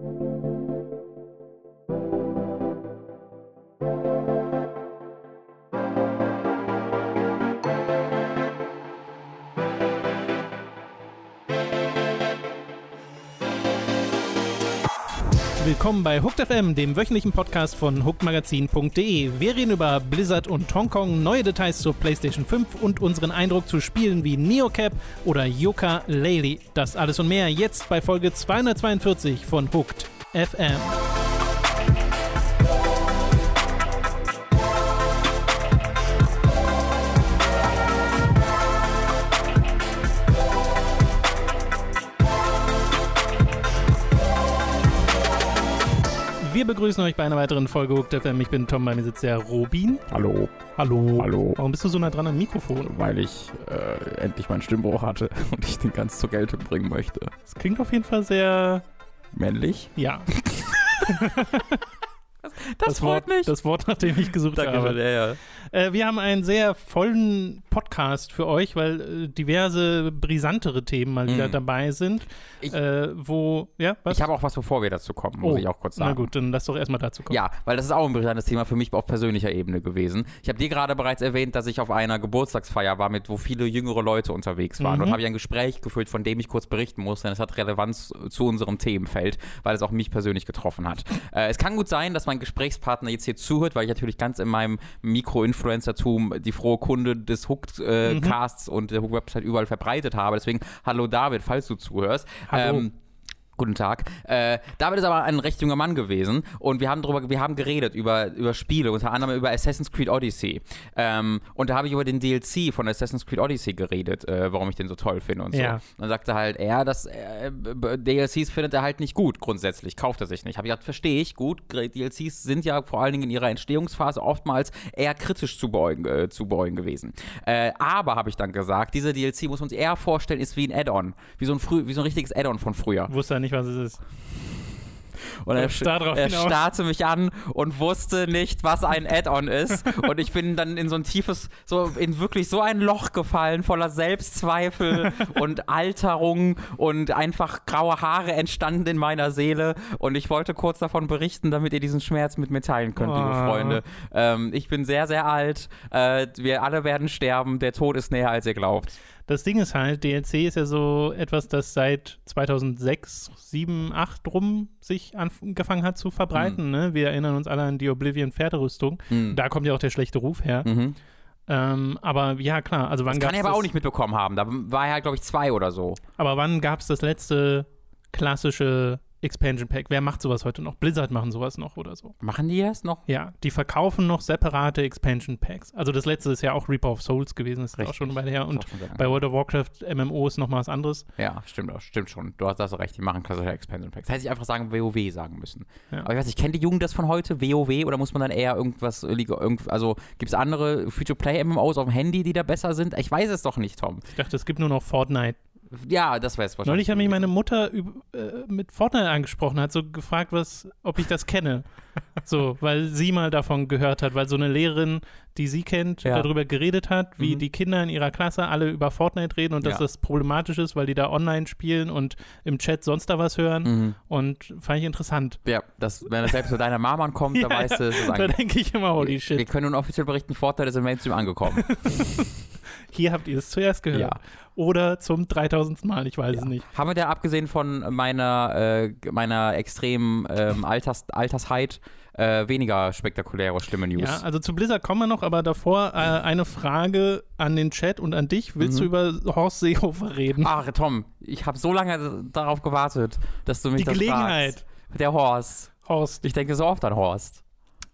Thank you. Willkommen bei Hooked FM, dem wöchentlichen Podcast von hookedmagazin.de. Wir reden über Blizzard und Hongkong, neue Details zur PlayStation 5 und unseren Eindruck zu Spielen wie Neocap oder Yuka Laylee. Das alles und mehr jetzt bei Folge 242 von Hooked FM. Begrüßen euch bei einer weiteren Folge Hooked FM. Ich bin Tom, bei mir sitzt der Robin. Hallo. Hallo. Hallo. Warum bist du so nah dran am Mikrofon? Weil ich äh, endlich meinen Stimmbruch hatte und ich den ganz zur Geltung bringen möchte. Das klingt auf jeden Fall sehr. Männlich? Ja. Das, Wort, Das Wort, nach dem ich gesucht Danke habe. schön, ja, ja. Äh, wir haben einen sehr vollen Podcast für euch, weil äh, diverse brisantere Themen mal wieder Mhm. dabei sind. Ich- äh, wo, ja, was? Ich habe auch was, bevor wir dazu kommen, muss Oh, ich auch kurz sagen. Na gut, dann lass doch erstmal dazu kommen. Ja, weil das ist auch ein brisantes Thema für mich auf persönlicher Ebene gewesen. Ich habe dir gerade bereits erwähnt, dass ich auf einer Geburtstagsfeier war, mit wo viele jüngere Leute unterwegs waren. Mhm. Und habe ich ein Gespräch geführt, von dem ich kurz berichten muss, denn es hat Relevanz zu unserem Themenfeld, weil es auch mich persönlich getroffen hat. äh, es kann gut sein, dass mein Gesprächspartner jetzt hier zuhört, weil ich natürlich ganz in meinem Mikro-Influencertum die frohe Kunde des Hooked-Casts und der Hook-Website überall verbreitet habe. Deswegen, hallo David, falls du zuhörst. Hallo. Ähm, Guten Tag. Äh, David ist aber ein recht junger Mann gewesen und wir haben darüber, wir haben geredet über, über Spiele, unter anderem über Assassin's Creed Odyssey. Ähm, und da habe ich über den DLC von Assassin's Creed Odyssey geredet, äh, warum ich den so toll finde und so. Ja. Und dann sagte halt er, dass äh, DLCs findet er halt nicht gut, grundsätzlich, kauft er sich nicht. Habe ich gesagt, verstehe ich, gut, DLCs sind ja vor allen Dingen in ihrer Entstehungsphase oftmals eher kritisch zu beugen, äh, zu beugen gewesen. Äh, aber, habe ich dann gesagt, dieser DLC muss man sich eher vorstellen, ist wie ein Add-on, wie so ein, früh, wie so ein richtiges Add-on von früher. Wusste ja nicht, was es ist. Und er, er starrte mich an und wusste nicht, was ein Add-on ist. und ich bin dann in so ein tiefes, so in wirklich so ein Loch gefallen, voller Selbstzweifel und Alterung und einfach graue Haare entstanden in meiner Seele. Und ich wollte kurz davon berichten, damit ihr diesen Schmerz mit mir teilen könnt, liebe Ah. Freunde. Ähm, ich bin sehr, sehr alt. Äh, wir alle werden sterben. Der Tod ist näher, als ihr glaubt. Das Ding ist halt, DLC ist ja so etwas, das seit 2006, 7, 8 rum sich angefangen hat zu verbreiten. Ne? Wir erinnern uns alle an die Oblivion Pferderüstung. Hm. Da kommt ja auch der schlechte Ruf her. Mhm. Ähm, aber ja, klar. Also wann Das kann er aber auch nicht mitbekommen haben. Da war er, glaube ich, zwei oder so. Aber wann gab es das letzte klassische Expansion Pack? Wer macht sowas heute noch? Blizzard machen sowas noch oder so. Machen die das noch? Ja, die verkaufen noch separate Expansion Packs. Also das letzte ist ja auch Reaper of Souls gewesen, das ist Richtig. auch schon bei her. Und bei World of Warcraft MMO ist noch mal was anderes. Ja, stimmt, auch, stimmt schon. Du hast das recht, die machen klassische Expansion Packs. Hätte ich einfach sagen WoW sagen müssen. Ja. Aber ich weiß nicht, kennt die Jugend das von heute, WoW, oder muss man dann eher irgendwas, also gibt es andere Free-to-Play-MMOs auf dem Handy, die da besser sind? Ich weiß es doch nicht, Tom. Ich dachte, es gibt nur noch Fortnite. Ja, das wäre es wahrscheinlich. Neulich hat mich meine Mutter äh, mit Fortnite angesprochen, hat so gefragt, was, ob ich das kenne. so, weil sie mal davon gehört hat, weil so eine Lehrerin, die sie kennt, Ja. darüber geredet hat, wie Mhm. die Kinder in ihrer Klasse alle über Fortnite reden und dass Ja. das problematisch ist, weil die da online spielen und im Chat sonst da was hören. Mhm. Und fand ich interessant. Ja, das, wenn das selbst zu deiner Mama ankommt, Ja, da weißt du, es ist Da denke ich immer, holy Wir shit. können nun offiziell berichten, Vorteil ist im Mainstream angekommen. Hier habt ihr es zuerst gehört. Ja. Oder zum 3000. Mal, ich weiß es nicht. Haben wir da abgesehen von meiner, äh, meiner extremen ähm, Alters, Altersheit äh, weniger spektakuläre schlimme News? Ja, also zu Blizzard kommen wir noch, aber davor äh, eine Frage an den Chat und an dich. Willst Mhm. du über Horst Seehofer reden? Ach, Tom, ich habe so lange darauf gewartet, dass du mich Die das Gelegenheit. fragst. Der Horst. Horst. Ich denke so oft an Horst.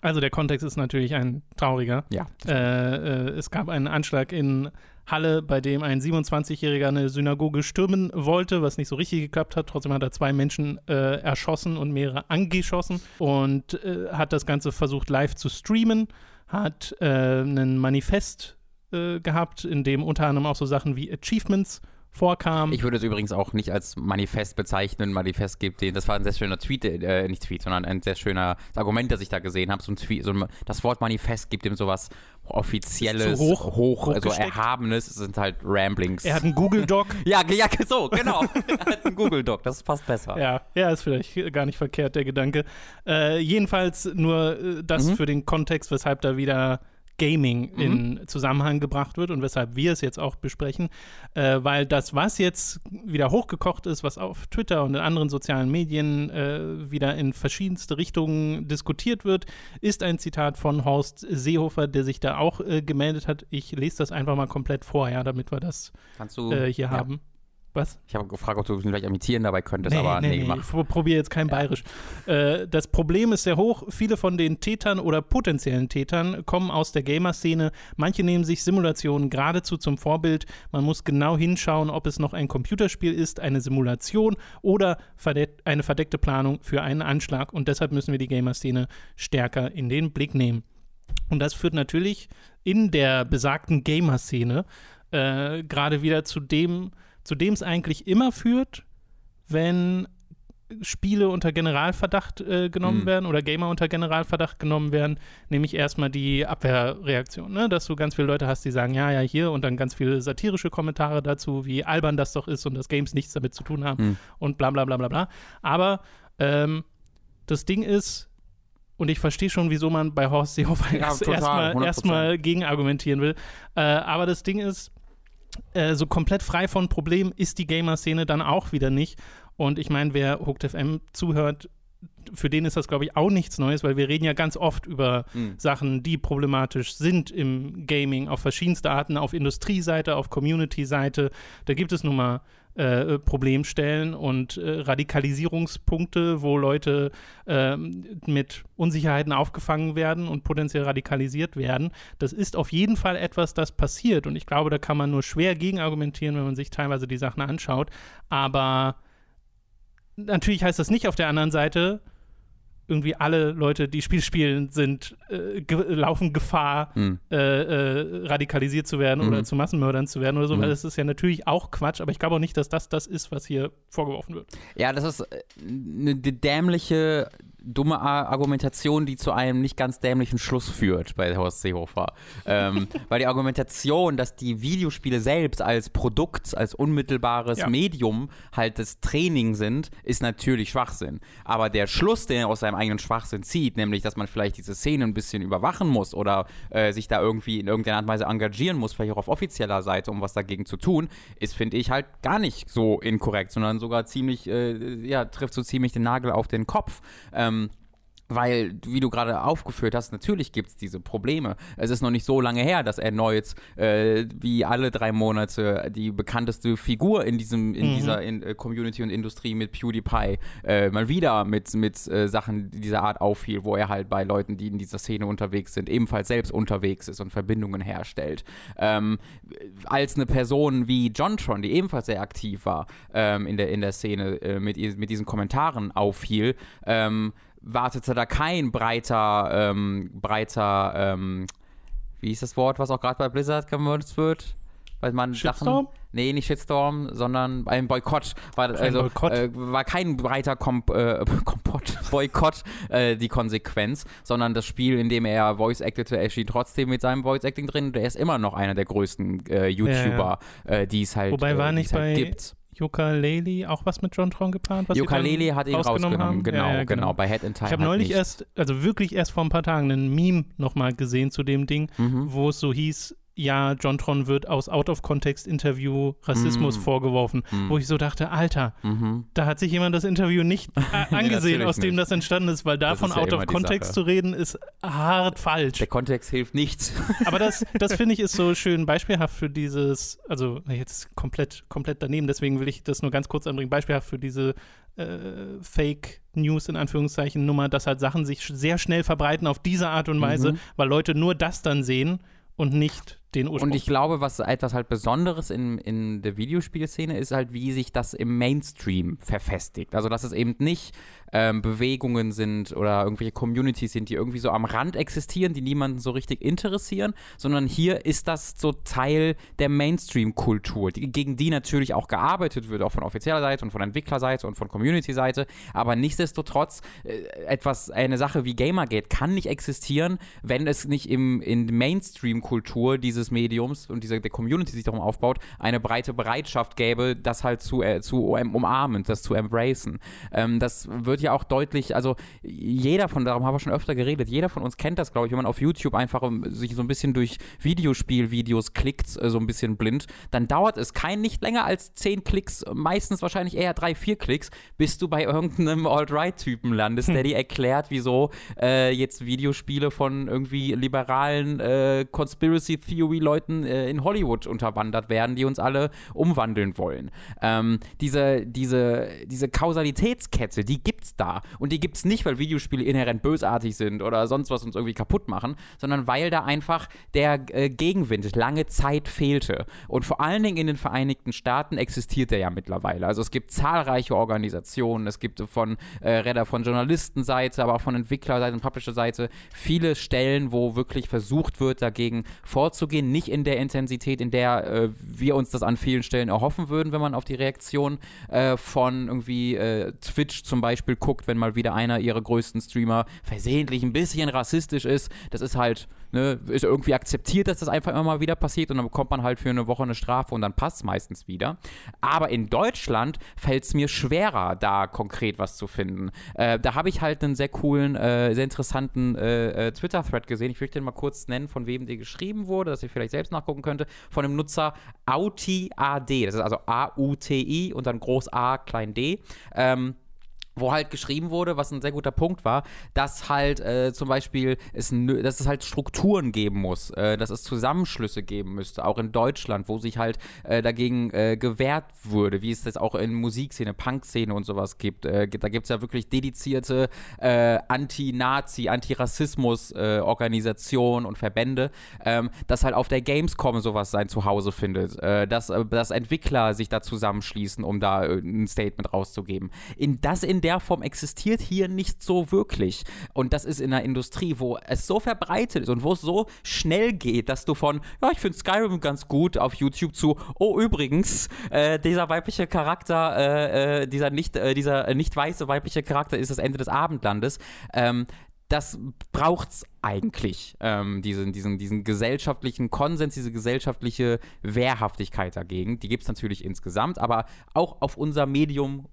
Also der Kontext ist natürlich ein trauriger. Ja. Äh, äh, es gab einen Anschlag in Halle, bei dem ein 27-Jähriger eine Synagoge stürmen wollte, was nicht so richtig geklappt hat. Trotzdem hat er zwei Menschen äh, erschossen und mehrere angeschossen und äh, hat das Ganze versucht live zu streamen, hat äh, ein Manifest äh, gehabt, in dem unter anderem auch so Sachen wie Achievements vorkam. Ich würde es übrigens auch nicht als Manifest bezeichnen. Manifest gibt den, das war ein sehr schöner Tweet, äh, nicht Tweet, sondern ein sehr schöner Argument, das ich da gesehen habe. So ein Tweet, so ein, das Wort Manifest gibt dem sowas offizielles, Zu hoch- hoch also erhabenes. Es sind halt Ramblings. er hat einen Google Doc. ja, ja, so, genau. er hat einen Google Doc, das passt besser. Ja, ja, ist vielleicht gar nicht verkehrt, der Gedanke. Äh, jedenfalls nur äh, das Mhm. für den Kontext, weshalb da wieder Gaming in Zusammenhang gebracht wird und weshalb wir es jetzt auch besprechen. Äh, weil das, was jetzt wieder hochgekocht ist, was auf Twitter und in anderen sozialen Medien äh, wieder in verschiedenste Richtungen diskutiert wird, ist ein Zitat von Horst Seehofer, der sich da auch äh, gemeldet hat. Ich lese das einfach mal komplett vor, ja, damit wir das Kannst du äh, hier ja. haben. Was? Ich habe gefragt, ob du vielleicht imitieren dabei könntest, aber nee, mach. Ich pro- probiere jetzt kein Bayerisch. Äh, das Problem ist sehr hoch. Viele von den Tätern oder potenziellen Tätern kommen aus der Gamer-Szene. Manche nehmen sich Simulationen geradezu zum Vorbild. Man muss genau hinschauen, ob es noch ein Computerspiel ist, eine Simulation oder verdeck eine verdeckte Planung für einen Anschlag. Und deshalb müssen wir die Gamer-Szene stärker in den Blick nehmen. Und das führt natürlich in der besagten Gamer-Szene äh, gerade wieder zu dem, zu dem es eigentlich immer führt, wenn Spiele unter Generalverdacht äh, genommen Mhm. werden oder Gamer unter Generalverdacht genommen werden, nämlich erstmal die Abwehrreaktion, ne? dass du ganz viele Leute hast, die sagen, ja, ja, hier und dann ganz viele satirische Kommentare dazu, wie albern das doch ist und dass Games nichts damit zu tun haben Mhm. und bla bla bla bla bla. Aber ähm, das Ding ist, und ich verstehe schon, wieso man bei Horst Seehofer Ja, erst- erstmal 100%. erstmal gegen argumentieren will. Äh, aber das Ding ist, äh, so komplett frei von Problemen ist die Gamer-Szene dann auch wieder nicht. Und ich meine, wer Hooked FM zuhört, für den ist das, glaube ich, auch nichts Neues, weil wir reden ja ganz oft über Mhm. Sachen, die problematisch sind im Gaming, auf verschiedenste Arten, auf Industrieseite, auf Community-Seite. Da gibt es nun mal äh, Problemstellen und äh, Radikalisierungspunkte, wo Leute ähm, mit Unsicherheiten aufgefangen werden und potenziell radikalisiert werden. Das ist auf jeden Fall etwas, das passiert. Und ich glaube, da kann man nur schwer gegen argumentieren, wenn man sich teilweise die Sachen anschaut. Aber natürlich heißt das nicht auf der anderen Seite, irgendwie alle Leute, die Spiel spielen, sind, äh, ge laufen Gefahr, Mhm. äh, äh, radikalisiert zu werden Mhm. oder zu Massenmördern zu werden oder so, Mhm. weil das ist ja natürlich auch Quatsch, aber ich glaube auch nicht, dass das das ist, was hier vorgeworfen wird. Ja, das ist äh, eine dämliche, dumme Ar- Argumentation, die zu einem nicht ganz dämlichen Schluss führt bei Horst Seehofer. ähm, weil die Argumentation, dass die Videospiele selbst als Produkt, als unmittelbares Ja. Medium halt das Training sind, ist natürlich Schwachsinn. Aber der Schluss, den er aus seinem eigenen Schwachsinn zieht, nämlich, dass man vielleicht diese Szene ein bisschen überwachen muss oder äh, sich da irgendwie in irgendeiner Art und Weise engagieren muss, vielleicht auch auf offizieller Seite, um was dagegen zu tun, ist, finde ich, halt gar nicht so inkorrekt, sondern sogar ziemlich, äh, ja, trifft so ziemlich den Nagel auf den Kopf. Ähm, Um, weil, wie du gerade aufgeführt hast, natürlich gibt es diese Probleme. Es ist noch nicht so lange her, dass erneut, äh, wie alle drei Monate, die bekannteste Figur in diesem, in Mhm. dieser in, äh, Community und Industrie mit PewDiePie äh, mal wieder mit, mit äh, Sachen dieser Art auffiel, wo er halt bei Leuten, die in dieser Szene unterwegs sind, ebenfalls selbst unterwegs ist und Verbindungen herstellt. Ähm, als eine Person wie Jontron, die ebenfalls sehr aktiv war ähm, in, der, in der Szene, äh, mit, mit diesen Kommentaren auffiel, ähm, wartete da kein breiter, ähm, breiter, ähm, wie ist das Wort, was auch gerade bei Blizzard genutzt wird? Weil man Shitstorm? Sachen, nee, nicht Shitstorm, sondern ein Boykott. War, Ein also, Boykott? Äh, war kein breiter Kom äh, Kompott, Boykott äh, die Konsequenz, sondern das Spiel, in dem er Voice actete, erschien trotzdem mit seinem Voice Acting drin. Der ist immer noch einer der größten äh, YouTuber, Äh, die es halt, Wobei war äh, nicht halt bei gibt. Ukulele auch was mit John Tron geplant? Dann hat ihn rausgenommen, haben? genau, Ja, ja, genau, bei Head in Time Ich habe neulich nicht. erst, also wirklich erst vor ein paar Tagen, ein Meme nochmal gesehen zu dem Ding, Mhm. wo es so hieß, ja, John Tron wird aus Out-of-Context-Interview Rassismus Mm. vorgeworfen, Mm. wo ich so dachte, Alter, Mhm. da hat sich jemand das Interview nicht äh, angesehen, natürlich aus dem nicht. das entstanden ist, weil davon ja out immer of die context Sache. zu reden, ist hart falsch. Der Kontext hilft nichts. Aber das, das finde ich ist so schön beispielhaft für dieses, also jetzt komplett, komplett daneben, deswegen will ich das nur ganz kurz anbringen, beispielhaft für diese äh, Fake News in Anführungszeichen Nummer, dass halt Sachen sich sehr schnell verbreiten auf diese Art und Weise, Mhm. weil Leute nur das dann sehen und nicht den Ursprung. Und ich glaube, was etwas halt Besonderes in, in der Videospielszene ist halt, wie sich das im Mainstream verfestigt. Also, dass es eben nicht ähm, Bewegungen sind oder irgendwelche Communities sind, die irgendwie so am Rand existieren, die niemanden so richtig interessieren, sondern hier ist das so Teil der Mainstream-Kultur, gegen die natürlich auch gearbeitet wird, auch von offizieller Seite und von Entwicklerseite und von Community-Seite, aber nichtsdestotrotz äh, etwas, eine Sache wie Gamergate kann nicht existieren, wenn es nicht im, in Mainstream-Kultur dieses Mediums und dieser der Community sich darum aufbaut, eine breite Bereitschaft gäbe, das halt zu, äh, zu umarmen, das zu embracen. Ähm, das wird ja auch deutlich, also jeder von, darum haben wir schon öfter geredet, jeder von uns kennt das, glaube ich, wenn man auf YouTube einfach um, sich so ein bisschen durch Videospielvideos klickt, äh, so ein bisschen blind, dann dauert es kein nicht länger als zehn Klicks, meistens wahrscheinlich eher drei, vier Klicks, bis du bei irgendeinem Alt-Right-Typen landest, hm. der dir erklärt, wieso äh, jetzt Videospiele von irgendwie liberalen äh, Conspiracy Theory-Leuten äh, in Hollywood unterwandert werden, die uns alle umwandeln wollen. Ähm, diese, diese, diese Kausalitätskette, die gibt's da. Und die gibt's nicht, weil Videospiele inhärent bösartig sind oder sonst was uns irgendwie kaputt machen, sondern weil da einfach der äh, Gegenwind lange Zeit fehlte. Und vor allen Dingen in den Vereinigten Staaten existiert der ja mittlerweile. Also es gibt zahlreiche Organisationen, es gibt von äh, Redder von Journalistenseite, aber auch von Entwicklerseite und Publisherseite viele Stellen, wo wirklich versucht wird, dagegen vorzugehen. Nicht in der Intensität, in der äh, wir uns das an vielen Stellen erhoffen würden, wenn man auf die Reaktion äh, von irgendwie äh, Twitch zum Beispiel guckt, wenn mal wieder einer ihrer größten Streamer versehentlich ein bisschen rassistisch ist. Das ist halt ne, ist irgendwie akzeptiert, dass das einfach immer mal wieder passiert und dann bekommt man halt für eine Woche eine Strafe und dann passt es meistens wieder. Aber in Deutschland fällt es mir schwerer, da konkret was zu finden. Äh, da habe ich halt einen sehr coolen, äh, sehr interessanten äh, äh, Twitter-Thread gesehen. Ich möchte den mal kurz nennen, von wem der geschrieben wurde, dass ihr vielleicht selbst nachgucken könnte. Von dem Nutzer AUTIAD. Das ist also A-U-T-I und dann groß A, klein D. Ähm, wo halt geschrieben wurde, was ein sehr guter Punkt war, dass halt äh, zum Beispiel es, dass es halt Strukturen geben muss, äh, dass es Zusammenschlüsse geben müsste, auch in Deutschland, wo sich halt äh, dagegen äh, gewehrt würde, wie es das auch in Musikszene, Punkszene und sowas gibt. Äh, da gibt es ja wirklich dedizierte äh, Anti-Nazi, Anti-Rassismus-Organisationen und Verbände, ähm, dass halt auf der Gamescom sowas sein Zuhause findet, dass, dass Entwickler sich da zusammenschließen, um da ein Statement rauszugeben. In das in der Form existiert hier nicht so wirklich. Und das ist in einer Industrie, wo es so verbreitet ist und wo es so schnell geht, dass du von, ja, ich finde Skyrim ganz gut auf YouTube zu, oh, übrigens, äh, dieser weibliche Charakter, äh, äh, dieser nicht, äh, dieser nicht weiße weibliche Charakter ist das Ende des Abendlandes. Ähm, das braucht's eigentlich, ähm, diesen, diesen, diesen gesellschaftlichen Konsens, diese gesellschaftliche Wehrhaftigkeit dagegen. Die gibt es natürlich insgesamt, aber auch auf unser Medium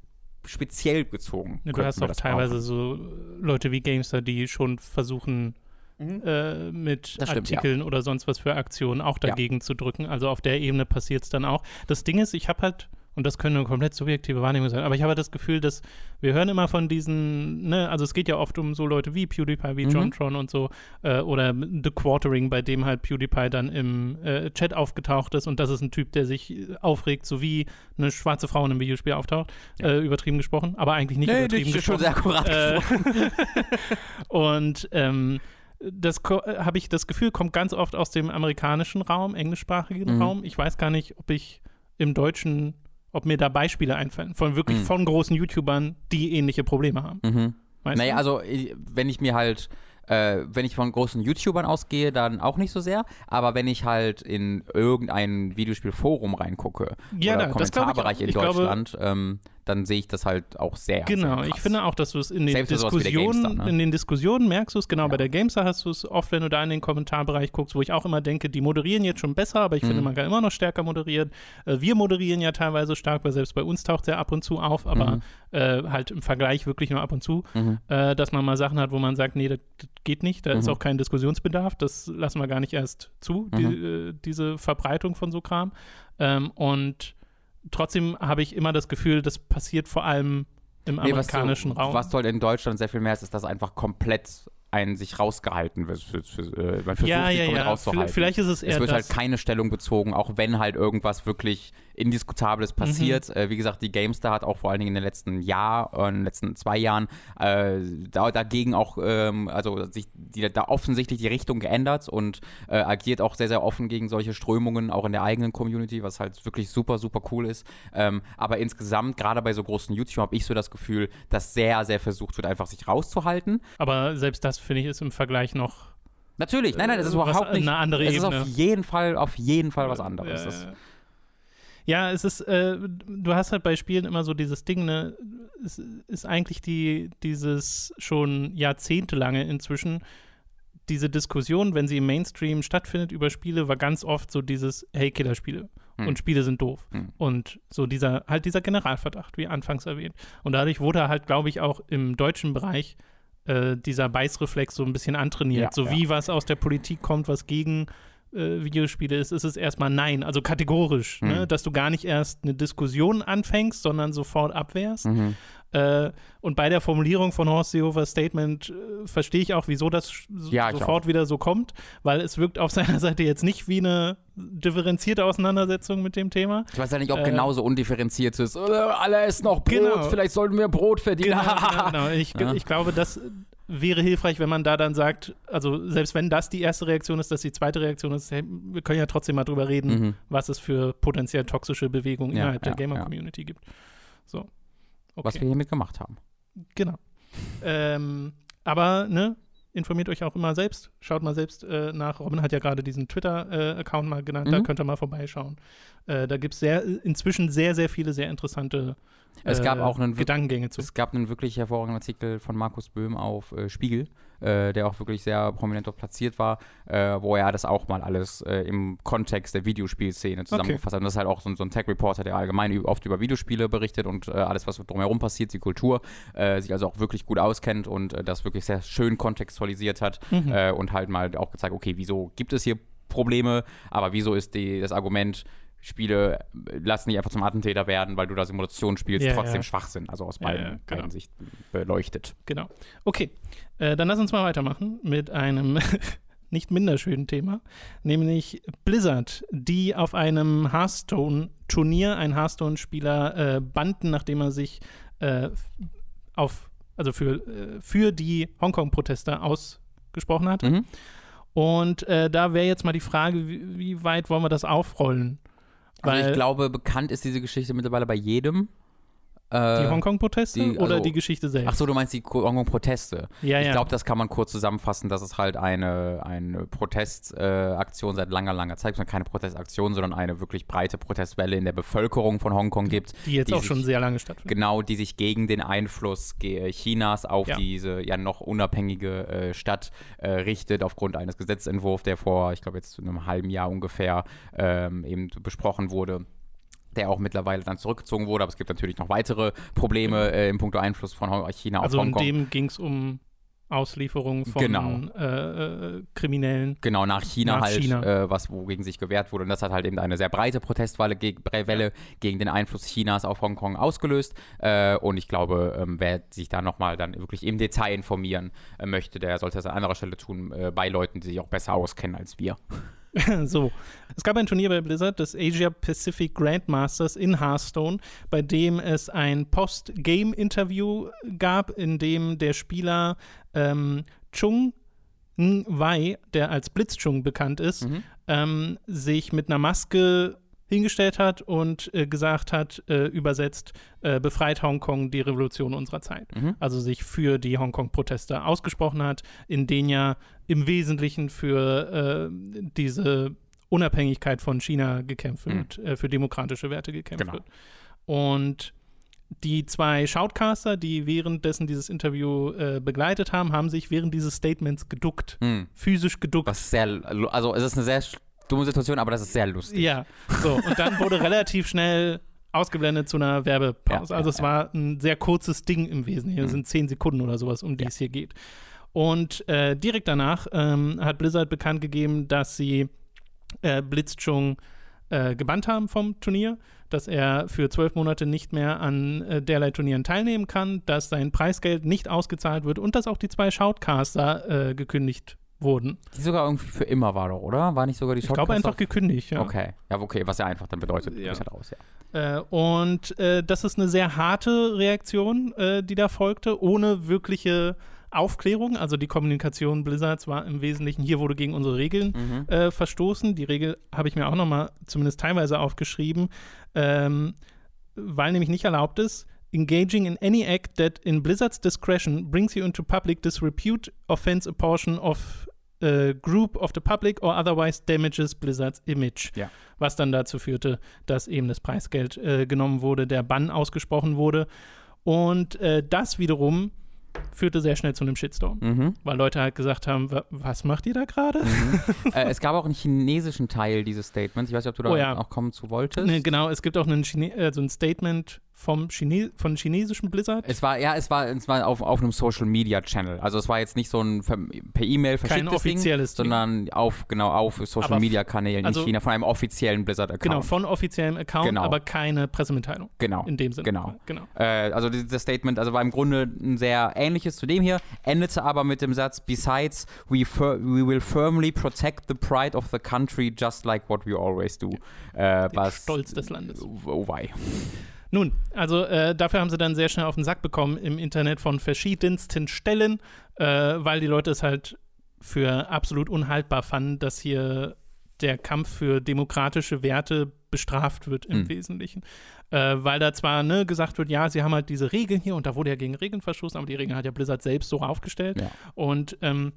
speziell gezogen. Ja, du hast auch teilweise brauchen. so Leute wie Gamester, die schon versuchen, mhm. äh, mit stimmt, Artikeln ja. oder sonst was für Aktionen auch dagegen ja. zu drücken. Also auf der Ebene passiert es dann auch. Das Ding ist, ich habe halt und das könnte eine komplett subjektive Wahrnehmung sein. Aber ich habe das Gefühl, dass wir hören immer von diesen, ne, also es geht ja oft um so Leute wie PewDiePie, wie mhm. JonTron und so, äh, oder The Quartering, bei dem halt PewDiePie dann im äh, Chat aufgetaucht ist und das ist ein Typ, der sich aufregt, so wie eine schwarze Frau in einem Videospiel auftaucht, ja. äh, übertrieben gesprochen, aber eigentlich nicht nee, übertrieben nicht, gesprochen. Schon sehr akkurat äh, und ähm, das äh, habe ich das Gefühl, kommt ganz oft aus dem amerikanischen Raum, englischsprachigen mhm. Raum. Ich weiß gar nicht, ob ich im deutschen ob mir da Beispiele einfallen von wirklich mhm. von großen YouTubern, die ähnliche Probleme haben. Mhm. Naja, du? also wenn ich mir halt äh, wenn ich von großen YouTubern ausgehe, dann auch nicht so sehr. Aber wenn ich halt in irgendein Videospielforum reingucke ja, oder Kommentarbereich in Deutschland, glaube, ähm, dann sehe ich das halt auch sehr. Genau, sehr ich finde auch, dass du es in den Diskussionen, ne? in den Diskussionen merkst du es, genau, ja. bei der Gamestar hast du es oft, wenn du da in den Kommentarbereich guckst, wo ich auch immer denke, die moderieren jetzt schon besser, aber ich mhm. finde, man kann immer noch stärker moderieren. Äh, wir moderieren ja teilweise stark, weil selbst bei uns taucht er ab und zu auf, aber mhm. äh, halt im Vergleich wirklich nur ab und zu, mhm. äh, dass man mal Sachen hat, wo man sagt, nee, das, das geht nicht, da ist mhm. auch kein Diskussionsbedarf, das lassen wir gar nicht erst zu, die, mhm. äh, diese Verbreitung von so Kram. Ähm, und trotzdem habe ich immer das Gefühl, das passiert vor allem im nee, amerikanischen was du, Raum. Was du halt in Deutschland sehr viel mehr ist, ist das einfach komplett ein sich rausgehalten wird. Äh, man versucht ja, sich ja, damit ja. rauszuhalten. Vielleicht ist es eher Es wird das. halt keine Stellung bezogen, auch wenn halt irgendwas wirklich Indiskutables passiert. Mhm. Äh, wie gesagt, die GameStar hat auch vor allen Dingen in den letzten Jahr, äh, in den letzten zwei Jahren äh, da, dagegen auch, ähm, also sich die, da offensichtlich die Richtung geändert und äh, agiert auch sehr, sehr offen gegen solche Strömungen, auch in der eigenen Community, was halt wirklich super, super cool ist. Ähm, aber insgesamt, gerade bei so großen YouTube, habe ich so das Gefühl, dass sehr, sehr versucht wird, einfach sich rauszuhalten. Aber selbst das, finde ich, ist im Vergleich noch Natürlich, nein, nein, das ist äh, überhaupt nicht. Eine andere es Ebene. ist auf jeden Fall, auf jeden Fall was anderes. Ja, ja. ja es ist, äh, du hast halt bei Spielen immer so dieses Ding, ne, es ist eigentlich die, dieses schon jahrzehntelange inzwischen, diese Diskussion, wenn sie im Mainstream stattfindet über Spiele, war ganz oft so dieses, hey, Killerspiele. Hm. Und Spiele sind doof. Hm. Und so dieser, halt dieser Generalverdacht, wie anfangs erwähnt. Und dadurch wurde halt, glaube ich, auch im deutschen Bereich äh, dieser Beißreflex so ein bisschen antrainiert. Ja, so ja. wie was aus der Politik kommt, was gegen äh, Videospiele ist, ist es erstmal nein, also kategorisch, ne? mhm. ne? dass du gar nicht erst eine Diskussion anfängst, sondern sofort abwehrst. Mhm. Äh, und bei der Formulierung von Horst Seehofers Statement äh, verstehe ich auch, wieso das ja, sofort wieder so kommt, weil es wirkt auf seiner Seite jetzt nicht wie eine differenzierte Auseinandersetzung mit dem Thema. Ich weiß ja nicht, ob äh, genauso undifferenziert ist. Äh, alle essen noch Brot, genau. vielleicht sollten wir Brot verdienen. Genau, genau, genau. Ich, ja. ich glaube, das wäre hilfreich, wenn man da dann sagt, also selbst wenn das die erste Reaktion ist, dass die zweite Reaktion ist, hey, wir können ja trotzdem mal drüber reden, mhm. was es für potenziell toxische Bewegungen ja, innerhalb der Gamer-Community gibt. So. Okay. Was wir hiermit gemacht haben. Genau. ähm, aber, ne, informiert euch auch immer selbst. Schaut mal selbst äh, nach. Robin hat ja gerade diesen Twitter-Account äh, mal genannt. Mhm. Da könnt ihr mal vorbeischauen. Äh, da gibt es inzwischen sehr, sehr viele sehr interessante es gab auch einen, Gedankengänge zu. Es gab einen wirklich hervorragenden Artikel von Markus Böhm auf äh, Spiegel, äh, der auch wirklich sehr prominent dort platziert war, äh, wo er das auch mal alles äh, im Kontext der Videospielszene zusammengefasst okay. hat. Und das ist halt auch so, so ein Tech-Reporter, der allgemein oft über Videospiele berichtet und äh, alles, was drumherum passiert, die Kultur, äh, sich also auch wirklich gut auskennt und das wirklich sehr schön kontextualisiert hat mhm. und halt mal auch gezeigt, okay, wieso gibt es hier Probleme, aber wieso ist die, das Argument, Spiele lassen nicht einfach zum Attentäter werden, weil du da Simulation spielst, ja, trotzdem ja. Schwachsinn. Also aus beiden, ja, genau. beiden Sichten beleuchtet. Genau. Okay, äh, dann lass uns mal weitermachen mit einem nicht minder schönen Thema, nämlich Blizzard, die auf einem Hearthstone-Turnier ein Hearthstone-Spieler äh, banden, nachdem er sich äh, auf, also für, äh, für die Hongkong-Proteste ausgesprochen hat. Mhm. Und äh, da wäre jetzt mal die Frage, wie, wie weit wollen wir das aufrollen? Also ich glaube, bekannt ist diese Geschichte mittlerweile bei jedem. Äh, die Hongkong-Proteste oder also, die Geschichte selbst? Ach so, du meinst die Hongkong-Proteste. Ja, ich ja. glaube, das kann man kurz zusammenfassen, dass es halt eine, eine Protestaktion äh, seit langer, langer Zeit, keine Protestaktion, sondern eine wirklich breite Protestwelle in der Bevölkerung von Hongkong gibt. Die jetzt die auch sich, schon sehr lange stattfindet. Genau, die sich gegen den Einfluss Chinas auf ja. diese ja noch unabhängige äh, Stadt äh, richtet, aufgrund eines Gesetzentwurfs, der vor, ich glaube, jetzt einem halben Jahr ungefähr ähm, eben besprochen wurde der auch mittlerweile dann zurückgezogen wurde. Aber es gibt natürlich noch weitere Probleme äh, im Punkto Einfluss von China auf also Hongkong. Also in dem ging es um Auslieferung von genau. äh, äh, Kriminellen. Genau, nach China nach halt, China. Äh, was wogegen sich gewehrt wurde. Und das hat halt eben eine sehr breite Protestwelle geg Welle gegen den Einfluss Chinas auf Hongkong ausgelöst. Äh, und ich glaube, ähm, wer sich da nochmal dann wirklich im Detail informieren äh, möchte, der sollte das an anderer Stelle tun, äh, bei Leuten, die sich auch besser auskennen als wir. so, es gab ein Turnier bei Blizzard, das Asia Pacific Grandmasters in Hearthstone, bei dem es ein Post-Game-Interview gab, in dem der Spieler ähm, Chung Wei, der als Blitzchung bekannt ist, mhm. ähm, sich mit einer Maske hingestellt hat und äh, gesagt hat, äh, übersetzt, äh, befreit Hongkong die Revolution unserer Zeit. Mhm. Also sich für die Hongkong-Proteste ausgesprochen hat, in denen ja im Wesentlichen für äh, diese Unabhängigkeit von China gekämpft mhm. wird, mhm. für demokratische Werte gekämpft genau. wird. Und die zwei Shoutcaster, die währenddessen dieses Interview äh, begleitet haben, haben sich während dieses Statements geduckt. Mhm. Physisch geduckt. Was sehr, also es ist eine sehr dumme Situation, aber das ist sehr lustig. Ja, so. Und dann wurde relativ schnell ausgeblendet zu einer Werbepause. Ja, also ja, es war ein sehr kurzes Ding im Wesentlichen. Es mhm. sind zehn Sekunden oder sowas, um die es hier geht. Und äh, direkt danach ähm, hat Blizzard bekannt gegeben, dass sie äh, Blitzchung äh, gebannt haben vom Turnier, dass er für zwölf Monate nicht mehr an äh, derlei Turnieren teilnehmen kann, dass sein Preisgeld nicht ausgezahlt wird und dass auch die zwei Shoutcaster äh, gekündigt wurden. Die sogar irgendwie für immer war doch, oder? War nicht sogar die Ich glaube einfach gekündigt, ja. Okay, ja, okay, was ja einfach dann bedeutet, Ja. bist halt raus, ja. Äh, und äh, das ist eine sehr harte Reaktion, äh, die da folgte, ohne wirkliche Aufklärung. Also die Kommunikation Blizzards war im Wesentlichen, hier wurde gegen unsere Regeln Mhm. äh, verstoßen. Die Regel habe ich mir auch nochmal zumindest teilweise aufgeschrieben, ähm, weil nämlich nicht erlaubt ist, engaging in any act that in Blizzard's discretion brings you into public disrepute, offends a portion of a group of the public or otherwise damages Blizzards image. Ja. Was dann dazu führte, dass eben das Preisgeld äh, genommen wurde, der Bann ausgesprochen wurde. Und äh, das wiederum führte sehr schnell zu einem Shitstorm, Mhm. weil Leute halt gesagt haben, "Wa- was macht ihr da gerade? äh, es gab auch einen chinesischen Teil dieses Statements. Ich weiß nicht, ob du da Oh ja. auch kommen zu wolltest. Ne, genau, es gibt auch einen Chine also ein Statement vom Chine von chinesischem Blizzard. Es war, ja, es war, es war auf, auf einem Social Media Channel. Also es war jetzt nicht so ein per E-Mail Kein verschicktes Ding, offizielles Ding. sondern auf, genau, auf Social Aber Media Kanälen also- in China von einem offiziellen Blizzard-Account. Genau, von offiziellem Account, Genau. aber keine Pressemitteilung Genau. in dem Sinne. genau. genau. Äh, also dieses Statement, also war im Grunde ein sehr ähnliches zu dem hier, endete aber mit dem Satz, besides, we, we will firmly protect the pride of the country just like what we always do. Äh, Den was, Stolz des Landes. Oh wei. Nun, also äh, dafür haben sie dann sehr schnell auf den Sack bekommen im Internet von verschiedensten Stellen, äh, weil die Leute es halt für absolut unhaltbar fanden, dass hier der Kampf für demokratische Werte bestraft wird im Hm. Wesentlichen. Äh, weil da zwar ne, gesagt wird, ja, sie haben halt diese Regeln hier und da wurde ja gegen Regeln verstoßen, aber die Regeln hat ja Blizzard selbst so aufgestellt. Ja. Und ähm,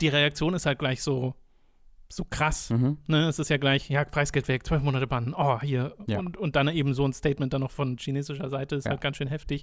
die Reaktion ist halt gleich so, so krass. Mhm. Ne, es ist ja gleich, ja, Preisgeld weg, zwölf Monate Bann, oh, hier. Ja. Und, und dann eben so ein Statement dann noch von chinesischer Seite ist Ja. halt ganz schön heftig.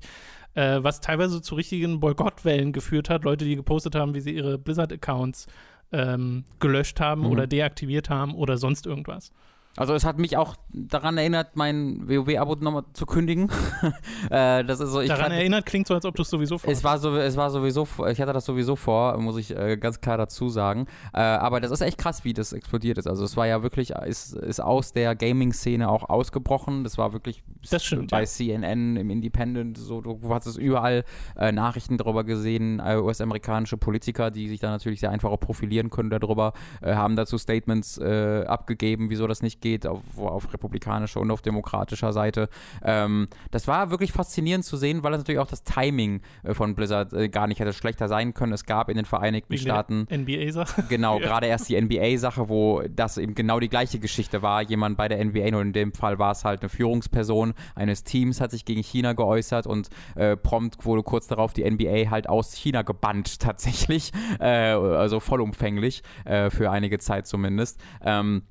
Äh, was teilweise zu richtigen Boykottwellen geführt hat. Leute, die gepostet haben, wie sie ihre Blizzard-Accounts ähm, gelöscht haben Mhm. oder deaktiviert haben oder sonst irgendwas. Also es hat mich auch daran erinnert, mein WoW-Abo nochmal zu kündigen. äh, das ist so, ich Daran kann, erinnert klingt so, als ob du es sowieso es vorhast. war, so, es war sowieso, vor- ich hatte das sowieso vor, muss ich äh, ganz klar dazu sagen. Äh, aber das ist echt krass, wie das explodiert ist. Also es war ja wirklich, ist, ist aus der Gaming-Szene auch ausgebrochen. Das war wirklich Das stimmt, bei ja. CNN, im Independent, so, du hast es überall Nachrichten darüber gesehen, US-amerikanische Politiker, die sich da natürlich sehr einfach auch profilieren können darüber, haben dazu Statements abgegeben, wieso das nicht geht, auf, auf republikanischer und auf demokratischer Seite. Ähm, das war wirklich faszinierend zu sehen, weil es natürlich auch das Timing äh, von Blizzard äh, gar nicht hätte schlechter sein können. Es gab in den Vereinigten Wegen Staaten NBA-Sache. Genau, Ja. gerade erst die NBA-Sache, wo das eben genau die gleiche Geschichte war. Jemand bei der NBA, nur in dem Fall war es halt eine Führungsperson eines Teams, hat sich gegen China geäußert und äh, prompt wurde kurz darauf die NBA halt aus China gebannt, tatsächlich. Äh, also vollumfänglich, äh, für einige Zeit zumindest. Ähm,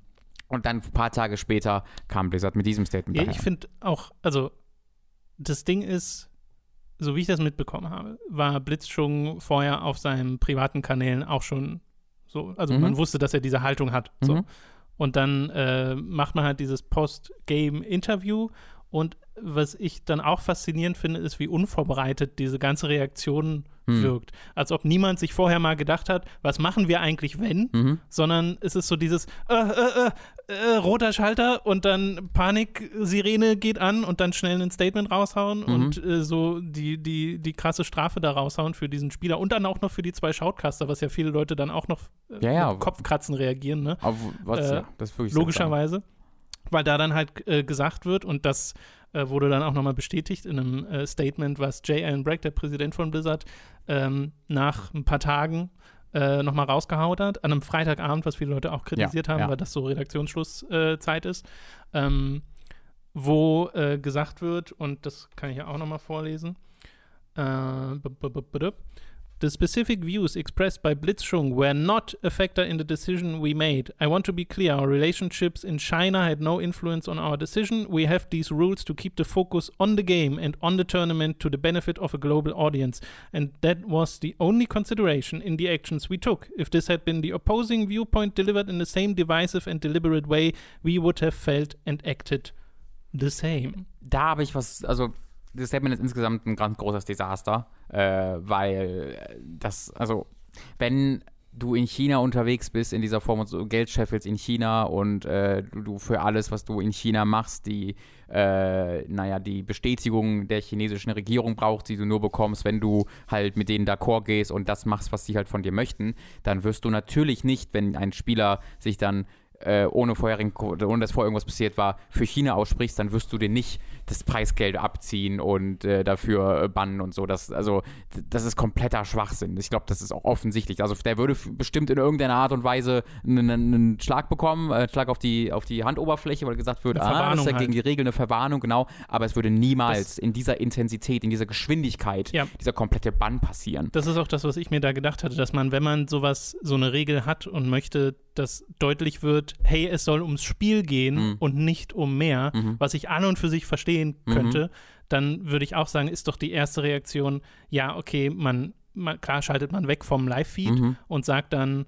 und dann ein paar Tage später kam Blizzard mit diesem Statement. Ja, daher. ich finde auch, also das Ding ist, so wie ich das mitbekommen habe, war Blitz schon vorher auf seinen privaten Kanälen auch schon so, also Mhm. man wusste, dass er diese Haltung hat. So. Mhm. Und dann äh, macht man halt dieses Post-Game-Interview und was ich dann auch faszinierend finde, ist, wie unvorbereitet diese ganze Reaktion Hm. wirkt. Als ob niemand sich vorher mal gedacht hat, was machen wir eigentlich, wenn? Mhm. sondern es ist so dieses äh, äh, äh, äh, roter Schalter und dann Panik-Sirene geht an und dann schnell ein Statement raushauen Mhm. und äh, so die, die, die krasse Strafe da raushauen für diesen Spieler und dann auch noch für die zwei Shoutcaster, was ja viele Leute dann auch noch äh, Ja, ja. mit Kopfkratzen reagieren, ne? Aber was, ja, das ist wirklich. Logischerweise. Weil da dann halt äh, gesagt wird und das äh, wurde dann auch nochmal bestätigt in einem äh, Statement, was J. Allen Bragg, der Präsident von Blizzard, ähm, nach ein paar Tagen äh, nochmal rausgehaut hat, an einem Freitagabend, was viele Leute auch kritisiert haben, ja. weil das so Redaktionsschlusszeit ist, ähm, wo äh, gesagt wird, und das kann ich ja auch nochmal vorlesen, äh, The specific views expressed by Blitzschung were not a factor in the decision we made. I want to be clear our relationships in China had no influence on our decision. We have these rules to keep the focus on the game and on the tournament to the benefit of a global audience. And that was the only consideration in the actions we took. If this had been the opposing viewpoint delivered in the same divisive and deliberate way, we would have felt and acted the same. da habe ich was, also das Statement ist insgesamt ein ganz großes Desaster, äh, weil das, also wenn du in China unterwegs bist, in dieser Form und so Geld scheffelst in China und äh, du, du, für alles, was du in China machst, die, äh, naja, die Bestätigung der chinesischen Regierung brauchst, die du nur bekommst, wenn du halt mit denen d'accord gehst und das machst, was sie halt von dir möchten, dann wirst du natürlich nicht, wenn ein Spieler sich dann äh, ohne, vorherigen, ohne dass vorher irgendwas passiert war, für China aussprichst, dann wirst du dir nicht das Preisgeld abziehen und äh, dafür äh, bannen und so. Das, also, das ist kompletter Schwachsinn. Ich glaube, das ist auch offensichtlich. Also, der würde bestimmt in irgendeiner Art und Weise einen, einen Schlag bekommen, einen äh, Schlag auf die, auf die Handoberfläche, weil gesagt wird, ah, das ist ja halt. gegen die Regeln eine Verwarnung, genau. Aber es würde niemals das in dieser Intensität, in dieser Geschwindigkeit, ja. dieser komplette Bann passieren. Das ist auch das, was ich mir da gedacht hatte, dass man, wenn man sowas, so eine Regel hat und möchte, dass deutlich wird, hey, es soll ums Spiel gehen mhm. und nicht um mehr, mhm. was ich an und für sich verstehe, verstehen mhm. könnte, mhm. dann würde ich auch sagen, ist doch die erste Reaktion, ja, okay, man, man klar schaltet man weg vom Live-Feed mhm. und sagt dann,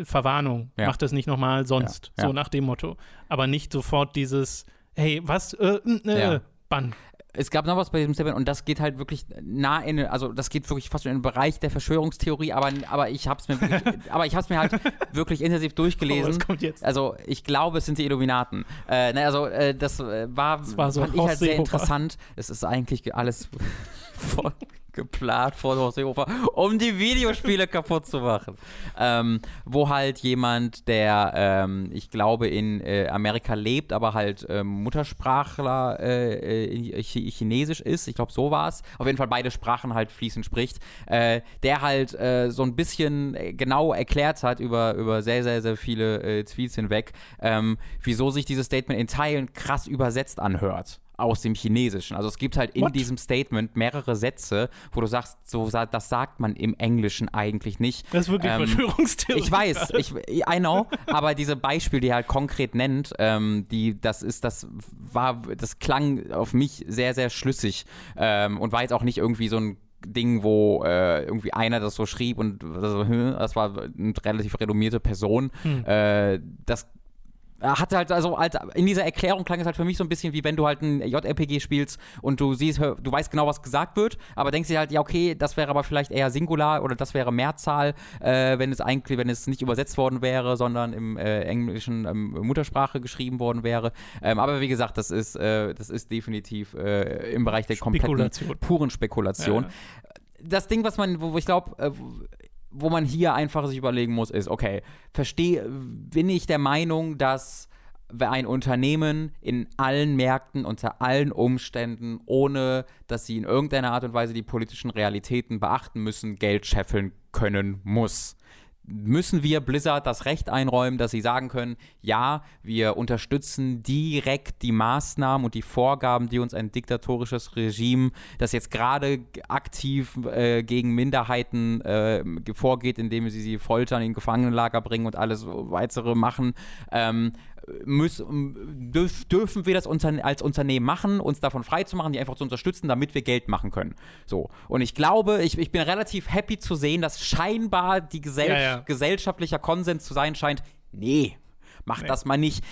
Verwarnung, ja. macht das nicht nochmal sonst, ja. so nach dem Motto. Aber nicht sofort dieses, hey, was, äh, äh, ja. Bann es gab noch was bei diesem Statement und das geht halt wirklich nah in, also das geht wirklich fast in den Bereich der Verschwörungstheorie, aber, aber ich habe es mir, wirklich, aber ich habe mir halt wirklich intensiv durchgelesen. Oh, was kommt jetzt? Also ich glaube, es sind die Illuminaten. Äh, ne, also äh, das war, das war so fand ich halt sehr interessant. Es ist eigentlich alles voll geplant von Horst Seehofer, um die Videospiele kaputt zu machen. Ähm, wo halt jemand, der, ähm, ich glaube, in äh, Amerika lebt, aber halt ähm, Muttersprachler äh, äh Chinesisch ist, ich glaube, so war es, auf jeden Fall beide Sprachen halt fließend spricht, äh, der halt äh, so ein bisschen äh, genau erklärt hat über, über sehr, sehr, sehr viele Tweets hinweg, ähm, wieso sich dieses Statement in Teilen krass übersetzt anhört aus dem Chinesischen. Also es gibt halt in What? diesem Statement mehrere Sätze, wo du sagst, so das sagt man im Englischen eigentlich nicht. Das ist wirklich ähm, Verschwörungstheorie. Ich weiß, ich, I know, aber diese Beispiele, die er halt konkret nennt, ähm, die, das ist, das war, das klang auf mich sehr, sehr schlüssig ähm, und war jetzt auch nicht irgendwie so ein Ding, wo äh, irgendwie einer das so schrieb und das war eine relativ renommierte Person. Hm. Äh, das hat halt also als, in dieser Erklärung klang es halt für mich so ein bisschen wie wenn du halt ein JRPG spielst und du siehst, du weißt genau, was gesagt wird, aber denkst dir halt, ja, okay, das wäre aber vielleicht eher Singular oder das wäre Mehrzahl, äh, wenn es eigentlich, wenn es nicht übersetzt worden wäre, sondern im äh, englischen ähm, Muttersprache geschrieben worden wäre. Ähm, aber wie gesagt, das ist, äh, das ist definitiv äh, im Bereich der kompletten Spekulation. puren Spekulation. Ja. Das Ding, was man, wo ich glaube, äh, wo man hier einfach sich überlegen muss, ist, okay, verstehe, bin ich der Meinung, dass ein Unternehmen in allen Märkten unter allen Umständen, ohne dass sie in irgendeiner Art und Weise die politischen Realitäten beachten müssen, Geld scheffeln können muss müssen wir Blizzard das Recht einräumen, dass sie sagen können, ja, wir unterstützen direkt die Maßnahmen und die Vorgaben, die uns ein diktatorisches Regime, das jetzt gerade aktiv äh, gegen Minderheiten äh, vorgeht, indem sie sie foltern, in Gefangenenlager bringen und alles weitere machen, ähm, müssen, dürf, dürfen wir das als Unternehmen machen, uns davon frei zu machen, die einfach zu unterstützen, damit wir Geld machen können. So. Und ich glaube, ich, ich bin relativ happy zu sehen, dass scheinbar die Gesell ja, ja. gesellschaftlicher Konsens zu sein scheint, nee, mach nee. das mal nicht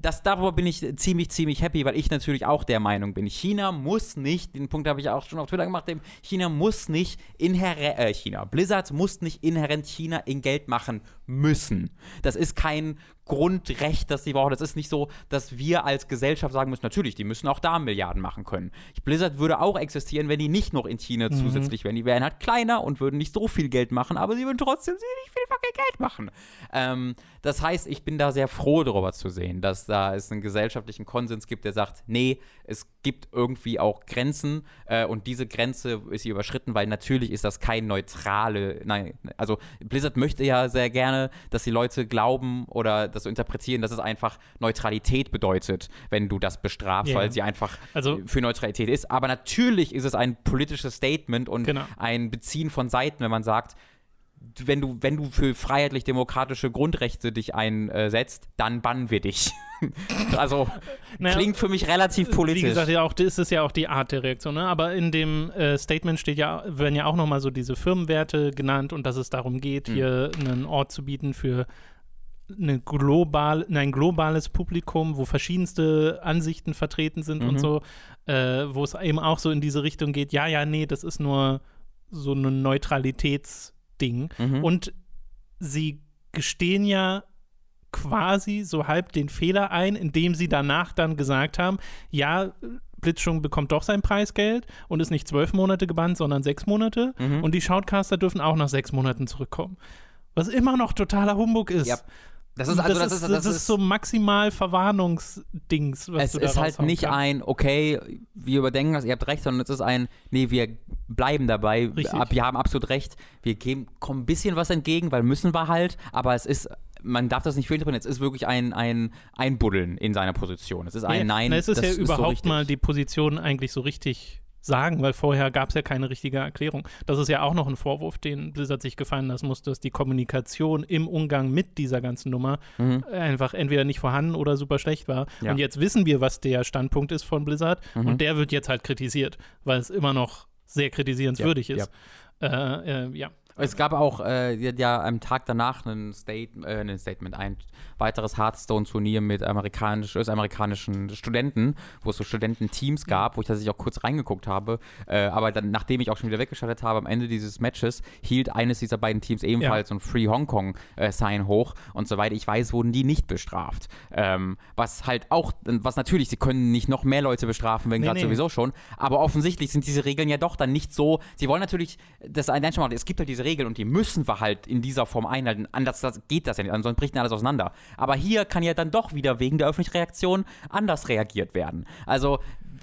das, darüber bin ich ziemlich, ziemlich happy, weil ich natürlich auch der Meinung bin. China muss nicht, den Punkt habe ich auch schon auf Twitter gemacht, China muss nicht inhärent, äh, China, Blizzard muss nicht inhärent China in Geld machen müssen. Das ist kein Grundrecht, das sie brauchen. Das ist nicht so, dass wir als Gesellschaft sagen müssen, natürlich, die müssen auch da Milliarden machen können. Blizzard würde auch existieren, wenn die nicht noch in China mhm. zusätzlich wären. Die wären halt kleiner und würden nicht so viel Geld machen, aber sie würden trotzdem ziemlich viel fucking Geld machen. Ähm, das heißt, ich bin da sehr froh darüber zu sehen, dass da es einen gesellschaftlichen Konsens gibt, der sagt, nee, es gibt irgendwie auch Grenzen äh, und diese Grenze ist hier überschritten, weil natürlich ist das kein neutrale, nein, also Blizzard möchte ja sehr gerne, dass die Leute glauben oder das so interpretieren, dass es einfach Neutralität bedeutet, wenn du das bestrafst, yeah. weil sie einfach also, für Neutralität ist. Aber natürlich ist es ein politisches Statement und genau. ein Beziehen von Seiten, wenn man sagt, wenn du, wenn du für freiheitlich-demokratische Grundrechte dich einsetzt, dann bannen wir dich. also naja, klingt für mich relativ politisch. Wie gesagt, ja auch, ist es ja auch die Art der Reaktion. Ne? Aber in dem äh, Statement steht ja, werden ja auch nochmal so diese Firmenwerte genannt und dass es darum geht, mhm. hier einen Ort zu bieten für eine global, ein globales Publikum, wo verschiedenste Ansichten vertreten sind mhm. und so, äh, wo es eben auch so in diese Richtung geht, ja, ja, nee, das ist nur so ein Neutralitätsding. Mhm. Und sie gestehen ja quasi so halb den Fehler ein, indem sie danach dann gesagt haben, ja, Blitzschung bekommt doch sein Preisgeld und ist nicht zwölf Monate gebannt, sondern sechs Monate. Mhm. Und die Shoutcaster dürfen auch nach sechs Monaten zurückkommen. Was immer noch totaler Humbug ist. Ja. Das ist also das, ist, das, ist, so maximal Verwarnungsdings, was es ist halt nicht kannst. ein, okay, wir überdenken das, ihr habt recht, sondern es ist ein, nee, wir bleiben dabei, Richtig. wir haben absolut recht, wir geben, kommen ein bisschen was entgegen, weil müssen wir halt, aber es ist, man darf das nicht fehlinterpretieren, es ist wirklich ein, ein Einbuddeln in seiner Position. Es ist ein Ja, Nein, na, es ist das ja so überhaupt richtig. mal die Position eigentlich so richtig sagen, weil vorher gab es ja keine richtige Erklärung. Das ist ja auch noch ein Vorwurf, den Blizzard sich gefallen lassen muss, dass die Kommunikation im Umgang mit dieser ganzen Nummer Mhm. einfach entweder nicht vorhanden oder super schlecht war. Ja. Und jetzt wissen wir, was der Standpunkt ist von Blizzard Mhm. und der wird jetzt halt kritisiert, weil es immer noch sehr kritisierenswürdig Ja, ist. Äh, äh, ja. Es gab auch äh, ja, ja am Tag danach ein, State, äh, ein Statement, ein weiteres Hearthstone-Turnier mit amerikanisch, US-amerikanischen Studenten, wo es so Studententeams gab, wo ich tatsächlich auch kurz reingeguckt habe. Äh, aber dann, nachdem ich auch schon wieder weggeschaltet habe, am Ende dieses Matches hielt eines dieser beiden Teams ebenfalls so ein Free Hong Kong-Sign hoch. Und soweit ich weiß, wurden die nicht bestraft. Ähm, was halt auch, was natürlich, sie können nicht noch mehr Leute bestrafen, wenn Nee, gerade nee. sowieso schon. Aber offensichtlich sind diese Regeln ja doch dann nicht so. Sie wollen natürlich das allein schon mal, es gibt halt diese Regeln und die müssen wir halt in dieser Form einhalten. Anders das, geht das ja nicht, ansonsten bricht ja alles auseinander. Aber hier kann ja dann doch wieder wegen der öffentlichen Reaktion anders reagiert werden. Also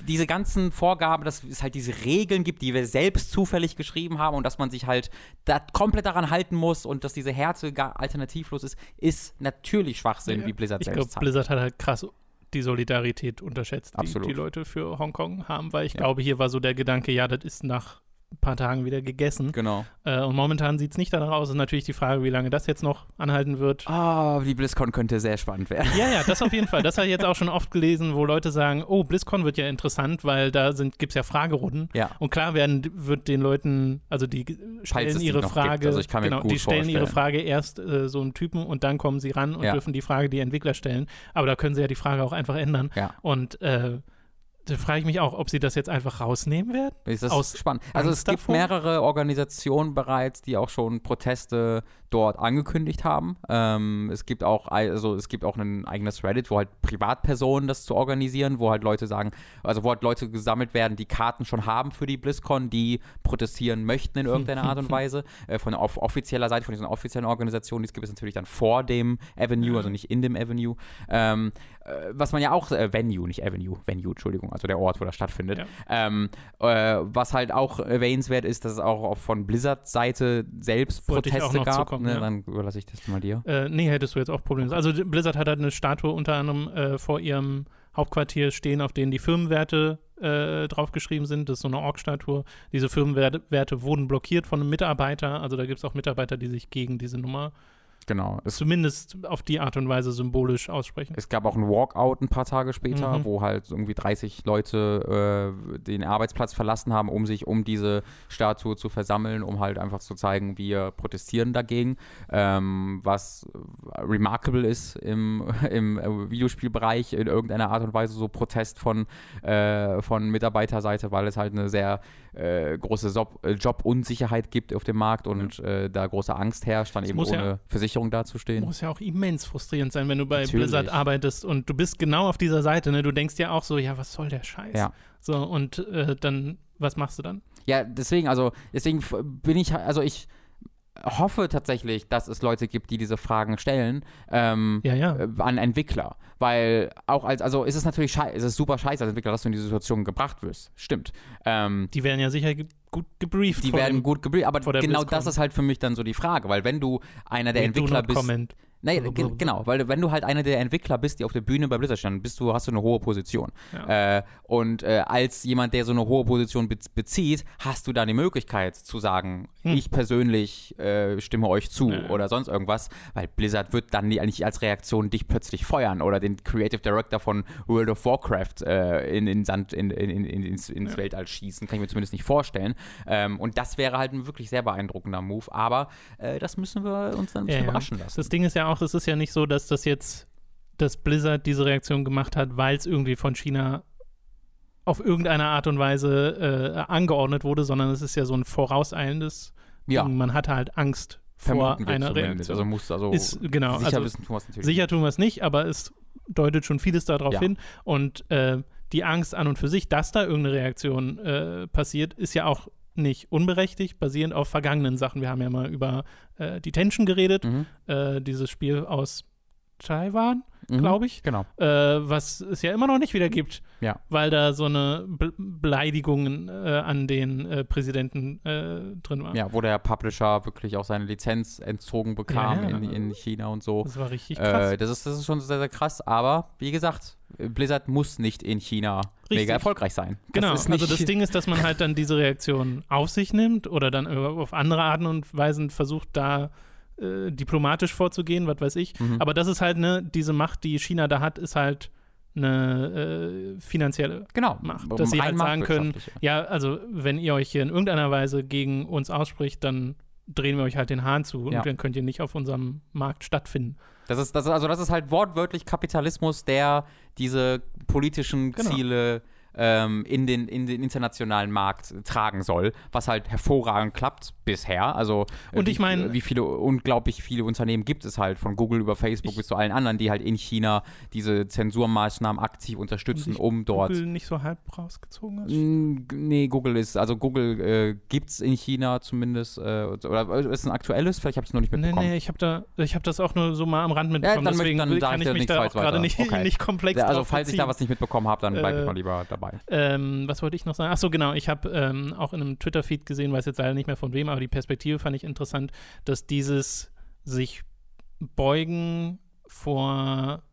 diese ganzen Vorgaben, dass es halt diese Regeln gibt, die wir selbst zufällig geschrieben haben und dass man sich halt da komplett daran halten muss und dass diese Härte gar alternativlos ist, ist natürlich Schwachsinn, wie Blizzard ich selbst glaube, sagt. Blizzard hat halt krass die Solidarität unterschätzt, die die Leute für Hongkong haben, weil ich Ja. glaube, hier war so der Gedanke, ja, das ist nach paar Tagen wieder gegessen. Genau. Äh, und momentan sieht es nicht danach aus. Ist natürlich die Frage, wie lange das jetzt noch anhalten wird. Ah, die BlizzCon könnte sehr spannend werden. Ja, ja, das auf jeden Fall. Das habe ich jetzt auch schon oft gelesen, wo Leute sagen, oh, BlizzCon wird ja interessant, weil da gibt es ja Fragerunden. Ja. Und klar werden, wird den Leuten, also die stellen es die ihre Frage. Also genau, die stellen ihre vorstellen. Frage erst äh, so einem Typen und dann kommen sie ran und Ja. dürfen die Frage die Entwickler stellen. Aber da können sie ja die Frage auch einfach ändern. Ja. Und äh, da frage ich mich auch, ob sie das jetzt einfach rausnehmen werden. Ist das Aus spannend. Also es Angst gibt davor? mehrere Organisationen bereits, die auch schon Proteste dort angekündigt haben. Ähm, es gibt auch also es gibt auch ein eigenes Reddit, wo halt Privatpersonen das zu organisieren, wo halt Leute sagen, also wo halt Leute gesammelt werden, die Karten schon haben für die BlizzCon, die protestieren möchten in irgendeiner Art und Weise. Äh, von auf offizieller Seite, von diesen offiziellen Organisationen, die gibt es natürlich dann vor dem Avenue, also nicht in dem Avenue. Ähm, äh, was man ja auch, äh, Venue, nicht Avenue, Venue, Entschuldigung, also der Ort, wo das stattfindet. Ja. Ähm, äh, was halt auch erwähnenswert ist, dass es auch auf- von Blizzard-Seite selbst Wollte auch Proteste gab. zukommen, ne, ja. Dann überlasse ich das mal dir. Äh, nee, hättest du jetzt auch Probleme. Also Blizzard hat halt eine Statue unter anderem äh, vor ihrem Hauptquartier stehen, auf denen die Firmenwerte äh, draufgeschrieben sind. Das ist so eine Org-Statue. Diese Firmenwerte Werte wurden blockiert von einem Mitarbeiter. Also da gibt es auch Mitarbeiter, die sich gegen diese Nummer Genau. Es, zumindest auf die Art und Weise symbolisch aussprechen. es gab auch ein Walkout ein paar Tage später, Mhm. wo halt irgendwie 30 Leute äh, den Arbeitsplatz verlassen haben, um sich um diese Statue zu versammeln, um halt einfach zu zeigen, wir protestieren dagegen. Ähm, was remarkable ist im, im Videospielbereich in irgendeiner Art und Weise so Protest von, äh, von Mitarbeiterseite, weil es halt eine sehr äh, große Job, Jobunsicherheit gibt auf dem Markt und äh, da große Angst herrscht, dann Es eben muss ja- ohne Versicherung dazustehen. Muss ja auch immens frustrierend sein, wenn du bei Natürlich. Blizzard arbeitest und du bist genau auf dieser Seite. Ne? Du denkst ja auch so, ja, was soll der Scheiß? Ja. So, und äh, dann, was machst du dann? Ja, deswegen, also, deswegen bin ich, also ich hoffe tatsächlich, dass es Leute gibt, die diese Fragen stellen ähm, Ja, ja. äh, an Entwickler. Weil auch als, also ist es natürlich scheiße, es ist super scheiße als Entwickler, dass du in diese Situation gebracht wirst. Stimmt. Ähm, Die werden ja sicher gut gebrieft. die werden dem- gut gebrieft, aber genau das ist halt für mich dann so die Frage, weil wenn du einer der Entwickler bist. comment. Naja, ge- genau, weil wenn du halt einer der Entwickler bist, die auf der Bühne bei Blizzard stehen, bist du, hast du eine hohe Position. Ja. Äh, und äh, als jemand, der so eine hohe Position bez bezieht, hast du dann die Möglichkeit zu sagen, Hm. ich persönlich äh, stimme euch zu Ja, oder sonst irgendwas, weil Blizzard wird dann nicht als Reaktion dich plötzlich feuern oder den Creative Director von World of Warcraft äh, in, in Sand, in, in, in, in, ins, ins Ja. Weltall schießen, kann ich mir zumindest nicht vorstellen. Ähm, und das wäre halt ein wirklich sehr beeindruckender Move, aber äh, das müssen wir uns dann ein bisschen überraschen lassen. Das Ding ist ja auch, es ist ja nicht so, dass das jetzt, dass Blizzard diese Reaktion gemacht hat, weil es irgendwie von China auf irgendeine Art und Weise äh, angeordnet wurde, sondern es ist ja so ein vorauseilendes ja. Ding. Man hatte halt Angst vor einer. Reaktion. Also muss also Ist- genau, sicher also wissen tun wir es natürlich. Sicher tun wir es nicht, aber es deutet schon vieles darauf Ja. hin. Und äh, die Angst an und für sich, dass da irgendeine Reaktion äh, passiert, ist ja auch nicht unberechtigt, basierend auf vergangenen Sachen. Wir haben ja mal über äh, die Tension geredet, Mhm. äh, dieses Spiel aus Taiwan, Mhm. glaube ich, Genau. äh, was es ja immer noch nicht wieder gibt, Ja. weil da so eine Be Beleidigungen äh, an den äh, Präsidenten äh, drin war. Ja, wo der Publisher wirklich auch seine Lizenz entzogen bekam Ja, ja. In, in China und so. Das war richtig krass. Äh, das, ist, das ist schon sehr, sehr krass, aber wie gesagt, Blizzard muss nicht in China Richtig. mega erfolgreich sein. Genau, das also das Ding ist, dass man halt dann diese Reaktion auf sich nimmt oder dann auf andere Arten und Weisen versucht, da äh, diplomatisch vorzugehen, was weiß ich. Mhm. Aber das ist halt, ne, diese Macht, die China da hat, ist halt eine äh, finanzielle genau, Macht. Dass sie halt sagen können, ja, also wenn ihr euch hier in irgendeiner Weise gegen uns ausspricht, dann drehen wir euch halt den Hahn zu Ja. und dann könnt ihr nicht auf unserem Markt stattfinden. Das ist, das ist, also das ist halt wortwörtlich Kapitalismus, der diese politischen Genau. Ähm, in, den, in den internationalen Markt tragen soll, was halt hervorragend klappt bisher. Also äh, Und wie, ich mein- wie viele unglaublich viele Unternehmen gibt es halt von Google über Facebook bis zu allen anderen, die halt in China diese Zensurmaßnahmen aktiv unterstützen, um dort Google nicht so halb rausgezogen hat. Nee, Google ist, also Google äh, gibt es in China zumindest, äh, oder äh, ist es ein aktuelles? Vielleicht habe ich es noch nicht Nee, mitbekommen. nee, ich habe da, ich habe das auch nur so mal am Rand mitbekommen, dann möcht- deswegen dann kann ich mich da auch gerade nicht, Okay. nicht komplex Ja, also falls ich da was nicht mitbekommen habe, dann bleibe ich Äh, mal lieber dabei. Ähm, was wollte ich noch sagen? Achso, genau. Ich habe ähm, auch in einem Twitter-Feed gesehen, weiß jetzt leider nicht mehr von wem, aber die Perspektive fand ich interessant, dass dieses sich beugen vor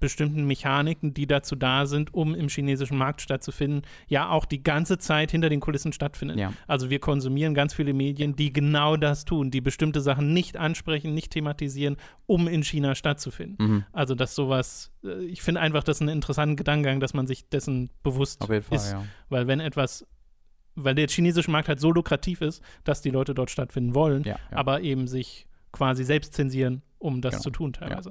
bestimmten Mechaniken, die dazu da sind, um im chinesischen Markt stattzufinden, ja auch die ganze Zeit hinter den Kulissen stattfindet. Ja. Also wir konsumieren ganz viele Medien, die genau das tun, die bestimmte Sachen nicht ansprechen, nicht thematisieren, um in China stattzufinden. Mhm. Also dass sowas, äh, ich finde einfach, das ist ein interessanter Gedankengang, dass man sich dessen bewusst Auf jeden Fall, ist. ja. Weil wenn etwas, weil der chinesische Markt halt so lukrativ ist, dass die Leute dort stattfinden wollen, Ja, aber eben sich quasi selbst zensieren, um das Genau. zu tun teilweise.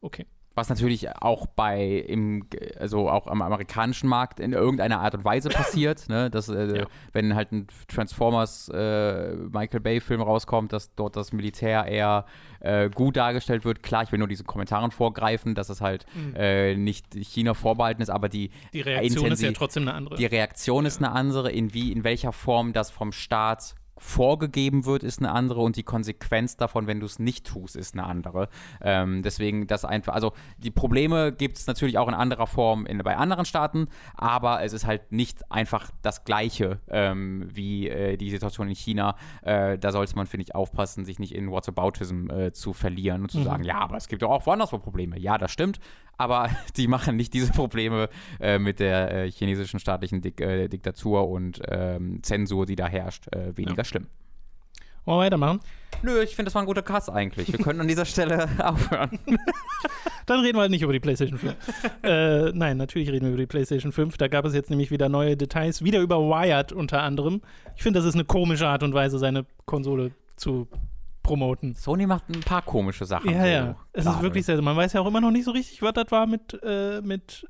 Okay. Was natürlich auch bei im, also auch am amerikanischen Markt in irgendeiner Art und Weise passiert, ne? Dass, äh, Ja. wenn halt ein Transformers äh, Michael Bay-Film rauskommt, dass dort das Militär eher äh, gut dargestellt wird. Klar, ich will nur diesen Kommentaren vorgreifen, dass es halt Mhm. äh, nicht China vorbehalten ist, aber die Die Reaktion ist ja trotzdem eine andere. Die Reaktion ist eine andere, in wie, in welcher Form das vom Staat vorgegeben wird, ist eine andere und die Konsequenz davon, wenn du es nicht tust, ist eine andere. Ähm, deswegen das einfach, also die Probleme gibt es natürlich auch in anderer Form in, bei anderen Staaten, aber es ist halt nicht einfach das Gleiche ähm, wie äh, die Situation in China. Äh, da sollte man, finde ich, aufpassen, sich nicht in Whataboutism äh, zu verlieren und zu Mhm. sagen, ja, aber es gibt doch auch woanders wo Probleme. Ja, das stimmt, aber die machen nicht diese Probleme äh, mit der äh, chinesischen staatlichen Dik äh, Diktatur und ähm, Zensur, die da herrscht, äh, weniger schlimm. Wollen wir weitermachen? Nö, ich finde, das war ein guter Cast eigentlich. Wir können an dieser Stelle aufhören. Dann reden wir halt nicht über die PlayStation 5. äh, nein, natürlich reden wir über die PlayStation 5. Da gab es jetzt nämlich wieder neue Details, wieder über Wired unter anderem. Ich finde, das ist eine komische Art und Weise, seine Konsole zu promoten. Sony macht ein paar komische Sachen. Ja, ja. Es ist wirklich sehr. Man weiß ja auch immer noch nicht so richtig, was das war mit, äh, mit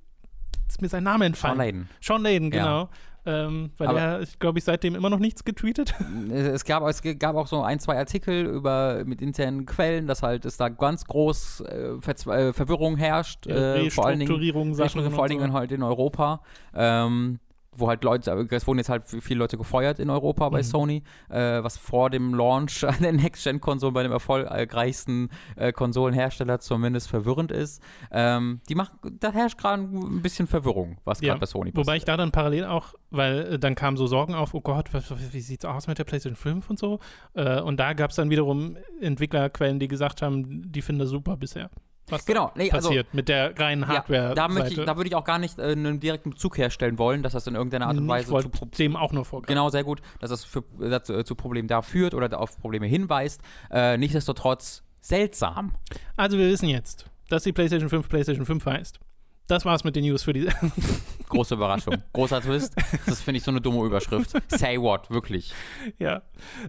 ist mir sein Name entfallen. Sean Layden. Sean Layden, Ja. genau. Ähm, weil Aber- er, ich glaube ich, seitdem immer noch nichts getweetet. Es gab, es gab auch so ein, zwei Artikel über, mit internen Quellen, dass halt es da ganz groß äh, Verzwe äh, Verwirrung herrscht. Äh, vor allen Dingen, Sachen vor allen Dingen so. halt in Europa. Ähm, wo halt Leute, es wurden jetzt halt viele Leute gefeuert in Europa bei Mhm. Sony, äh, was vor dem Launch der Next-Gen-Konsole bei dem erfolgreichsten äh, Konsolenhersteller zumindest verwirrend ist. Ähm, die machen, da herrscht gerade ein bisschen Verwirrung, was gerade Ja, bei Sony Wobei ich da dann parallel auch, weil äh, dann kamen so Sorgen auf, oh Gott, was, was, wie sieht's aus mit der PlayStation 5 und so. Äh, und da gab es dann wiederum Entwicklerquellen, die gesagt haben, die finden das super bisher. Was Genau, nee, also passiert mit der reinen Hardware. Ja, da, ich, da würde ich auch gar nicht äh, einen direkten Bezug herstellen wollen, dass das in irgendeiner Art und Weise zu wollte Pro dem auch nur vorgreifen. Genau, sehr gut, dass das für, dazu, äh, zu Problemen da führt oder auf Probleme hinweist. Äh, nichtsdestotrotz seltsam. Also wir wissen jetzt, dass die PlayStation 5 PlayStation 5 heißt. Das war's mit den News für die. Große Überraschung. Großer Twist. Das finde ich so eine dumme Überschrift. Say what, wirklich. ja.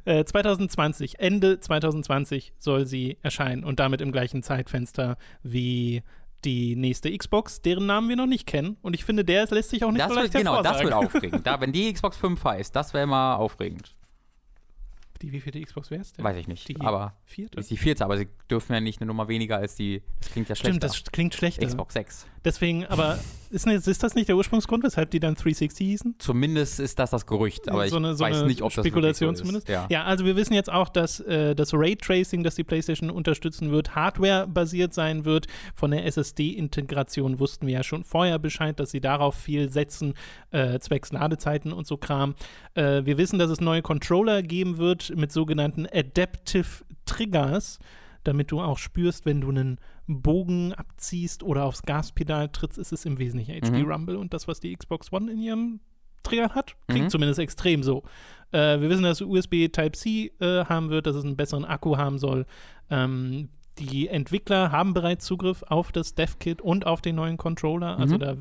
Äh, 2020, Ende 2020 soll sie erscheinen und damit im gleichen Zeitfenster wie die nächste Xbox, deren Namen wir noch nicht kennen. Und ich finde, der lässt sich auch nicht Das so wird, genau, das wird aufregend. Da, wenn die Xbox 5 heißt, das wäre mal aufregend. Die wievielte Xbox wäre es denn? Weiß ich nicht. Die aber vierte? ist die vierte, aber sie dürfen ja nicht eine Nummer weniger als die. Das klingt ja schlechter. Stimmt, das klingt schlechter. Xbox 6. Deswegen, aber ist, ne, ist das nicht der Ursprungsgrund, weshalb die dann 360 hießen? Zumindest ist das das Gerücht, aber so eine, ich so weiß eine nicht, ob das Spekulation so ist. zumindest. Ja. also wir wissen jetzt auch, dass äh, das Raytracing, das die PlayStation unterstützen wird, Hardware-basiert sein wird. Von der SSD-Integration wussten wir ja schon vorher Bescheid, dass sie darauf viel setzen, äh, zwecks Ladezeiten und so Kram. Äh, wir wissen, dass es neue Controller geben wird mit sogenannten Adaptive Triggers, damit du auch spürst, wenn du einen Bogen abziehst oder aufs Gaspedal trittst, ist es im Wesentlichen HD Mhm. Rumble und das, was die Xbox One in ihrem Trigger hat, klingt Mhm. zumindest extrem so. Äh, wir wissen, dass es USB Type-C äh, haben wird, dass es einen besseren Akku haben soll. Ähm, die Entwickler haben bereits Zugriff auf das Dev-Kit und auf den neuen Controller. Also Mhm. da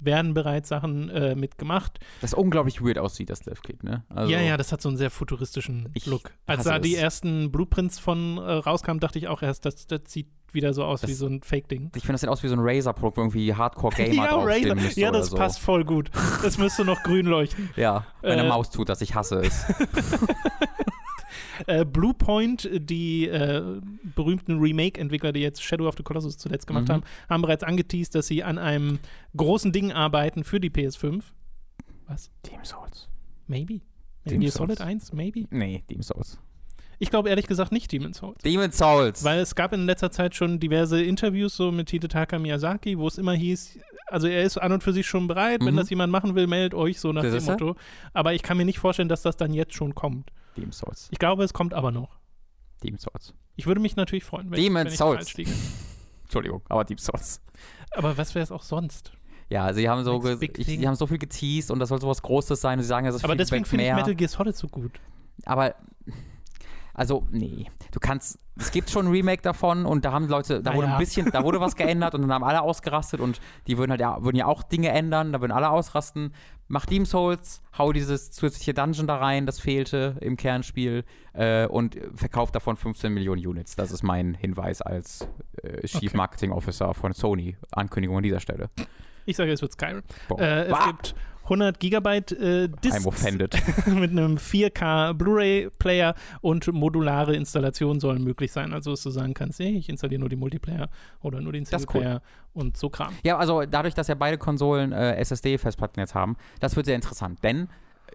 werden bereits Sachen äh, mitgemacht. Das unglaublich weird aussieht, das Dev-Kit, ne? Also, ja, ja, das hat so einen sehr futuristischen Ich Look. Als da die es. ersten Blueprints von äh, rauskamen, dachte ich auch erst, das, das sieht wieder so aus Das- wie so ein Fake-Ding. Ich finde, das sieht aus wie so ein Razer-Produkt, irgendwie Hardcore-Gamer ja, draufstehen Razer. müsste ja, das so. passt voll gut. Das müsste noch grün leuchten. Ja, meine Äh, Maus tut das, ich hasse es. Äh, Bluepoint, die äh, berühmten Remake-Entwickler, die jetzt Shadow of the Colossus zuletzt gemacht Mhm. haben, haben bereits angeteased, dass sie an einem großen Ding arbeiten für die PS5. Was? Team Souls. Maybe? Gear Souls. Solid 1? Maybe? Nee, Team Souls. Ich glaube ehrlich gesagt nicht Demon's Souls. Demon's Souls! Weil es gab in letzter Zeit schon diverse Interviews so mit Hidetaka Miyazaki, wo es immer hieß, also er ist an und für sich schon bereit, wenn Mhm. das jemand machen will, meldet euch, so nach Das dem ist er? Motto. Aber ich kann mir nicht vorstellen, dass das dann jetzt schon kommt. Demon's Souls. Ich glaube, es kommt aber noch. Demon's Souls. Ich würde mich natürlich freuen, wenn, Demon's wenn ich Souls. falsch liege. Entschuldigung, aber Deep Souls. Aber was wäre es auch sonst? Ja, sie haben so, ich, sie haben so viel geteased und das soll sowas Großes sein und sie sagen, es ist Aber viel deswegen weg finde ich mehr. Metal Gear Solid so gut. Aber also nee, du kannst es gibt schon ein Remake davon und da haben Leute, da wurde Naja. ein bisschen, da wurde was geändert und dann haben alle ausgerastet und die würden halt ja, würden ja auch Dinge ändern, da würden alle ausrasten. Mach Deem Souls, hau dieses zusätzliche Dungeon da rein, das fehlte im Kernspiel äh, und verkauft davon 15 Millionen Units. Das ist mein Hinweis als äh, Chief Okay. Marketing Officer von Sony. Ankündigung an dieser Stelle. Ich sage, es wird Skyrim. Äh, es gibt 100 Gigabyte äh, offended. mit einem 4K Blu-ray-Player und modulare Installationen sollen möglich sein. Also, dass du sagen kannst, hey, ich installiere nur die Multiplayer oder nur den ist cool. Singleplayer und so Kram. Ja, also dadurch, dass ja beide Konsolen äh, SSD-Festplatten jetzt haben, das wird sehr interessant, denn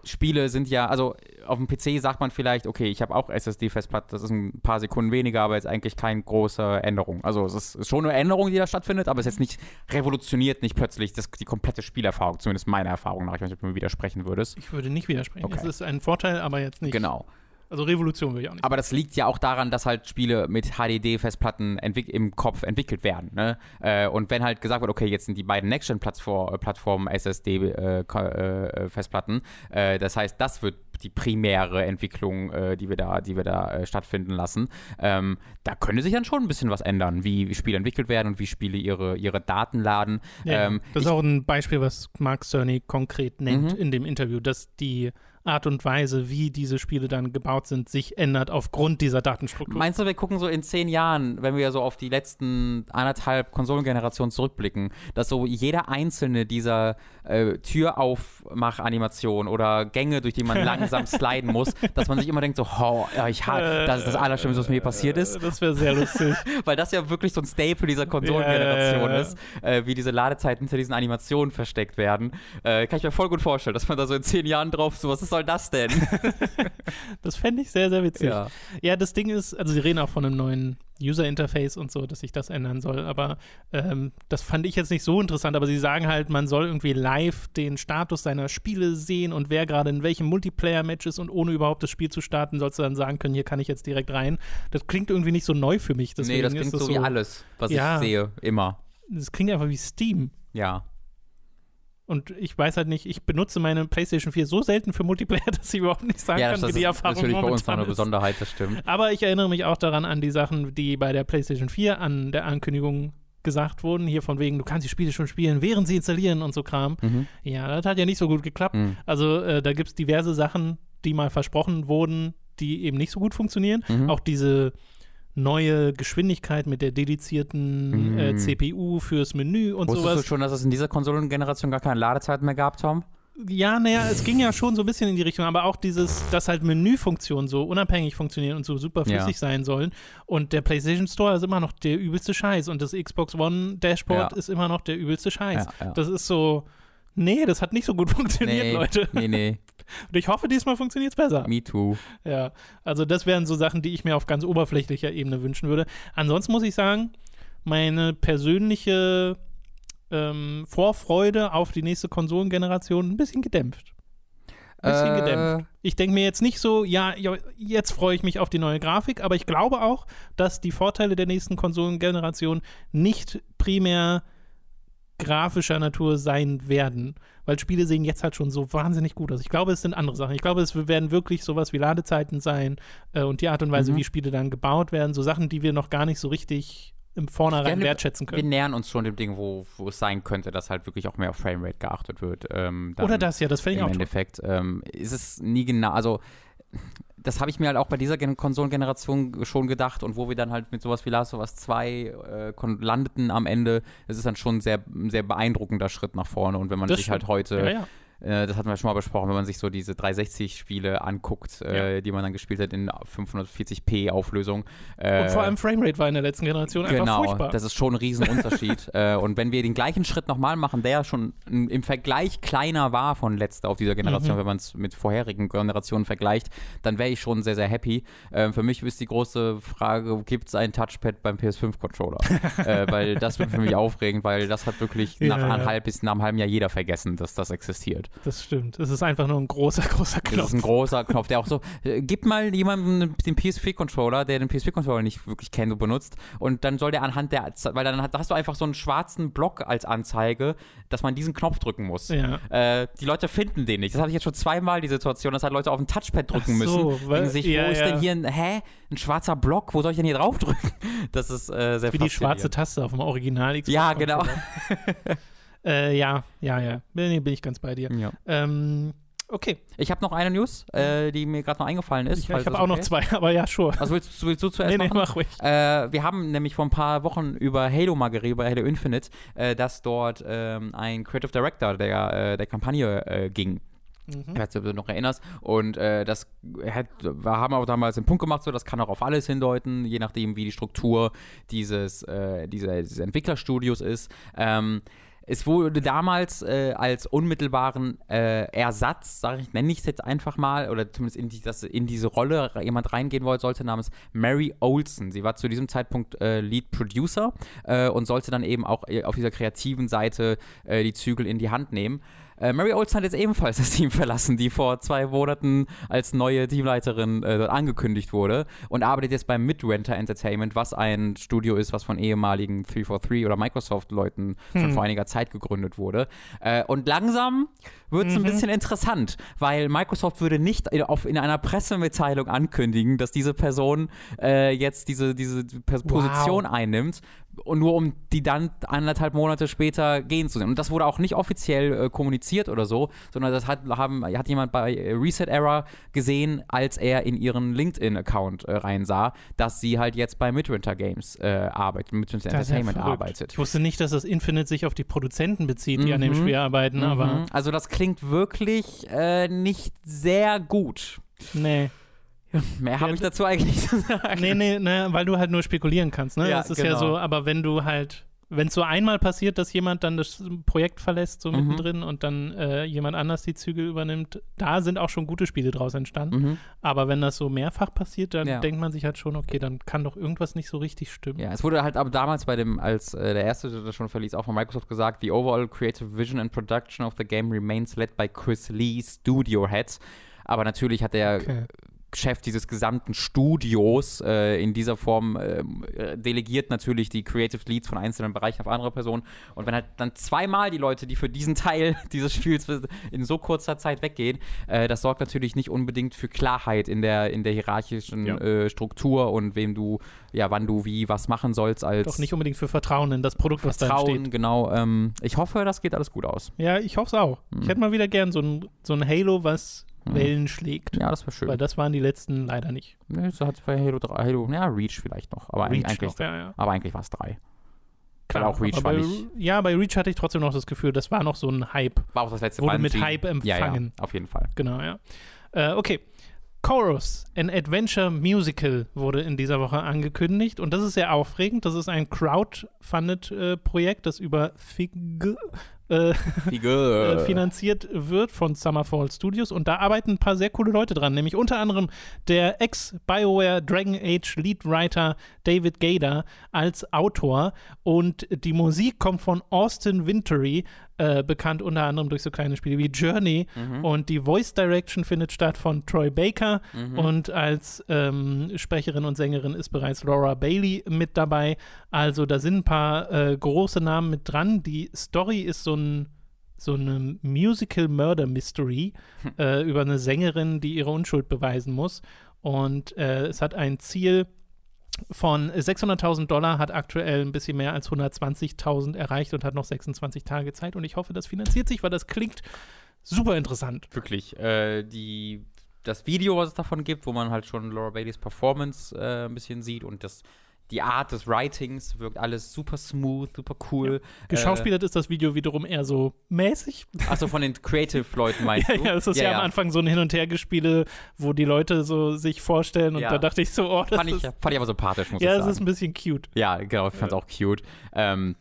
Spiele sind ja, also auf dem PC sagt man vielleicht, okay, ich habe auch SSD-Festplatte, das ist ein paar Sekunden weniger, aber jetzt eigentlich keine große Änderung. Also es ist, ist schon eine Änderung, die da stattfindet, aber es ist jetzt nicht revolutioniert, nicht plötzlich das, die komplette Spielerfahrung, zumindest meiner Erfahrung nach. Ich weiß nicht, ob du mir widersprechen würdest. Ich würde nicht widersprechen. Okay. Es ist ein Vorteil, aber jetzt nicht. Genau. Also, Revolution will ich auch nicht. Aber das liegt ja auch daran, dass halt Spiele mit HDD-Festplatten im Kopf entwickelt werden. Ne? Äh, und wenn halt gesagt wird, okay, jetzt sind die beiden Next-Gen-Plattformen SSD-Festplatten, äh, das heißt, das wird die primäre Entwicklung, äh, die wir da, die wir da äh, stattfinden lassen. Ähm, da könnte sich dann schon ein bisschen was ändern, wie, wie Spiele entwickelt werden und wie Spiele ihre, ihre Daten laden. Ja, ähm, das ist auch ein Beispiel, was Mark Cerny konkret nennt Mhm. in dem Interview, dass die Art und Weise, wie diese Spiele dann gebaut sind, sich ändert aufgrund dieser Datenstruktur. Meinst du, wir gucken so in zehn Jahren, wenn wir so auf die letzten anderthalb Konsolengenerationen zurückblicken, dass so jeder einzelne dieser äh, Türaufmach-Animationen oder Gänge, durch die man langsam sliden muss, dass man sich immer denkt so, oh, ich ha das ist das Allerschlimmste, was mir hier passiert ist. Äh, Das wäre sehr lustig. Weil das ja wirklich so ein Staple dieser Konsolengeneration ja. ist, äh, wie diese Ladezeiten hinter diesen Animationen versteckt werden. Äh, kann ich mir voll gut vorstellen, dass man da so in zehn Jahren drauf so, was soll das denn? Das fände ich sehr, sehr witzig. ja. Ja, das Ding ist, also sie reden auch von einem neuen User-Interface und so, dass sich das ändern soll, aber ähm, das fand ich jetzt nicht so interessant, aber sie sagen halt, man soll irgendwie live den Status seiner Spiele sehen und wer gerade in welchem Multiplayer-Match ist und ohne überhaupt das Spiel zu starten, sollst du dann sagen können, hier kann ich jetzt direkt rein. Das klingt irgendwie nicht so neu für mich. Deswegen nee, das klingt das so wie alles, was Ja. ich sehe, immer. Das klingt einfach wie Steam. Ja. Und ich weiß halt nicht, ich benutze meine PlayStation 4 so selten für Multiplayer, dass ich überhaupt nicht sagen Ja, kann, das, wie die ist Erfahrung natürlich bei uns noch eine ist. Besonderheit, das stimmt. Aber ich erinnere mich auch daran an die Sachen, die bei der PlayStation 4 an der Ankündigung gesagt wurden. Hier von wegen, du kannst die Spiele schon spielen, während sie installieren und so Kram. Mhm. Ja, das hat ja nicht so gut geklappt. Mhm. Also äh, da gibt es diverse Sachen, die mal versprochen wurden, die eben nicht so gut funktionieren. Mhm. Auch diese neue Geschwindigkeit mit der dedizierten Mhm. äh, CPU fürs Menü und Wusstest sowas. du schon, dass es in dieser Konsolengeneration gar keine Ladezeiten mehr gab, Tom? Ja, naja, es ging ja schon so ein bisschen in die Richtung, aber auch dieses, dass halt Menüfunktionen so unabhängig funktionieren und so super flüssig Ja. sein sollen. Und der PlayStation Store ist immer noch der übelste Scheiß und das Xbox One Dashboard Ja. ist immer noch der übelste Scheiß. Ja. Das ist so, nee, das hat nicht so gut funktioniert, nee, Leute. nee, nee, Und ich hoffe, diesmal funktioniert es besser. me too. Ja, also das wären so Sachen, die ich mir auf ganz oberflächlicher Ebene wünschen würde. Ansonsten muss ich sagen, meine persönliche ähm, Vorfreude auf die nächste Konsolengeneration ein bisschen gedämpft. Ein bisschen Äh, gedämpft. Ich denke mir jetzt nicht so, ja, ja, jetzt freue ich mich auf die neue Grafik, aber ich glaube auch, dass die Vorteile der nächsten Konsolengeneration nicht primär grafischer Natur sein werden, weil Spiele sehen jetzt halt schon so wahnsinnig gut aus. Ich glaube, es sind andere Sachen. Ich glaube, es werden wirklich sowas wie Ladezeiten sein äh, und die Art und Weise, Mhm. wie Spiele dann gebaut werden, so Sachen, die wir noch gar nicht so richtig im Vornherein Ja, wertschätzen Wir können. nähern uns schon dem Ding, wo, wo es sein könnte, dass halt wirklich auch mehr auf Framerate geachtet wird. Ähm, Oder das, ja, das fände ich Im auch toll. Endeffekt ähm, ist es nie genau, also das habe ich mir halt auch bei dieser Gen Konsolengeneration schon gedacht und wo wir dann halt mit sowas wie Last of Us 2 äh, landeten am Ende, es ist dann schon ein sehr, sehr beeindruckender Schritt nach vorne und wenn man Das sich halt stimmt. heute Ja, ja. Äh, das hatten wir schon mal besprochen, wenn man sich so diese 360-Spiele anguckt, äh, die man dann gespielt hat in 540p Auflösung. Äh, Und vor allem Framerate war in der letzten Generation einfach Genau, furchtbar. das ist schon ein Riesenunterschied. äh, und wenn wir den gleichen Schritt nochmal machen, der ja schon im Vergleich kleiner war von letzter auf dieser Generation, Mhm. wenn man es mit vorherigen Generationen vergleicht, dann wäre ich schon sehr, sehr happy. Ähm, für mich ist die große Frage, gibt es ein Touchpad beim PS5-Controller? äh, weil das wird für mich aufregend, weil das hat wirklich Ja, nach ja. halb nach einem halben Jahr jeder vergessen, dass das existiert. Das stimmt. Es ist einfach nur ein großer, großer Das Knopf. ist ein großer Knopf, der auch so, äh, gib mal jemandem den PS4-Controller, der den PS4-Controller nicht wirklich kennt und benutzt und dann soll der anhand der, weil dann hast du einfach so einen schwarzen Block als Anzeige, dass man diesen Knopf drücken muss. Ja. Äh, die Leute finden den nicht. Das hatte ich jetzt schon zweimal, die Situation, dass halt Leute auf ein Touchpad drücken Ach so, müssen. weil- sich, ja, wo ist ja. denn hier ein, hä? Ein schwarzer Block? Wo soll ich denn hier draufdrücken? Das ist äh, sehr Wie die schwarze. Taste auf dem Original Xbox. Ja, genau. Äh, ja, ja, ja. Nee, bin ich ganz bei dir. Ja. Ähm, okay. Ich habe noch eine News, äh, die mir gerade noch eingefallen ist. Ich, falls ich habe auch noch okay zwei, aber ja, sure. Also willst, du- willst du zuerst Nee, nee, machen? mach ruhig. Äh, wir haben nämlich vor ein paar Wochen über Halo mal geredet, über Halo Infinite, äh, dass dort ähm, ein Creative Director der, äh, der Kampagne äh, ging. Mhm. Ich weiß nicht, ob du dich noch erinnerst. Und äh, das hat, wir haben auch damals den Punkt gemacht, so das kann auch auf alles hindeuten, je nachdem, wie die Struktur dieses, äh, dieser, dieses Entwicklerstudios ist. Ähm, es wurde damals äh, als unmittelbaren äh, Ersatz, sage ich, nenne ich es jetzt einfach mal, oder zumindest in, die, dass in diese Rolle jemand reingehen wollte, sollte namens Mary Olsen. Sie war zu diesem Zeitpunkt äh, Lead Producer äh, und sollte dann eben auch äh, auf dieser kreativen Seite äh, die Zügel in die Hand nehmen. Äh, Mary Olsen hat jetzt ebenfalls das Team verlassen, die vor zwei Monaten als neue Teamleiterin äh, dort angekündigt wurde und arbeitet jetzt beim Midwinter Entertainment, was ein Studio ist, was von ehemaligen 343 oder Microsoft-Leuten schon vor einiger Zeit gegründet wurde. Äh, und langsam wird es ein bisschen interessant, weil Microsoft würde nicht in, auf, in einer Pressemitteilung ankündigen, dass diese Person äh, jetzt diese, diese Pers- Wow. Position einnimmt und nur um die dann anderthalb Monate später gehen zu sehen. Und das wurde auch nicht offiziell äh, kommuniziert oder so, sondern das hat, haben, hat jemand bei äh, Reset Era gesehen, als er in ihren LinkedIn-Account äh, reinsah, dass sie halt jetzt bei Midwinter Games äh, arbeitet, Midwinter Das ist ja Entertainment arbeitet. Ich wusste nicht, dass das Infinite sich auf die Produzenten bezieht, die an dem Mhm. Spiel arbeiten, aber Mhm. Also das klingt wirklich äh, nicht sehr gut. nee. Mehr habe ich dazu eigentlich nicht zu sagen. Nee, nee, ne, weil du halt nur spekulieren kannst, ne? Ja, das ist ja genau. so, aber wenn du halt, wenn es so einmal passiert, dass jemand dann das Projekt verlässt, so Mhm. mittendrin, und dann äh, jemand anders die Zügel übernimmt, da sind auch schon gute Spiele draus entstanden. Mhm. Aber wenn das so mehrfach passiert, dann Ja. denkt man sich halt schon, okay, dann kann doch irgendwas nicht so richtig stimmen. Ja, es wurde halt aber damals bei dem, als äh, der erste das schon verließ, auch von Microsoft gesagt, the overall creative vision and production of the game remains led by Chris Lee, Studio Head. Aber natürlich hat der Okay. Chef dieses gesamten Studios äh, in dieser Form äh, delegiert natürlich die Creative Leads von einzelnen Bereichen auf andere Personen. Und wenn halt dann zweimal die Leute, die für diesen Teil dieses Spiels in so kurzer Zeit weggehen, äh, das sorgt natürlich nicht unbedingt für Klarheit in der, in der hierarchischen Ja. äh, Struktur und wem du, ja, wann du wie was machen sollst als Doch nicht unbedingt für Vertrauen in das Produkt, was da Vertrauen, steht. genau. Ähm, ich hoffe, das geht alles gut aus. Ja, ich hoffe es auch. Hm. Ich hätte mal wieder gern so ein, so ein Halo, was Wellen schlägt. Ja, das war schön. Weil das waren die letzten leider nicht. Nee, so hat es bei Halo 3, Halo, ja, Reach vielleicht noch, aber Reach eigentlich, noch, ja, ja. aber eigentlich war es drei. Klar, auch Reach war nicht- Ja, bei Reach hatte ich trotzdem noch das Gefühl, das war noch so ein Hype. War auch das letzte Wurde mit Bungie. Hype Ja, ja, empfangen. auf jeden Fall. Genau, ja. Äh, okay. Chorus, ein Adventure Musical, wurde in dieser Woche angekündigt und das ist sehr aufregend. Das ist ein Crowdfunded-Projekt, das über Fig äh, äh, finanziert wird von Summerfall Studios. Und da arbeiten ein paar sehr coole Leute dran, nämlich unter anderem der Ex-BioWare Dragon Age Leadwriter David Gader als Autor. Und die Musik kommt von Austin Wintory, äh, bekannt unter anderem durch so kleine Spiele wie Journey Mhm. und die Voice Direction findet statt von Troy Baker Mhm. und als ähm, Sprecherin und Sängerin ist bereits Laura Bailey mit dabei. Also da sind ein paar äh, große Namen mit dran. Die Story ist so ein so eine Musical Murder Mystery äh, über eine Sängerin, die ihre Unschuld beweisen muss. Und äh, es hat ein Ziel von 600.000 Dollar, hat aktuell ein bisschen mehr als 120.000 erreicht und hat noch 26 Tage Zeit. Und ich hoffe, das finanziert sich, weil das klingt super interessant. Wirklich. Äh, die, das Video, was es davon gibt, wo man halt schon Laura Baileys Performance äh, ein bisschen sieht und das, die Art des Writings wirkt alles super smooth, super cool. Geschauspielert ist das Video wiederum eher so mäßig. Äh, Achso, von den Creative-Leuten meinst Ja, du? ja, es ist ja, am Anfang so ein Hin- und Hergespiele, wo die Leute so sich vorstellen und Ja. da dachte ich so, oh, das Fand ich, ist, fand ich aber sympathisch, muss ja, ich es sagen. ist ein bisschen cute. Ja, genau, ich fand's auch cute. Ähm,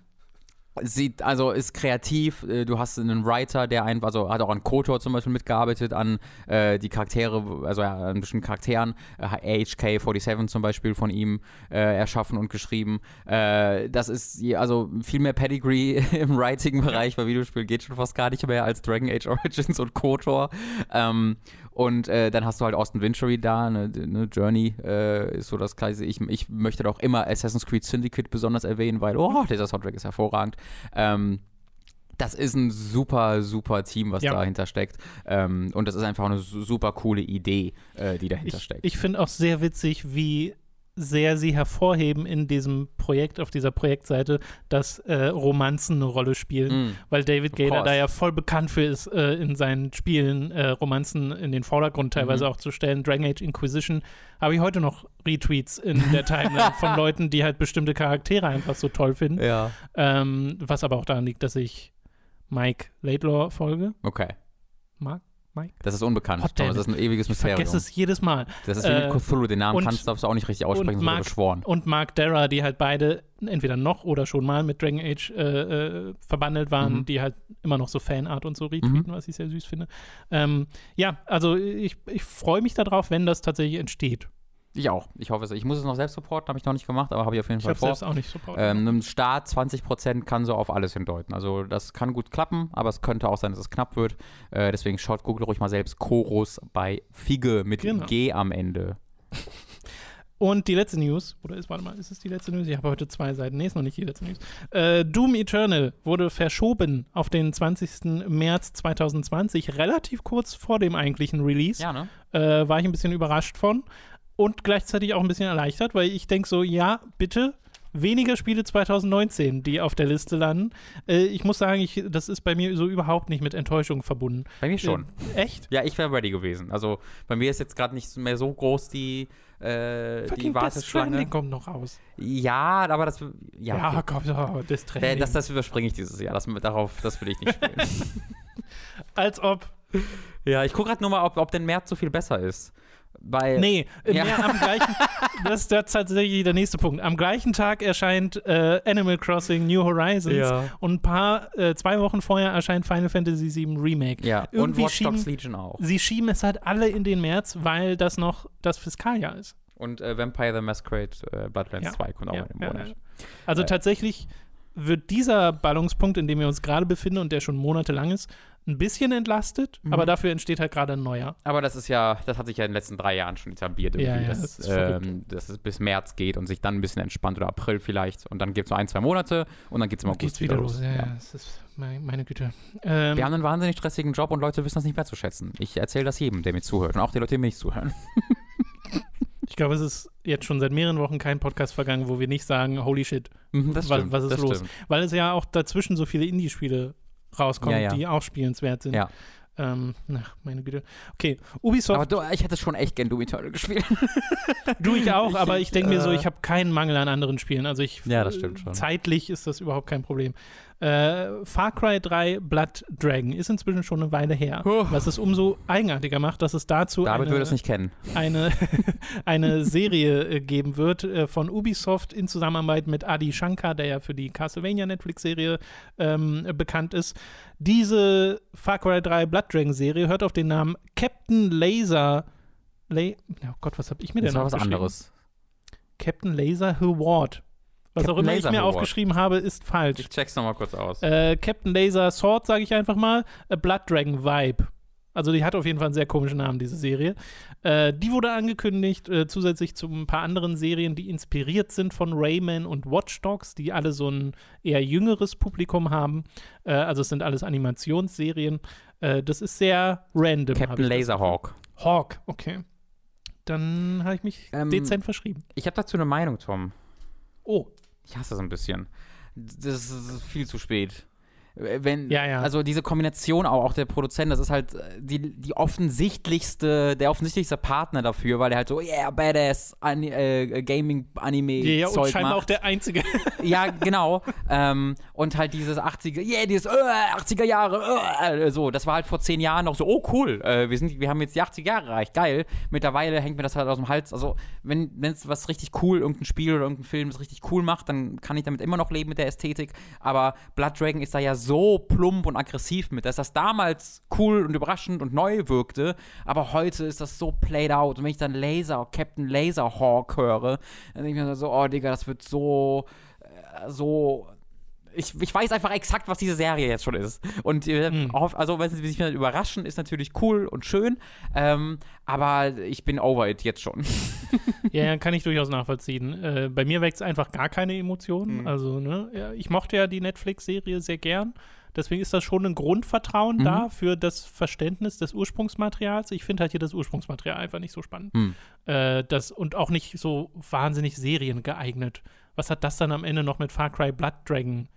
sieht, also ist kreativ, äh, du hast einen Writer, der einfach, also hat auch an KOTOR zum Beispiel mitgearbeitet, an äh, die Charaktere, also an bestimmten Charakteren, äh, AHK-47 zum Beispiel von ihm äh, erschaffen und geschrieben. Äh, das ist, also viel mehr Pedigree im Writing-Bereich bei Videospielen geht schon fast gar nicht mehr als Dragon Age Origins und KOTOR. Ähm, und äh, dann hast du halt Austin Wintory da, eine ne Journey äh, ist so das Kleine. Ich, ich möchte doch immer Assassin's Creed Syndicate besonders erwähnen, weil, oh, dieser Soundtrack ist hervorragend. Ähm, das ist ein super, super Team, was Ja. dahinter steckt. Ähm, und das ist einfach eine su- super coole Idee, äh, die dahinter Ich, steckt. ich finde auch sehr witzig, wie sehr sie hervorheben in diesem Projekt, auf dieser Projektseite, dass äh, Romanzen eine Rolle spielen. Mm. Weil David course. da ja voll bekannt für ist, äh, in seinen Spielen äh, Romanzen in den Vordergrund teilweise Mhm. auch zu stellen. Dragon Age Inquisition habe ich heute noch Retweets in der Timeline von Leuten, die halt bestimmte Charaktere einfach so toll finden. Ja. Ähm, was aber auch daran liegt, dass ich Mike Laidlaw folge. Okay. Mark? Mike? Das ist unbekannt. Hot Thomas, das ist ein ewiges Ich Mysterium. vergesse es jedes Mal. Das ist wie Äh, mit Cthulhu. Den Namen und- kannst du darfst du auch nicht richtig aussprechen, und so Mark- beschworen. Und Mark Dara, die halt beide entweder noch oder schon mal mit Dragon Age äh, äh, verbandelt waren, Mhm. die halt immer noch so Fanart und so retweeten, was ich sehr süß finde. Ähm, ja, also ich, ich freue mich darauf, wenn das tatsächlich entsteht. Ich auch. Ich hoffe es. Ich muss es noch selbst supporten, habe ich noch nicht gemacht, aber habe ich auf jeden Ich Fall vor. selbst auch nicht Support. Ähm, einem Start 20% kann so auf alles hindeuten. Also das kann gut klappen, aber es könnte auch sein, dass es knapp wird. Äh, deswegen schaut, googelt ruhig mal selbst Chorus bei Fige mit Genau. G am Ende. Und die letzte News, oder ist, warte mal, ist es die letzte News? Ich habe heute zwei Seiten. Nee, ist noch nicht die letzte News. Äh, Doom Eternal wurde verschoben auf den 20. März 2020, relativ kurz vor dem eigentlichen Release. Ja, ne? äh, war ich ein bisschen überrascht von und gleichzeitig auch ein bisschen erleichtert, weil ich denke so, ja, bitte weniger Spiele 2019, die auf der Liste landen. Äh, ich muss sagen, ich, das ist bei mir so überhaupt nicht mit Enttäuschung verbunden. Bei mir schon. Äh, echt? Ja, ich wäre ready gewesen. Also bei mir ist jetzt gerade nicht mehr so groß die, äh, die Warteschlange. Stranding kommt noch raus. Ja, aber das. Ja, Ja, okay. komm, oh, Death Äh, Stranding. das, das überspringe ich dieses Jahr. Das, darauf, das will ich nicht spielen. Als ob. ja, ich gucke gerade nur mal, ob, ob denn März so viel besser ist. Weil, Nee, Ja. mehr am gleichen. Das ist tatsächlich der nächste Punkt. Am gleichen Tag erscheint äh, Animal Crossing New Horizons Ja. und ein paar, äh, zwei Wochen vorher erscheint Final Fantasy VII Remake. Ja, und Irgendwie Watch Dogs schieben- Legion auch. Sie schieben es halt alle in den März, weil das noch das Fiskaljahr ist. Und äh, Vampire the Masquerade äh, Bloodlands Ja. 2 kommt auch Ja, in dem ja, Monat. Also Äh. tatsächlich wird dieser Ballungspunkt, in dem wir uns gerade befinden und der schon monatelang ist, ein bisschen entlastet, Mhm. aber dafür entsteht halt gerade ein neuer. Aber das ist ja, das hat sich ja in den letzten drei Jahren schon etabliert, irgendwie, Ja, ja, dass, das ist ähm, dass es bis März geht und sich dann ein bisschen entspannt oder April vielleicht. Und dann gibt es so ein, zwei Monate und dann geht es im August geht's wieder los. Ja, ja. das ist meine, meine Güte. Ähm, Wir haben einen wahnsinnig stressigen Job und Leute wissen das nicht mehr zu schätzen. Ich erzähle das jedem, der mir zuhört. Und auch die Leute, die mir nicht zuhören. ich glaube, es ist jetzt schon seit mehreren Wochen kein Podcast vergangen, wo wir nicht sagen, holy shit, Mhm, das Was- stimmt. was ist los? Stimmt. weil es ja auch dazwischen so viele Indie-Spiele rauskommen, Ja, ja. die auch spielenswert sind. Ja. Ähm, ach, meine Güte. Okay, Ubisoft. Aber du, ich hätte schon echt gern Doom Eternal gespielt. du, ich auch, aber ich denke mir so, äh, ich habe keinen Mangel an anderen Spielen. Also ich Ja, das stimmt schon. zeitlich ist das überhaupt kein Problem. Äh, Far Cry 3 Blood Dragon ist inzwischen schon eine Weile her, Huh. was es umso eigenartiger macht, dass es dazu David eine, es nicht kennen. eine, eine Serie äh, geben wird äh, von Ubisoft in Zusammenarbeit mit Adi Shankar, der ja für die Castlevania Netflix-Serie ähm, bekannt ist. Diese Far Cry 3 Blood Dragon Serie hört auf den Namen Captain Laser. La oh Gott, was habe ich mir Das denn war was anderes. Captain Laser Heward. Was auch Captain immer Laser ich mir Heward. aufgeschrieben habe, ist falsch. Ich check's nochmal kurz aus. Äh, Captain Laser Sword, sage ich einfach mal. A Blood Dragon Vibe. Also die hat auf jeden Fall einen sehr komischen Namen, diese Serie. Äh, die wurde angekündigt, äh, zusätzlich zu ein paar anderen Serien, die inspiriert sind von Rayman und Watch Dogs, die alle so ein eher jüngeres Publikum haben. Äh, also es sind alles Animationsserien. Äh, das ist sehr random. Captain Laserhawk. Hawk, okay. Dann habe ich mich Ähm, dezent verschrieben. Ich habe dazu eine Meinung, Tom. Oh, Ich hasse das ein bisschen. Das ist viel zu spät. Wenn, Ja, ja. Also diese Kombination auch, auch der Produzent, das ist halt äh, die, die offensichtlichste, der offensichtlichste Partner dafür, weil er halt so, yeah, badass Ani äh, Gaming-Anime ja, ja, und Zeug scheinbar macht. auch der einzige. Ja, genau. ähm, und halt dieses 80er, yeah, dieses äh, 80er Jahre, äh, so, das war halt vor zehn Jahren noch so, oh cool, äh, wir, sind, wir haben jetzt die 80er Jahre erreicht, geil. Mittlerweile hängt mir das halt aus dem Hals. Also, wenn es was richtig cool, irgendein Spiel oder irgendein Film das richtig cool macht, dann kann ich damit immer noch leben mit der Ästhetik. Aber Blood Dragon ist da ja so plump und aggressiv mit, dass das damals cool und überraschend und neu wirkte, aber heute ist das so played out. Und wenn ich dann Laser, Captain Laserhawk höre, dann denke ich mir so, oh Digga, das wird so so. Ich, ich weiß einfach exakt, was diese Serie jetzt schon ist. Und äh, Mhm. also, wenn sie sich dann überraschen, ist natürlich cool und schön. Ähm, aber ich bin over it jetzt schon. Ja, kann ich durchaus nachvollziehen. Äh, bei mir weckt es einfach gar keine Emotionen. Mhm. Also, ne, ja, ich mochte ja die Netflix-Serie sehr gern. Deswegen ist das schon ein Grundvertrauen Mhm. da für das Verständnis des Ursprungsmaterials. Ich finde halt hier das Ursprungsmaterial einfach nicht so spannend. Hm. Äh, das, und auch nicht so wahnsinnig seriengeeignet. Was hat das dann am Ende noch mit Far Cry Blood Dragon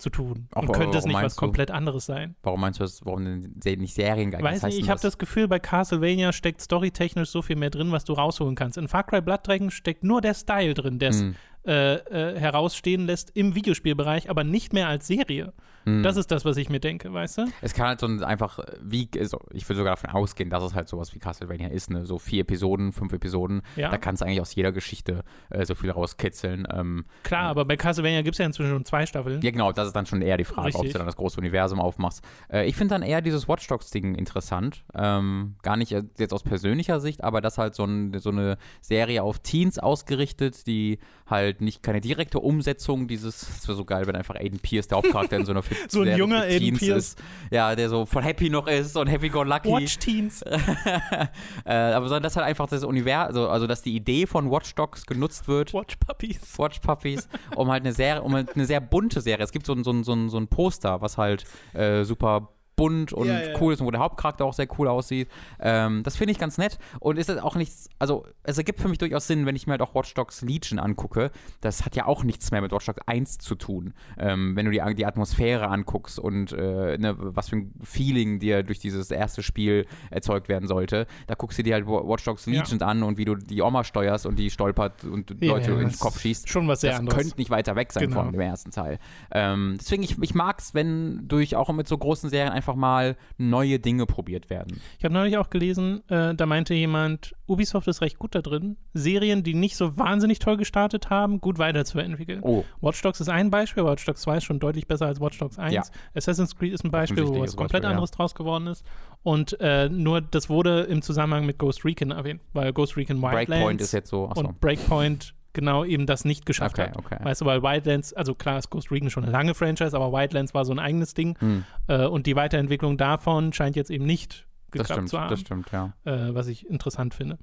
zu tun? Ach, und könnte es nicht was du? komplett anderes sein? Warum meinst du das? Warum denn nicht Serien geeignet? Weiß nicht, ich habe das Gefühl, bei Castlevania steckt storytechnisch so viel mehr drin, was du rausholen kannst. In Far Cry Blood Dragon steckt nur der Style drin, der es Hm. Äh, äh, herausstehen lässt im Videospielbereich, aber nicht mehr als Serie. Hm. Das ist das, was ich mir denke, weißt du? Es kann halt so ein einfach, äh, wie, also ich würde sogar davon ausgehen, dass es halt sowas wie Castlevania ist, ne? So vier Episoden, fünf Episoden. Ja. Da kannst du eigentlich aus jeder Geschichte äh, so viel rauskitzeln. Ähm, Klar, aber bei Castlevania gibt es ja inzwischen schon zwei Staffeln. Ja, genau, das ist dann schon eher die Frage, ob Richtig. du dann das große Universum aufmachst. Äh, ich finde dann eher dieses Watch Dogs-Ding interessant. Ähm, gar nicht äh, jetzt aus persönlicher Sicht, aber das halt so, ein, so eine Serie auf Teens ausgerichtet, die halt nicht keine direkte Umsetzung dieses, es wäre so geil, wenn einfach Aiden Pierce der Hauptcharakter in so einer Fit- So ein junger Aiden Pierce. ist. Ja, der so voll happy noch ist und happy go lucky. Watch Teens. äh, aber sondern dass halt einfach das Universum, also, also dass die Idee von Watch Dogs genutzt wird, Watch Puppies. Watch Puppies, um halt eine Serie, um halt eine sehr bunte Serie. Es gibt so ein, so ein, so ein, so ein Poster, was halt äh, super bunt und Ja, ja, cool ist und wo der Hauptcharakter auch sehr cool aussieht. Ähm, das finde ich ganz nett und ist auch nichts, also es ergibt für mich durchaus Sinn, wenn ich mir halt auch Watch Dogs Legion angucke. Das hat ja auch nichts mehr mit Watch Dogs 1 zu tun. Ähm, wenn du die, die Atmosphäre anguckst und äh, ne, was für ein Feeling dir durch dieses erste Spiel erzeugt werden sollte, da guckst du dir halt Wa- Watch Dogs. Legion an und wie du die Oma steuerst und die stolpert und Leute in den Kopf schießt Schon was sehr das anderes. könnte nicht weiter weg sein Genau. von dem ersten Teil. Ähm, deswegen, ich, ich mag es, wenn durch auch mit so großen Serien einfach mal neue Dinge probiert werden. Ich habe neulich auch gelesen, äh, da meinte jemand, Ubisoft ist recht gut da drin, Serien, die nicht so wahnsinnig toll gestartet haben, gut weiterzuentwickeln. Oh, Watch Dogs ist ein Beispiel, Watch Dogs 2 ist schon deutlich besser als Watch Dogs 1. Ja. Assassin's Creed ist ein Beispiel, wo was komplett Beispiel, ja. anderes draus geworden ist. Und äh, nur das wurde im Zusammenhang mit Ghost Recon erwähnt, weil Ghost Recon Wildlands Breakpoint ist jetzt so. Achso. und Breakpoint genau eben das nicht geschafft Okay, hat. okay. Weißt du, weil Wildlands, also klar ist Ghost Recon schon eine lange Franchise, aber Wildlands war so ein eigenes Ding Hm, äh, und die Weiterentwicklung davon scheint jetzt eben nicht das geklappt stimmt, zu haben das stimmt, ja. äh, was ich interessant finde.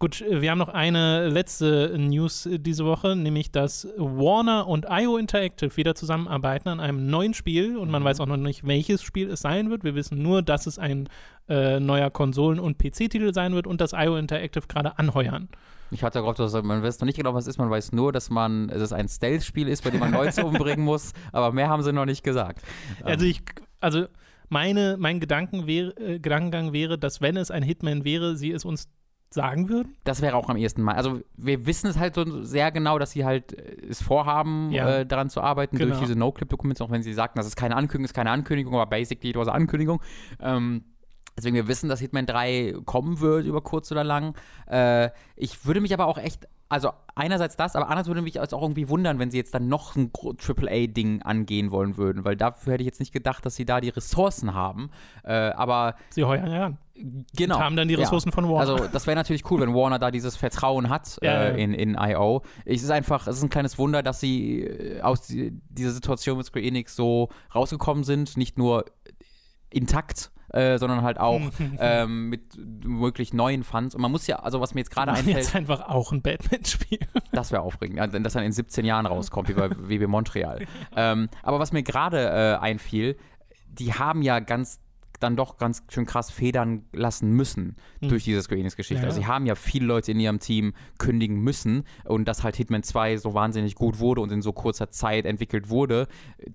Gut, äh, wir haben noch eine letzte News äh, diese Woche, nämlich dass Warner und IO Interactive wieder zusammenarbeiten an einem neuen Spiel und man Mhm. weiß auch noch nicht, welches Spiel es sein wird. Wir wissen nur, dass es ein äh, neuer Konsolen- und PC-Titel sein wird und dass IO Interactive gerade anheuern. Ich hatte gehofft, dass man weiß noch nicht genau, was es ist. Man weiß nur, dass man, es ist ein Stealth-Spiel ist, bei dem man Leute umbringen muss, aber mehr haben sie noch nicht gesagt. Also ich, also meine, mein Gedanken wäre, äh, Gedankengang wäre, dass wenn es ein Hitman wäre, sie es uns sagen würden. Das wäre auch am ehesten mal. Also wir wissen es halt so sehr genau, dass sie halt äh, es vorhaben, Ja. äh, daran zu arbeiten Genau. durch diese No-Clip-Dokumente, auch wenn sie sagten, das ist keine Ankündigung, ist keine Ankündigung, aber basically it was eine Ankündigung. Ähm, deswegen wir wissen, dass Hitman 3 kommen wird über kurz oder lang. Äh, ich würde mich aber auch echt, also einerseits das, aber andererseits würde mich auch irgendwie wundern, wenn sie jetzt dann noch ein AAA-Ding angehen wollen würden, weil dafür hätte ich jetzt nicht gedacht, dass sie da die Ressourcen haben. Äh, aber Sie heuern ja ran. genau. Und haben dann die Ja. Ressourcen von Warner. Also das wäre natürlich cool, wenn Warner da dieses Vertrauen hat Ja, äh, ja. in, in I.O. Es ist einfach, es ist ein kleines Wunder, dass sie äh, aus die, dieser Situation mit Square Enix so rausgekommen sind, nicht nur intakt, äh, sondern halt auch ähm, mit wirklich neuen Funds. Und man muss ja, also was mir jetzt gerade einfällt, jetzt einfach auch ein Batman-Spiel. das wäre aufregend, ja, wenn das dann in 17 Jahren rauskommt, wie bei WB Montreal. ähm, aber was mir gerade äh, einfiel, die haben ja ganz dann doch ganz schön krass federn lassen müssen Hm. durch diese Square Enix-Geschichte. Ja. Also sie haben ja viele Leute in ihrem Team kündigen müssen und dass halt Hitman 2 so wahnsinnig gut wurde und in so kurzer Zeit entwickelt wurde,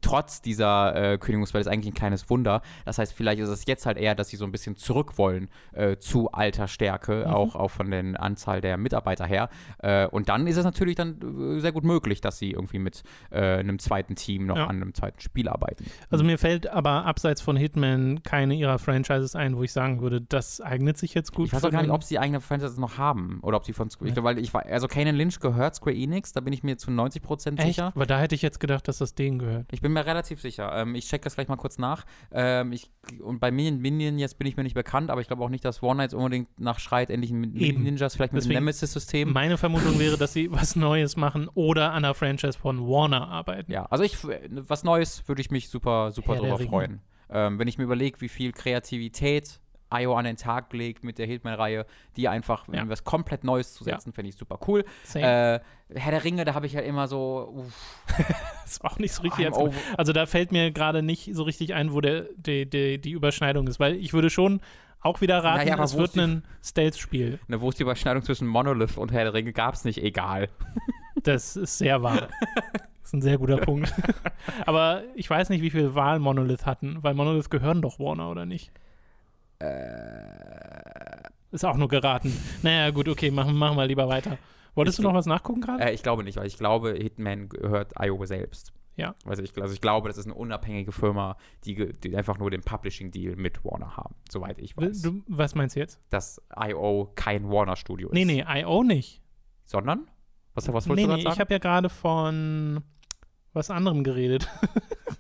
trotz dieser äh, Kündigungswelle ist eigentlich ein kleines Wunder. Das heißt, vielleicht ist es jetzt halt eher, dass sie so ein bisschen zurück wollen äh, zu alter Stärke, Mhm. auch, auch von der Anzahl der Mitarbeiter her. Äh, und dann ist es natürlich dann äh, sehr gut möglich, dass sie irgendwie mit äh, einem zweiten Team noch Ja. an einem zweiten Spiel arbeiten. Also mir fällt aber abseits von Hitman keine ihrer Franchises ein, wo ich sagen würde, das eignet sich jetzt gut Ich weiß auch gar nicht, ob sie eigene Franchises noch haben oder ob sie von Square, weil ich war, also Kane Lynch gehört Square Enix, da bin ich mir zu 90% Echt? sicher. Aber da hätte ich jetzt gedacht, dass das denen gehört. Ich bin mir relativ sicher. Ähm, ich check das gleich mal kurz nach. Ähm, ich, und bei Minion, Minion jetzt bin ich mir nicht bekannt, aber ich glaube auch nicht, dass Warner jetzt unbedingt nachschreit, endlich mit Eben. Ninjas, vielleicht mit Deswegen- dem Nemesis-System. Meine Vermutung wäre, dass sie was Neues machen oder an der Franchise von Warner arbeiten. Ja, also ich, was Neues würde ich mich super, super Herr drüber freuen. Ähm, wenn ich mir überlege, wie viel Kreativität IO an den Tag legt mit der Hitman-Reihe, die einfach Ja. was komplett Neues zu Ja. setzen, finde ich super cool. Äh, Herr der Ringe, da habe ich halt immer so, ist auch nicht so richtig. Gemeint. Also da fällt mir gerade nicht so richtig ein, wo der, die, die, die Überschneidung ist, weil ich würde schon auch wieder raten, Naja, es wird ein Stealth-Spiel. ne, wo ist die Überschneidung zwischen Monolith und Herr der Ringe, gab es nicht, egal. Das ist sehr wahr. Ist ein sehr guter Punkt. Aber ich weiß nicht, wie viel Wahl Monolith hatten, weil Monolith gehören doch Warner, oder nicht? Ist auch nur geraten. Naja, gut, okay, machen, machen wir lieber weiter. Wolltest Ich- du noch was nachgucken gerade? Äh, ich glaube nicht, weil ich glaube, Hitman gehört IO selbst. Ja. Also ich, also ich glaube, das ist eine unabhängige Firma, die, die einfach nur den Publishing-Deal mit Warner haben, soweit ich weiß. du, was meinst du jetzt? dass IO kein Warner-Studio ist. Nee, nee, I.O. nicht. Sondern? Was, was wolltest nee, du nee, sagen? ich habe ja gerade von was anderem geredet.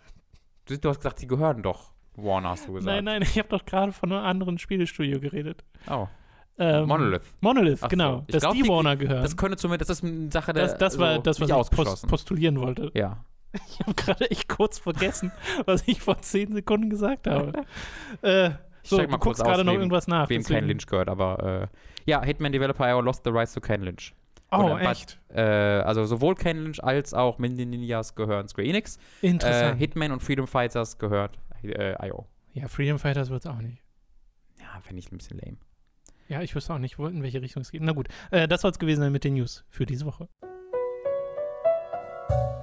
du, du hast gesagt, die gehören doch Warner, hast du gesagt. Nein, nein, ich habe doch gerade von einem anderen Spielestudio geredet. Oh. Ähm, Monolith. Monolith, so. genau. Ich dass glaub, die, die- Warner gehören. Das könnte zumindest, das ist eine Sache der das, das war so das, was ich post postulieren wollte. ja. Ich habe gerade echt kurz vergessen, was ich vor zehn Sekunden gesagt habe. äh, so, check du mal kurz guckst gerade noch irgendwas nach. Wem deswegen- Ken Lynch gehört, aber äh, ja, Hitman Developer IO lost the rights to Ken Lynch. Oh, echt? Äh, also sowohl Ken Lynch als auch Mindy Ninjas gehören Square Enix. Äh, Interessant. Hitman und Freedom Fighters gehört äh, IO. ja, Freedom Fighters wird es auch nicht. Ja, finde ich ein bisschen lame. Ja, ich wüsste auch nicht, in welche Richtung es geht. Na gut, äh, das soll es gewesen sein mit den News für diese Woche.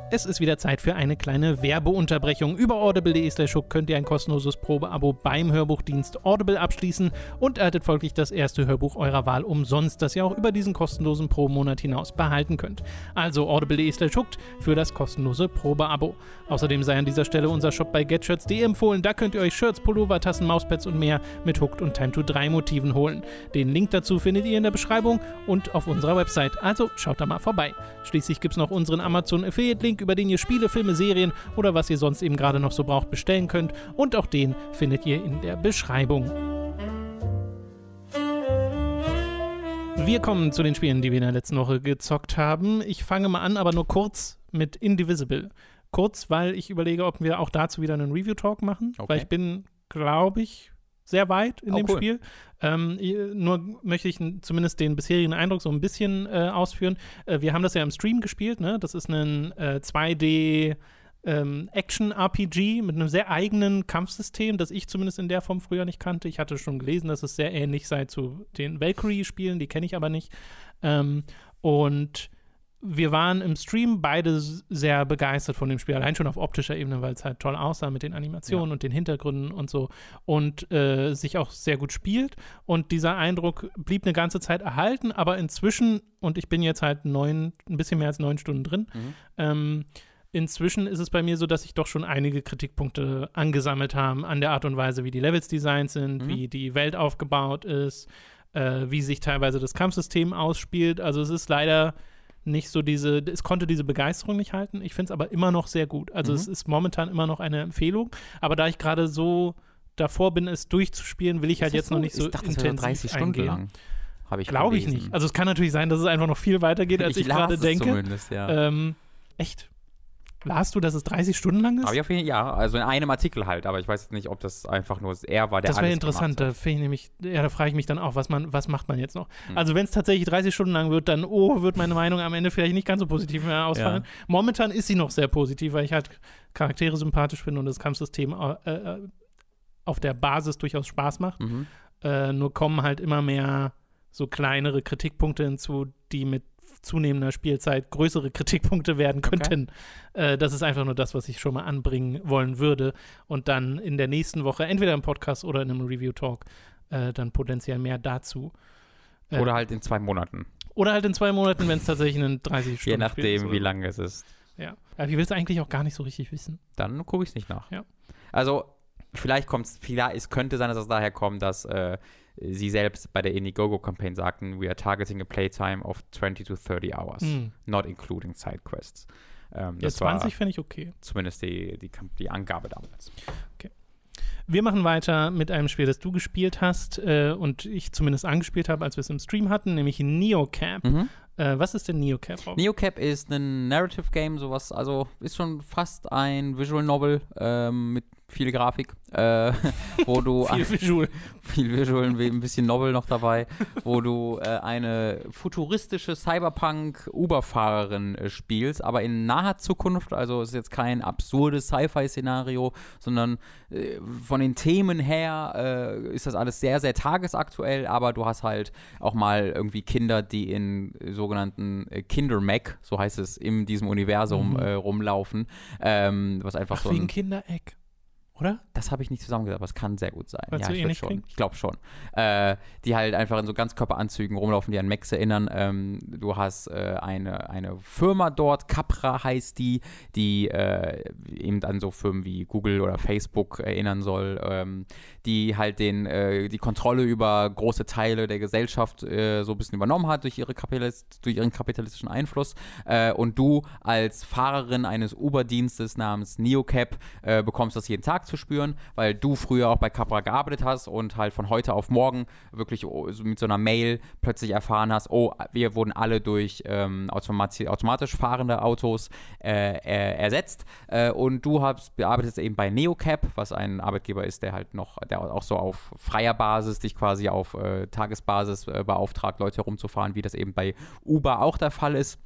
Es ist wieder Zeit für eine kleine Werbeunterbrechung. Über audible.de slash könnt ihr ein kostenloses Probeabo beim Hörbuchdienst Audible abschließen und erhaltet folglich das erste Hörbuch eurer Wahl umsonst, das ihr auch über diesen kostenlosen Probemonat hinaus behalten könnt. Also audible.de slash für das kostenlose Probeabo. Außerdem sei an dieser Stelle unser Shop bei getshirts.de empfohlen. Da könnt ihr euch Shirts, Pullover, Tassen, Mauspads und mehr mit Hooked und Time to 3 Motiven holen. Den Link dazu findet ihr in der Beschreibung und auf unserer Website. Also schaut da mal vorbei. Schließlich gibt es noch unseren Amazon Affiliate Link, über den ihr Spiele, Filme, Serien oder was ihr sonst eben gerade noch so braucht bestellen könnt. Und auch den findet ihr in der Beschreibung. Wir kommen zu den Spielen, die wir in der letzten Woche gezockt haben. Ich fange mal an, aber nur kurz mit Indivisible. Kurz, weil ich überlege, ob wir auch dazu wieder einen Review-Talk machen. Okay. Weil ich bin, glaube ich, sehr weit in Oh, dem cool. Spiel. Ähm, nur möchte ich zumindest den bisherigen Eindruck so ein bisschen äh, ausführen. Äh, wir haben das ja im Stream gespielt, ne? Das ist ein äh, 2D ähm, Action-RPG mit einem sehr eigenen Kampfsystem, das ich zumindest in der Form früher nicht kannte. Ich hatte schon gelesen, dass es sehr ähnlich sei zu den Valkyrie-Spielen, die kenne ich aber nicht. Ähm, und wir waren im Stream beide sehr begeistert von dem Spiel, allein schon auf optischer Ebene, weil es halt toll aussah mit den Animationen ja. und den Hintergründen und so und äh, sich auch sehr gut spielt. Und dieser Eindruck blieb eine ganze Zeit erhalten, aber inzwischen, und ich bin jetzt halt neun, ein bisschen mehr als neun Stunden drin, mhm. ähm, inzwischen ist es bei mir so, dass sich doch schon einige Kritikpunkte angesammelt haben an der Art und Weise, wie die Levels designt sind, mhm. wie die Welt aufgebaut ist, äh, wie sich teilweise das Kampfsystem ausspielt. Also es ist leider nicht so diese, es konnte diese Begeisterung nicht halten. Ich finde es aber immer noch sehr gut. Also mhm. es ist momentan immer noch eine Empfehlung. Aber da ich gerade so davor bin, es durchzuspielen, will ich halt jetzt so? noch nicht so ich dachte, intensiv 30 Stunden eingehen. lang. Habe ich Glaube ich nicht. Also es kann natürlich sein, dass es einfach noch viel weitergeht, als ich, ich gerade denke. Zumindest, ja. Ähm, echt? Las du, dass es 30 Stunden lang ist? Aber ja, ja, also in einem Artikel halt, aber ich weiß jetzt nicht, ob das einfach nur er war, der Das wäre interessant, da ich nämlich, ja, da frage ich mich dann auch, was man, was macht man jetzt noch? Hm. Also wenn es tatsächlich 30 Stunden lang wird, dann, oh, wird meine Meinung am Ende vielleicht nicht ganz so positiv mehr ausfallen. Ja. Momentan ist sie noch sehr positiv, weil ich halt Charaktere sympathisch finde und das Kampfsystem äh, äh, auf der Basis durchaus Spaß macht. Mhm. Äh, nur kommen halt immer mehr so kleinere Kritikpunkte hinzu, die mit zunehmender Spielzeit größere Kritikpunkte werden könnten. Okay. Äh, das ist einfach nur das, was ich schon mal anbringen wollen würde. Und dann in der nächsten Woche, entweder im Podcast oder in einem Review-Talk, äh, dann potenziell mehr dazu. Äh, oder halt in zwei Monaten. Oder halt in zwei Monaten, wenn es tatsächlich ein 30 Stunden Je nachdem, wie lange es ist. Ja. Aber ich will es eigentlich auch gar nicht so richtig wissen. Dann gucke ich es nicht nach. Ja. Also, vielleicht kommt es, es könnte sein, dass es daher kommt, dass äh, sie selbst bei der Indiegogo-Campaign sagten, we are targeting a playtime of 20 to 30 hours, mm. not including side quests. Ähm, ja, 20 finde ich okay. Zumindest die, die, die Angabe damals. Okay. Wir machen weiter mit einem Spiel, das du gespielt hast äh, und ich zumindest angespielt habe, als wir es im Stream hatten, nämlich Neocap. Mhm. Äh, was ist denn Neocap? Neocap ist ein Narrative Game, sowas, also ist schon fast ein Visual Novel ähm, mit viel Grafik, äh, wo du viel Visual, viel Visual, ein bisschen Novel noch dabei, wo du äh, eine futuristische Cyberpunk-Uber-Fahrerin äh, spielst, aber in naher Zukunft. Also es ist jetzt kein absurdes Sci-Fi-Szenario, sondern äh, von den Themen her äh, ist das alles sehr, sehr tagesaktuell. Aber du hast halt auch mal irgendwie Kinder, die in sogenannten äh, Kinder-Mac, so heißt es in diesem Universum, mhm. rumlaufen, ähm, was einfach Ach, so ein wegen Kindereck oder? Das habe ich nicht zusammengesagt, aber es kann sehr gut sein. Weil's ja, ich, eh schon. ich glaube schon. Äh, die halt einfach in so Ganzkörperanzügen rumlaufen, die an Max erinnern. Ähm, du hast äh, eine, eine Firma dort, Capra heißt die, die äh, eben an so Firmen wie Google oder Facebook erinnern soll, ähm, die halt den, äh, die Kontrolle über große Teile der Gesellschaft äh, so ein bisschen übernommen hat durch, ihre Kapitalist, durch ihren kapitalistischen Einfluss. Äh, und du als Fahrerin eines Uber-Dienstes namens Neocap bekommst das jeden Tag zu spüren, weil du früher auch bei Capra gearbeitet hast und halt von heute auf morgen wirklich mit so einer Mail plötzlich erfahren hast, oh, wir wurden alle durch ähm, automatisch fahrende Autos äh, äh, ersetzt äh, und du hast, bearbeitest eben bei Neocap, was ein Arbeitgeber ist, der halt noch, der auch so auf freier Basis dich quasi auf äh, Tagesbasis äh, beauftragt, Leute herumzufahren, wie das eben bei Uber auch der Fall ist.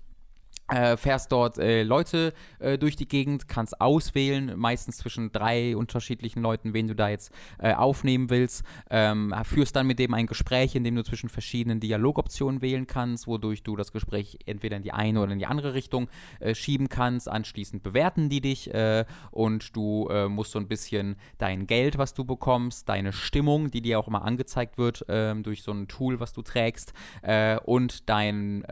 Äh, fährst dort äh, Leute äh, durch die Gegend, kannst auswählen, meistens zwischen drei unterschiedlichen Leuten, wen du da jetzt äh, aufnehmen willst. Ähm, führst dann mit dem ein Gespräch, in dem du zwischen verschiedenen Dialogoptionen wählen kannst, wodurch du das Gespräch entweder in die eine oder in die andere Richtung äh, schieben kannst. Anschließend bewerten die dich äh, und du musst so ein bisschen dein Geld, was du bekommst, deine Stimmung, die dir auch immer angezeigt wird ähm, durch so ein Tool, was du trägst, und dein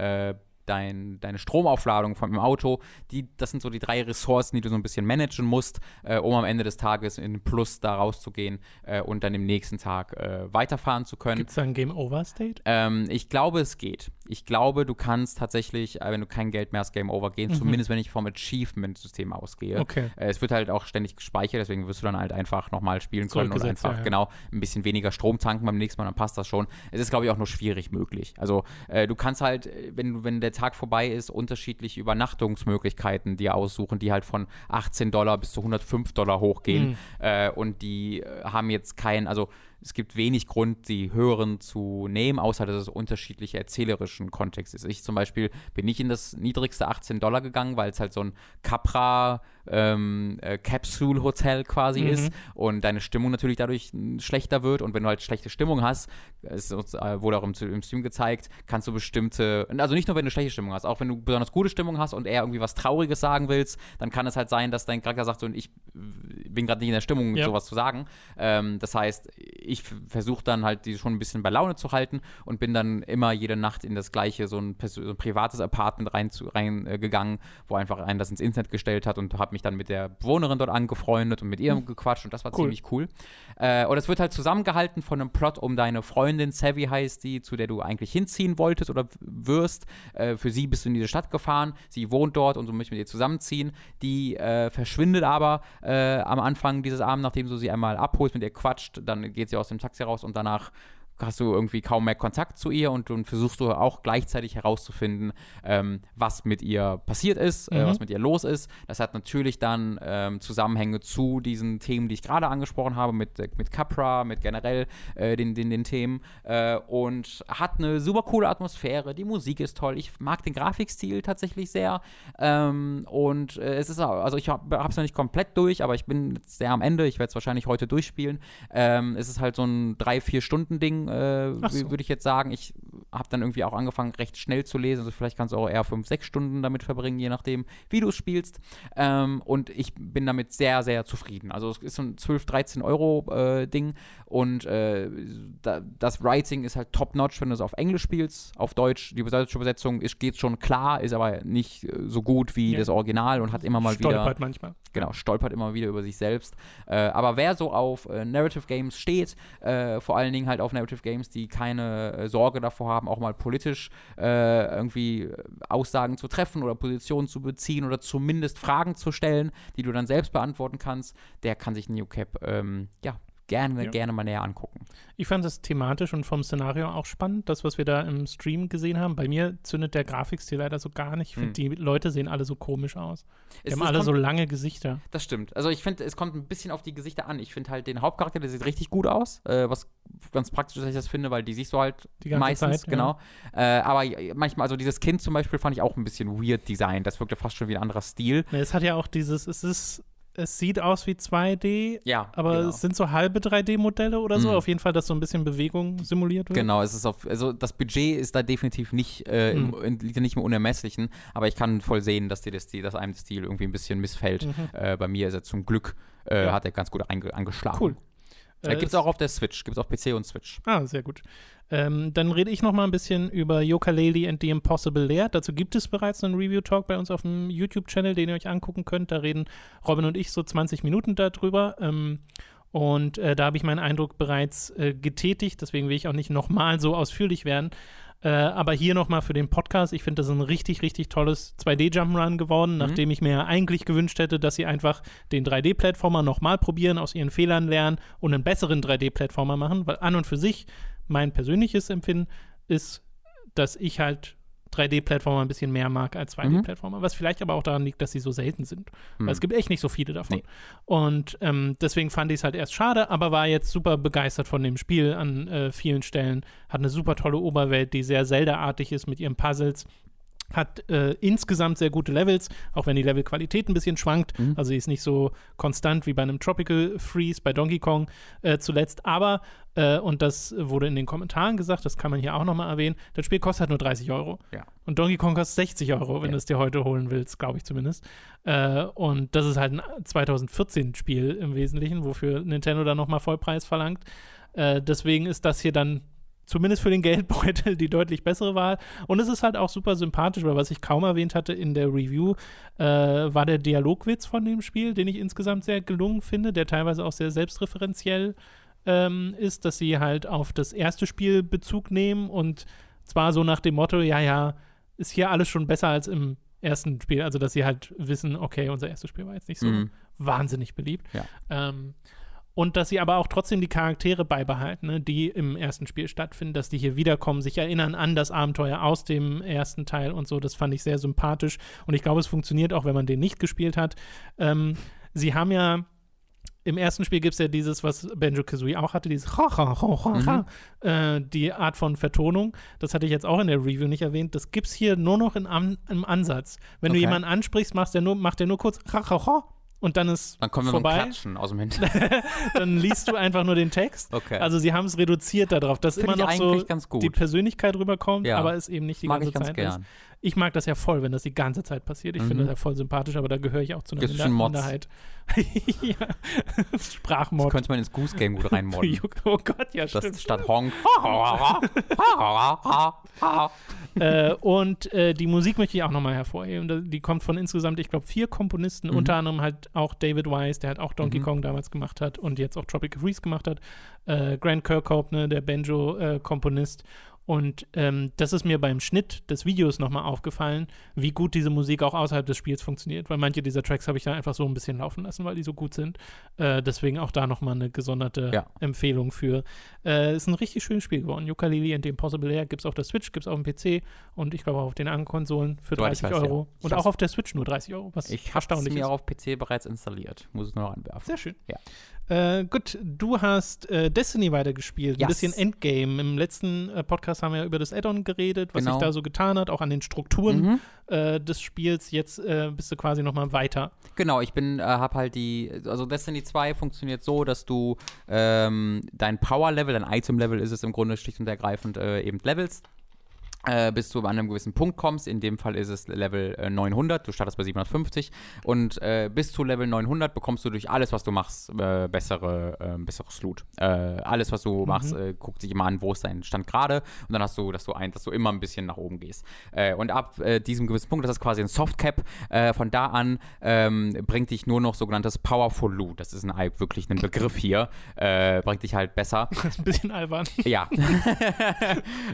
dein, deine Stromaufladung von dem Auto, die, das sind so die drei Ressourcen, die du so ein bisschen managen musst, äh, um am Ende des Tages in Plus da rauszugehen äh, und dann im nächsten Tag äh, weiterfahren zu können. Gibt es da ein Game Over State? Ähm, ich glaube, es geht. Ich glaube, du kannst tatsächlich, äh, wenn du kein Geld mehr hast, Game Over gehen, mhm. zumindest wenn ich vom Achievement-System ausgehe. Okay. Äh, es wird halt auch ständig gespeichert, deswegen wirst du dann halt einfach nochmal spielen können und einfach ja, ja. genau ein bisschen weniger Strom tanken beim nächsten Mal, dann passt das schon. Es ist, glaube ich, auch nur schwierig möglich. Also äh, du kannst halt, wenn, wenn der Tag vorbei ist, unterschiedliche Übernachtungsmöglichkeiten dir aussuchen, die halt von 18 Dollar bis zu 105 Dollar hochgehen. Mhm. Äh, und die äh, haben jetzt keinen, also es gibt wenig Grund, die höheren zu nehmen, außer dass es unterschiedliche erzählerischen Kontext ist. Ich zum Beispiel bin nicht in das niedrigste 18 Dollar gegangen, weil es halt so ein Capra ähm, äh, Capsule Hotel quasi Mhm. ist und deine Stimmung natürlich dadurch mm, schlechter wird und wenn du halt schlechte Stimmung hast, es uns, äh, wurde auch im, im Stream gezeigt, kannst du bestimmte, also nicht nur wenn du schlechte Stimmung hast, auch wenn du besonders gute Stimmung hast und eher irgendwie was Trauriges sagen willst, dann kann es halt sein, dass dein Charakter sagt, so, und ich bin gerade nicht in der Stimmung, Ja. sowas zu sagen. Ähm, das heißt, ich versuche dann halt die schon ein bisschen bei Laune zu halten und bin dann immer jede Nacht in das gleiche, so ein, so ein privates Apartment reingegangen, rein, äh, gegangen, wo einfach einen das ins Internet gestellt hat und habe mich dann mit der Bewohnerin dort angefreundet und mit ihr gequatscht und das war Cool. ziemlich cool. Äh, und es wird halt zusammengehalten von einem Plot um deine Freundin, Savvy heißt die, zu der du eigentlich hinziehen wolltest oder wirst. Äh, für sie bist du in diese Stadt gefahren, sie wohnt dort und du möchtest mit ihr zusammenziehen. Die äh, verschwindet aber äh, am Anfang dieses Abends, nachdem du sie einmal abholst, mit ihr quatscht, dann geht sie aus dem Taxi raus und danach hast du irgendwie kaum mehr Kontakt zu ihr und dann versuchst du auch gleichzeitig herauszufinden, ähm, was mit ihr passiert ist, äh, Mhm. was mit ihr los ist. Das hat natürlich dann ähm, Zusammenhänge zu diesen Themen, die ich gerade angesprochen habe, mit, äh, mit Capra, mit generell äh, den, den, den Themen äh, und hat eine super coole Atmosphäre. Die Musik ist toll. Ich mag den Grafikstil tatsächlich sehr ähm, und äh, es ist auch, also ich habe es noch nicht komplett durch, aber ich bin sehr am Ende. Ich werde es wahrscheinlich heute durchspielen. Ähm, es ist halt so ein drei, vier Stunden Ding, äh, so. würde ich jetzt sagen. Ich habe dann irgendwie auch angefangen, recht schnell zu lesen. Also vielleicht kannst du auch eher fünf, sechs Stunden damit verbringen, je nachdem, wie du es spielst. Ähm, und ich bin damit sehr, sehr zufrieden. Also es ist so ein 12, 13 Euro äh, Ding und äh, da, das Writing ist halt top-notch, wenn du es auf Englisch spielst. Auf Deutsch, die deutsche Übersetzung ist, geht schon klar, ist aber nicht äh, so gut wie Ja. das Original und hat immer mal wieder Stolpert manchmal. genau, stolpert immer wieder über sich selbst. Äh, aber wer so auf äh, Narrative Games steht, vor allen Dingen halt auf Narrative Games, die keine äh, Sorge davor haben, auch mal politisch äh, irgendwie Aussagen zu treffen oder Positionen zu beziehen oder zumindest Fragen zu stellen, die du dann selbst beantworten kannst, der kann sich New Cap ähm, ja gerne, Ja. gerne mal näher angucken. Ich fand es thematisch und vom Szenario auch spannend, das, was wir da im Stream gesehen haben. Bei mir zündet der Grafikstil leider so gar nicht. Ich finde, die Leute sehen alle so komisch aus. Die Es- haben alle kommt- so lange Gesichter. Das stimmt. Also ich finde, es kommt ein bisschen auf die Gesichter an. Ich finde halt den Hauptcharakter, der sieht richtig gut aus, äh, was ganz praktisch ist, dass ich das finde, weil die siehst du halt meistens, Zeit, ja. genau. Äh, aber manchmal, also dieses Kind zum Beispiel fand ich auch ein bisschen weird designt. Das wirkte fast schon wie ein anderer Stil. Es hat ja auch dieses, es ist, es sieht aus wie 2D, Ja, aber genau. es sind so halbe 3D-Modelle oder so. Mhm. Auf jeden Fall, dass so ein bisschen Bewegung simuliert wird. Genau, es ist auf, also das Budget ist da definitiv nicht, äh, im, Mhm. in- liegt ja nicht im Unermesslichen, aber ich kann voll sehen, dass dir das, dass einem der Stil irgendwie ein bisschen missfällt. Mhm. Äh, bei mir ist er zum Glück, äh, Ja. hat er ganz gut ange angeschlagen. Cool. Äh, Gibt es auch auf der Switch, gibt es auf PC und Switch. Ah, sehr gut. Ähm, dann rede ich noch mal ein bisschen über Yooka-Laylee and the Impossible Lair. Dazu gibt es bereits einen Review-Talk bei uns auf dem YouTube-Channel, den ihr euch angucken könnt. Da reden Robin und ich so 20 Minuten darüber. Ähm, und äh, da habe ich meinen Eindruck bereits äh, getätigt. Deswegen will ich auch nicht nochmal so ausführlich werden. Äh, aber hier nochmal für den Podcast. Ich finde, das ist ein richtig, richtig tolles 2D-Jump'n'Run geworden, nachdem ich mir eigentlich gewünscht hätte, dass sie einfach den 3D-Plattformer nochmal probieren, aus ihren Fehlern lernen und einen besseren 3D-Plattformer machen, weil an und für sich mein persönliches Empfinden ist, dass ich halt 3D-Plattformer ein bisschen mehr mag als 2D-Plattformer, was vielleicht aber auch daran liegt, dass sie so selten sind. Weil es gibt echt nicht so viele davon. Nee. Und ähm, deswegen fand ich es halt erst schade, aber war jetzt super begeistert von dem Spiel an äh, vielen Stellen. Hat eine super tolle Oberwelt, die sehr Zelda-artig ist mit ihren Puzzles. Hat äh, insgesamt sehr gute Levels, auch wenn die Levelqualität ein bisschen schwankt. Also sie ist nicht so konstant wie bei einem Tropical Freeze bei Donkey Kong äh, zuletzt. Aber, äh, und das wurde in den Kommentaren gesagt, das kann man hier auch nochmal erwähnen, das Spiel kostet halt nur 30 Euro. Ja. Und Donkey Kong kostet 60 Euro, wenn Ja. du es dir heute holen willst, glaube ich zumindest. Äh, und das ist halt ein 2014-Spiel im Wesentlichen, wofür Nintendo dann nochmal Vollpreis verlangt. Äh, deswegen ist das hier dann zumindest für den Geldbeutel die deutlich bessere Wahl. Und es ist halt auch super sympathisch, weil was ich kaum erwähnt hatte in der Review, äh, war der Dialogwitz von dem Spiel, den ich insgesamt sehr gelungen finde, der teilweise auch sehr selbstreferenziell ähm, ist, dass sie halt auf das erste Spiel Bezug nehmen und zwar so nach dem Motto, ja, ja, ist hier alles schon besser als im ersten Spiel. Also, dass sie halt wissen, okay, unser erstes Spiel war jetzt nicht so Mhm. wahnsinnig beliebt. Ja. Ähm, und dass sie aber auch trotzdem die Charaktere beibehalten, ne, die im ersten Spiel stattfinden, dass die hier wiederkommen, sich erinnern an das Abenteuer aus dem ersten Teil und so. Das fand ich sehr sympathisch. Und ich glaube, es funktioniert auch, wenn man den nicht gespielt hat. Ähm, sie haben ja im ersten Spiel gibt es ja dieses, was Benjo Kazooie auch hatte, dieses mhm. äh, die Art von Vertonung. Das hatte ich jetzt auch in der Review nicht erwähnt. Das gibt es hier nur noch in, im Ansatz. Wenn okay. du jemanden ansprichst, macht der nur, macht der nur kurz und dann ist dann kommen vorbei. So Klatschen aus dem Hintergrund. dann liest du einfach nur den Text. Okay. Also sie haben es reduziert darauf, dass Find immer noch so die Persönlichkeit rüberkommt, ja. aber es eben nicht die Mag ganze ich ganz Zeit gern. ist. Ich mag das ja voll, wenn das die ganze Zeit passiert. Ich mhm. finde das ja voll sympathisch, aber da gehöre ich auch zu einer Gibt's Minder Minderheit. ja. Sprachmod. Das könnte man ins Goose Game gut reinmodden. oh Gott, ja, stimmt. Das statt Honk. äh, und äh, die Musik möchte ich auch nochmal hervorheben. Die kommt von insgesamt, ich glaube, vier Komponisten, mhm. unter anderem halt auch David Wise, der halt auch Donkey mhm. Kong damals gemacht hat und jetzt auch Tropic Freeze gemacht hat. Äh, Grant Kirkhope, ne, der Banjo-Komponist. Und ähm, das ist mir beim Schnitt des Videos nochmal aufgefallen, wie gut diese Musik auch außerhalb des Spiels funktioniert. Weil manche dieser Tracks habe ich da einfach so ein bisschen laufen lassen, weil die so gut sind. Äh, deswegen auch da nochmal eine gesonderte ja. Empfehlung für. Äh, ist ein richtig schönes Spiel geworden. Yooka-Laylee and the Impossible Air gibt es auf der Switch, gibt es auf dem PC und ich glaube auch auf den anderen Konsolen für 30 weiß, Euro. Ja. Und auch auf der Switch nur 30 Euro, was ich erstaunlich ist. Ich habe mir auf PC bereits installiert. Muss es nur noch anwerfen. Sehr schön. Ja. Äh, gut, du hast äh, Destiny weitergespielt, yes. ein bisschen Endgame. Im letzten äh, Podcast haben wir ja über das Addon geredet, was genau. sich da so getan hat, auch an den Strukturen mhm. Äh, des Spiels. Jetzt äh, bist du quasi nochmal weiter. Genau, ich bin, äh, hab halt die, also Destiny 2 funktioniert so, dass du ähm, dein Power-Level, dein Item-Level ist es im Grunde schlicht und ergreifend eben levelst äh, bis du an einem gewissen Punkt kommst. In dem Fall ist es Level äh, 900. Du startest bei 750 und äh, bis zu Level 900 bekommst du durch alles, was du machst, äh, bessere, äh, besseres Loot. Äh, alles, was du mhm. machst, guckt sich immer an, wo ist dein Stand gerade und dann hast du, dass du ein, dass du immer ein bisschen nach oben gehst. und ab diesem gewissen Punkt, das ist quasi ein Softcap. von da an ähm, bringt dich nur noch sogenanntes Powerful Loot. Das ist ein, wirklich ein Begriff hier. bringt dich halt besser. Das ist ein bisschen albern. Ja.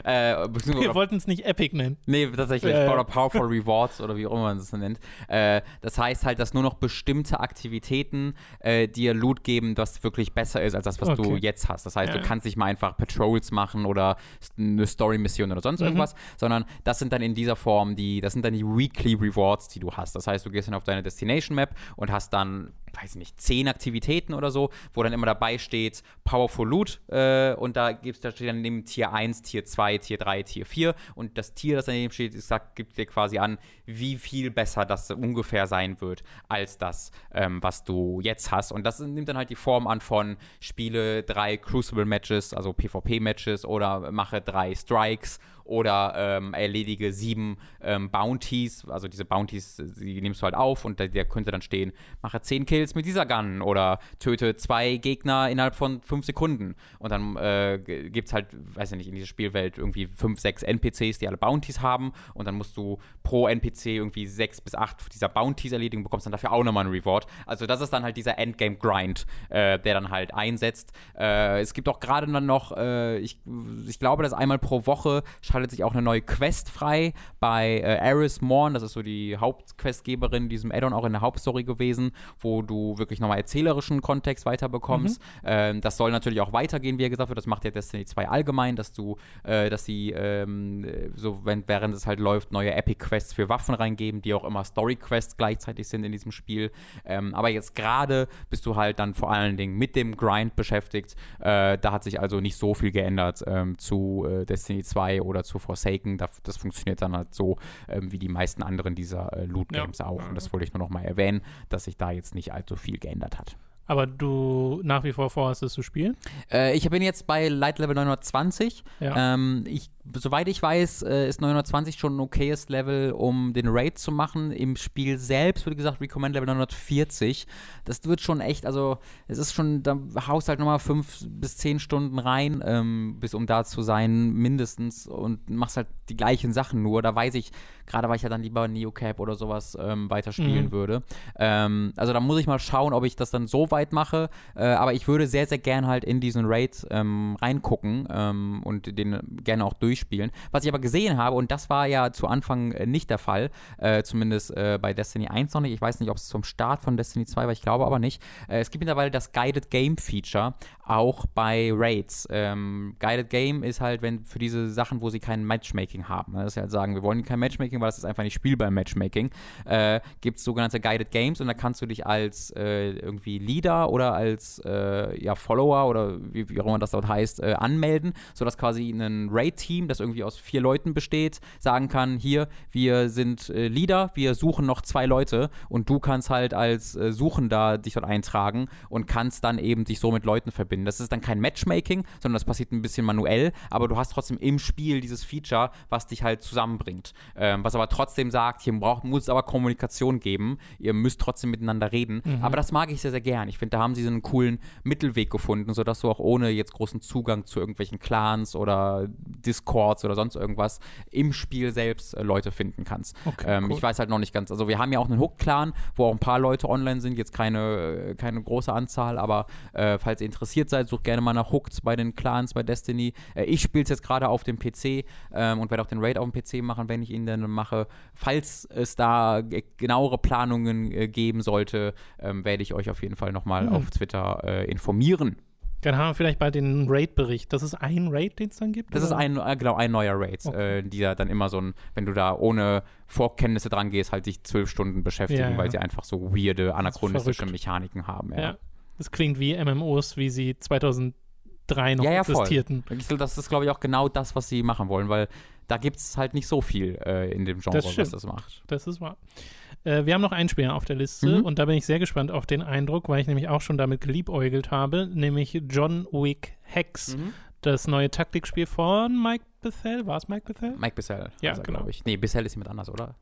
Wir wollten sollten es nicht Epic nennen. Nee, tatsächlich. Äh. Oder Powerful Rewards oder wie auch immer man es nennt. Äh, das heißt halt, dass nur noch bestimmte Aktivitäten äh, dir Loot geben, das wirklich besser ist als das, was okay. du jetzt hast. Das heißt, ja. du kannst nicht mal einfach Patrols machen oder eine Story-Mission oder sonst mhm. irgendwas, sondern das sind dann in dieser Form die, das sind dann die Weekly Rewards, die du hast. Das heißt, du gehst dann auf deine Destination Map und hast dann weiß ich nicht, zehn Aktivitäten oder so, wo dann immer dabei steht Powerful Loot äh, und da gibt's, da steht dann neben Tier 1, Tier 2, Tier 3, Tier 4 und das Tier, das daneben steht, sagt, gibt dir quasi an, wie viel besser das ungefähr sein wird, als das, ähm, was du jetzt hast. Und das nimmt dann halt die Form an von Spiele drei Crucible-Matches, also PvP-Matches oder mache drei Strikes oder ähm, erledige sieben ähm, Bounties. Also diese Bounties, die nimmst du halt auf und der, der könnte dann stehen, mache zehn Kills mit dieser Gun oder töte zwei Gegner innerhalb von fünf Sekunden. Und dann äh, gibt es halt, weiß ich nicht, in dieser Spielwelt irgendwie fünf, sechs NPCs, die alle Bounties haben und dann musst du pro NPC irgendwie sechs bis acht dieser Bounties erledigen, bekommst dann dafür auch nochmal einen Reward. Also das ist dann halt dieser Endgame-Grind, äh, der dann halt einsetzt. Äh, es gibt auch gerade dann noch, äh, ich, ich glaube, dass einmal pro Woche schaltet sich auch eine neue Quest frei bei äh, Eris Morn. Das ist so die Hauptquestgeberin in diesem Addon auch in der Hauptstory gewesen, wo du wirklich nochmal erzählerischen Kontext weiterbekommst. Mhm. Ähm, das soll natürlich auch weitergehen, wie er gesagt wird. Das macht ja Destiny 2 allgemein, dass du, äh, dass sie ähm, so, wenn, während es halt läuft, neue Epic-Quests für Waffen reingeben, die auch immer Story-Quests gleichzeitig sind in diesem Spiel. Ähm, aber jetzt gerade bist du halt dann vor allen Dingen mit dem Grind beschäftigt. Äh, da hat sich also nicht so viel geändert ähm, zu äh, Destiny 2 oder zu Forsaken. Das, funktioniert dann halt so ähm, wie die meisten anderen dieser äh, Loot-Games ja. auch. Und das wollte ich nur noch mal erwähnen, dass sich da jetzt nicht allzu viel geändert hat. Aber du nach wie vor vorhast es zu spielen? Äh, ich bin jetzt bei Light Level 920. Ja. Ähm, ich soweit ich weiß, äh, ist 920 schon ein okayes Level, um den Raid zu machen. Im Spiel selbst wurde gesagt, Recommend Level 940. Das wird schon echt, also es ist schon, da haust halt nochmal fünf bis zehn Stunden rein, ähm, bis um da zu sein, mindestens, und machst halt die gleichen Sachen nur. Da weiß ich, gerade weil ich ja dann lieber Neocap oder sowas ähm, weiterspielen mhm. würde. Ähm, also da muss ich mal schauen, ob ich das dann so weit mache. Äh, aber ich würde sehr, sehr gern halt in diesen Raid ähm, reingucken ähm, und den gerne auch durch durchspielen. Was ich aber gesehen habe, und das war ja zu Anfang äh, nicht der Fall, äh, zumindest äh, bei Destiny 1 noch nicht. Ich weiß nicht, ob es zum Start von Destiny 2 war, ich glaube aber nicht. Äh, es gibt mittlerweile das Guided Game Feature auch bei Raids. Ähm, Guided Game ist halt, wenn für diese Sachen, wo sie kein Matchmaking haben. Ne? Dass sie halt sagen, wir wollen kein Matchmaking, weil das ist einfach nicht spielbar im Matchmaking. Äh, Gibt es sogenannte Guided Games und da kannst du dich als äh, irgendwie Leader oder als äh, ja, Follower oder wie, wie auch immer das dort heißt, äh, anmelden, sodass quasi ein Raid-Team, das irgendwie aus vier Leuten besteht, sagen kann, hier, wir sind äh, Leader, wir suchen noch zwei Leute und du kannst halt als äh, Suchender dich dort eintragen und kannst dann eben dich so mit Leuten verbinden verbinden. Das ist dann kein Matchmaking, sondern das passiert ein bisschen manuell, aber du hast trotzdem im Spiel dieses Feature, was dich halt zusammenbringt. Ähm, was aber trotzdem sagt, hier braucht, muss es aber Kommunikation geben, ihr müsst trotzdem miteinander reden. Mhm. Aber das mag ich sehr, sehr gern. Ich finde, da haben sie so einen coolen Mittelweg gefunden, sodass du auch ohne jetzt großen Zugang zu irgendwelchen Clans oder Discords oder sonst irgendwas im Spiel selbst äh, Leute finden kannst. Okay, ähm, cool. Ich weiß halt noch nicht ganz, also wir haben ja auch einen Hook-Clan, wo auch ein paar Leute online sind, jetzt keine, äh, keine große Anzahl, aber äh, falls ihr interessiert interessiert seid, sucht gerne mal nach Hooked bei den Clans, bei Destiny. Äh, ich spiele es jetzt gerade auf dem PC ähm, und werde auch den Raid auf dem PC machen, wenn ich ihn dann mache. Falls es da genauere Planungen äh, geben sollte, ähm, werde ich euch auf jeden Fall nochmal mhm. auf Twitter äh, informieren. Dann haben wir vielleicht bald den Raid-Bericht. Das ist ein Raid, den es dann gibt? Das oder? ist ein, äh, genau, ein neuer Raid, okay. äh, die da dann immer so ein, wenn du da ohne Vorkenntnisse dran gehst, halt dich zwölf Stunden beschäftigen, ja, ja. weil sie einfach so weirde, anachronistische Mechaniken haben. Ja. ja. Das klingt wie MMOs, wie sie 2003 noch ja, ja, existierten. Voll. Das ist, glaube ich, auch genau das, was sie machen wollen, weil da gibt es halt nicht so viel äh, in dem Genre, das was das macht. Das ist wahr. Äh, wir haben noch einen Spieler auf der Liste mhm. und da bin ich sehr gespannt auf den Eindruck, weil ich nämlich auch schon damit geliebäugelt habe, nämlich John Wick Hex. Mhm. Das neue Taktikspiel von Mike Bethel. War es Mike Bethel? Mike Bethel. Ja, genau. Ich. Nee, Bethel ist jemand anders, oder?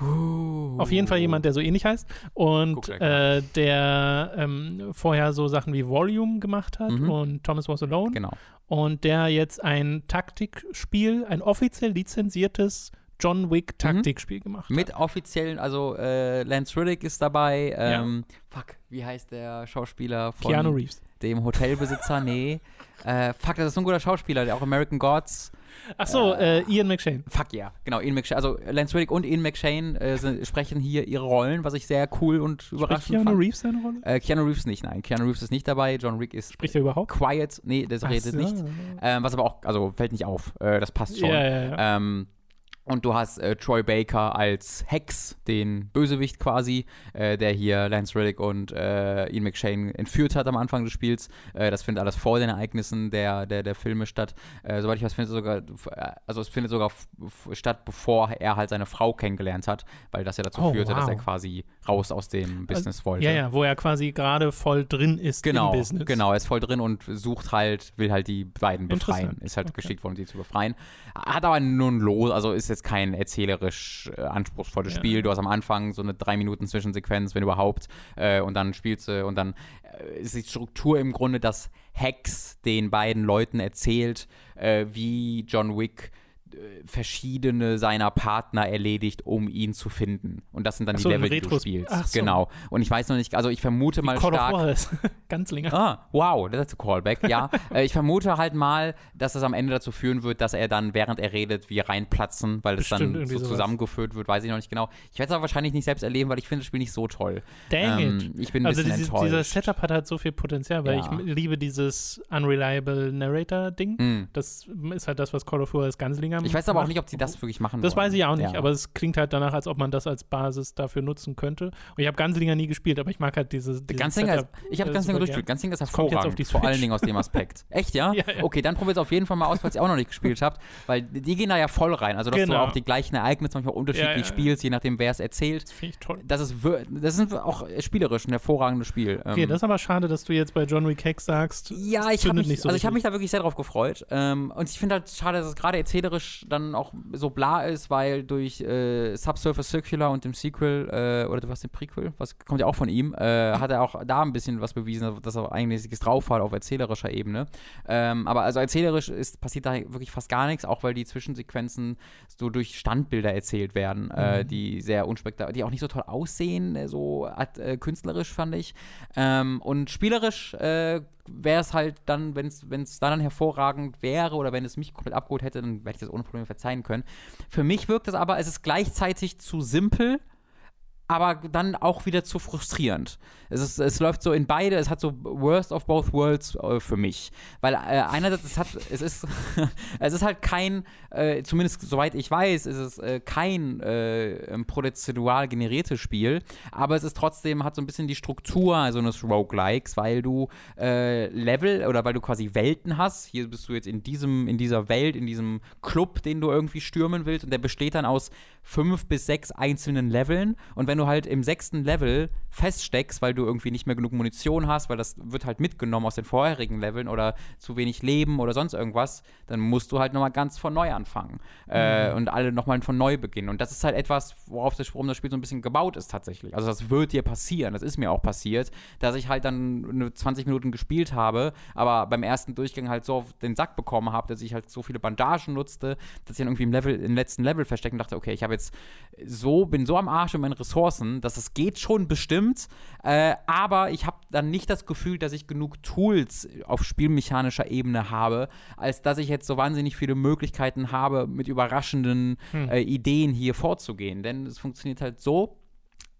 Uh. Auf jeden Fall jemand, der so ähnlich heißt und äh, der ähm, vorher so Sachen wie Volume gemacht hat mhm. und Thomas Was Alone. Genau. Und der jetzt ein Taktikspiel, ein offiziell lizenziertes John Wick mhm. Taktikspiel mhm. gemacht hat. Mit offiziellen, also äh, Lance Riddick ist dabei. Ähm, ja. Fuck, wie heißt der Schauspieler von Keanu Reeves. dem Hotelbesitzer? nee. Äh, fuck, das ist so ein guter Schauspieler, der auch American Gods Ach so, äh, äh, Ian McShane. Fuck ja, yeah. genau, Ian McShane. Also Lance Reddick und Ian McShane äh, sind, sprechen hier ihre Rollen, was ich sehr cool und Spricht überraschend Keanu fand. Reeves seine Rolle? Äh, Keanu Reeves nicht, nein. Keanu Reeves ist nicht dabei. John Wick ist Spricht er überhaupt? Quiet, nee, das redet so. nicht. Ähm, was aber auch, also fällt nicht auf. Äh, das passt schon. Ja, ja, ja. Ähm, und du hast äh, Troy Baker als Hex, den Bösewicht quasi, äh, der hier Lance Riddick und äh, Ian McShane entführt hat am Anfang des Spiels. Äh, das findet alles vor den Ereignissen der, der, der Filme statt. Äh, soweit ich weiß, findet es sogar, äh, also es findet sogar statt, bevor er halt seine Frau kennengelernt hat, weil das ja dazu oh, führte, wow. dass er quasi raus aus dem Business also, wollte. Ja, ja, wo er quasi gerade voll drin ist genau, im Business. Genau, er ist voll drin und sucht halt, will halt die beiden befreien. Ist halt okay. geschickt worden, sie zu befreien. Hat aber nun los, also ist jetzt kein erzählerisch äh, anspruchsvolles ja. Spiel. Du hast am Anfang so eine drei Minuten Zwischensequenz, wenn überhaupt, äh, und dann spielst du und dann äh, ist die Struktur im Grunde, dass Hex den beiden Leuten erzählt, äh, wie John Wick verschiedene seiner Partner erledigt, um ihn zu finden. Und das sind dann so, die Level, die du spielst. So. Genau. Und ich weiß noch nicht, also ich vermute Wie mal Call stark. Of War ist. Ganz länger. Ah, wow, das ist ein Callback, ja. Äh, ich vermute halt mal, dass das am Ende dazu führen wird, dass er dann, während er redet, wir reinplatzen, weil es dann so zusammengeführt wird, weiß ich noch nicht genau. Ich werde es aber wahrscheinlich nicht selbst erleben, weil ich finde das Spiel nicht so toll. Dang ähm, it. Ich bin ein also bisschen dieses, enttäuscht. Dieser Setup hat halt so viel Potenzial, weil ja. ich liebe dieses Unreliable Narrator-Ding. Mm. Das ist halt das, was Call of War ist ganz länger Ich weiß aber auch nicht, ob sie das wirklich machen Das wollen. weiß ich auch nicht, ja. aber es klingt halt danach, als ob man das als Basis dafür nutzen könnte. Und ich habe Ganzlinger nie gespielt, aber ich mag halt diese. Ganzlinger ist, ich habe Ganzlinger durchgespielt. Ganzlinger ist hervorragend, vor allen Dingen aus dem Aspekt. Echt, ja? ja, ja. Okay, dann probiert es auf jeden Fall mal aus, falls ihr auch noch nicht gespielt habt, weil die gehen da ja voll rein. Also, dass genau. du auch die gleichen Ereignisse manchmal unterschiedlich spielst, je nachdem, wer es erzählt. Das finde ich toll. Das ist, das ist auch spielerisch ein hervorragendes Spiel. Okay, ähm, das ist aber schade, dass du jetzt bei John Wick Hex sagst. Ja, ich habe mich, so also ich hab mich da wirklich sehr drauf gefreut. Ähm, und ich finde halt schade, dass es gerade erzählerisch dann auch so bla ist, weil durch äh, Subsurface Circular und dem Sequel, äh, oder du hast den Prequel, was kommt ja auch von ihm, äh, hat er auch da ein bisschen was bewiesen, dass er eigentlich drauf hat auf erzählerischer Ebene. Ähm, aber also erzählerisch ist, passiert da wirklich fast gar nichts, auch weil die Zwischensequenzen so durch Standbilder erzählt werden, äh, mhm. die sehr unspektakulär, die auch nicht so toll aussehen, äh, so äh, künstlerisch fand ich. Ähm, und spielerisch wäre es halt dann, wenn es dann hervorragend wäre oder wenn es mich komplett abgeholt hätte, dann hätte ich das ohne Probleme verzeihen können. Für mich wirkt es aber, es ist gleichzeitig zu simpel, aber dann auch wieder zu frustrierend. Es, ist, es läuft so in beide, es hat so Worst of Both Worlds äh, für mich. Weil äh, einerseits, es, hat, es, ist, es ist halt kein, äh, zumindest soweit ich weiß, ist es äh, kein äh, prozedural generiertes Spiel, aber es ist trotzdem, hat so ein bisschen die Struktur so eines Roguelikes, weil du äh, Level oder weil du quasi Welten hast. Hier bist du jetzt in diesem, in dieser Welt, in diesem Club, den du irgendwie stürmen willst und der besteht dann aus fünf bis sechs einzelnen Leveln und wenn du halt im sechsten Level feststeckst, weil du irgendwie nicht mehr genug Munition hast, weil das wird halt mitgenommen aus den vorherigen Leveln oder zu wenig Leben oder sonst irgendwas, dann musst du halt nochmal ganz von neu anfangen äh, mhm. äh, und alle nochmal von neu beginnen. Und das ist halt etwas, worauf das, worum das Spiel so ein bisschen gebaut ist tatsächlich. Also das wird dir passieren, das ist mir auch passiert, dass ich halt dann 20 Minuten gespielt habe, aber beim ersten Durchgang halt so auf den Sack bekommen habe, dass ich halt so viele Bandagen nutzte, dass ich dann irgendwie im Level, im letzten Level versteckt und dachte, okay, ich habe jetzt so, bin so am Arsch mit meinen Ressourcen, dass es geht schon bestimmt, äh, aber ich habe dann nicht das Gefühl, dass ich genug Tools auf spielmechanischer Ebene habe, als dass ich jetzt so wahnsinnig viele Möglichkeiten habe, mit überraschenden hm. äh, Ideen hier vorzugehen. Denn es funktioniert halt so,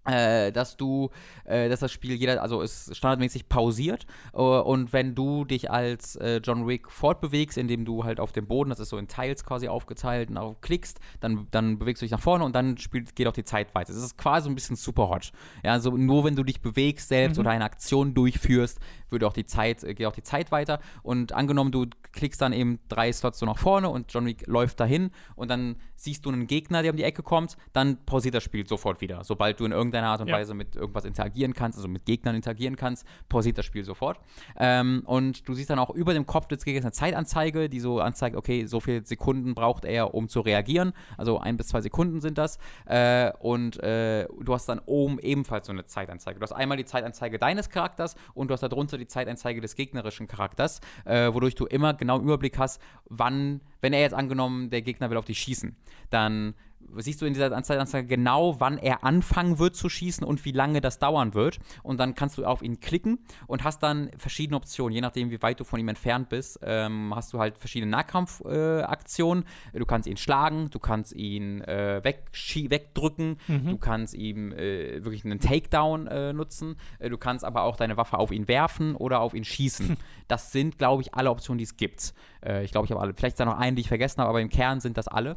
äh, dass du, äh, dass das Spiel jeder, also ist standardmäßig pausiert äh, und wenn du dich als äh, John Wick fortbewegst, indem du halt auf dem Boden, das ist so in Teils quasi aufgeteilt, und auch klickst, dann, dann bewegst du dich nach vorne und dann spielt, geht auch die Zeit weiter. Es ist quasi ein bisschen super hot. Ja, also nur wenn du dich bewegst selbst mhm. oder eine Aktion durchführst, würde auch die Zeit, äh, geht auch die Zeit weiter und angenommen, du klickst dann eben drei Slots so nach vorne und John Wick läuft dahin und dann siehst du einen Gegner, der um die Ecke kommt, dann pausiert das Spiel sofort wieder. Sobald du in irgendeiner Art und ja. Weise mit irgendwas interagieren kannst, also mit Gegnern interagieren kannst, pausiert das Spiel sofort. Ähm, und du siehst dann auch über dem Kopf des Gegners eine Zeitanzeige, die so anzeigt, okay, so viele Sekunden braucht er, um zu reagieren. Also ein bis zwei Sekunden sind das. Äh, und äh, du hast dann oben ebenfalls so eine Zeitanzeige. Du hast einmal die Zeitanzeige deines Charakters und du hast darunter die Zeitanzeige des gegnerischen Charakters, äh, wodurch du immer genau Überblick hast, wann, wenn er jetzt angenommen, der Gegner will auf dich schießen, dann siehst du in dieser Anzeige genau, wann er anfangen wird zu schießen und wie lange das dauern wird. Und dann kannst du auf ihn klicken und hast dann verschiedene Optionen. Je nachdem, wie weit du von ihm entfernt bist, ähm, hast du halt verschiedene Nahkampfaktionen. Äh, du kannst ihn schlagen, du kannst ihn äh, wegdrücken, mhm. du kannst ihm äh, wirklich einen Takedown äh, nutzen. Äh, du kannst aber auch deine Waffe auf ihn werfen oder auf ihn schießen. das sind, glaube ich, alle Optionen, die es gibt. Äh, ich glaube, ich habe alle. Vielleicht ist da noch einen, die ich vergessen habe, aber im Kern sind das alle.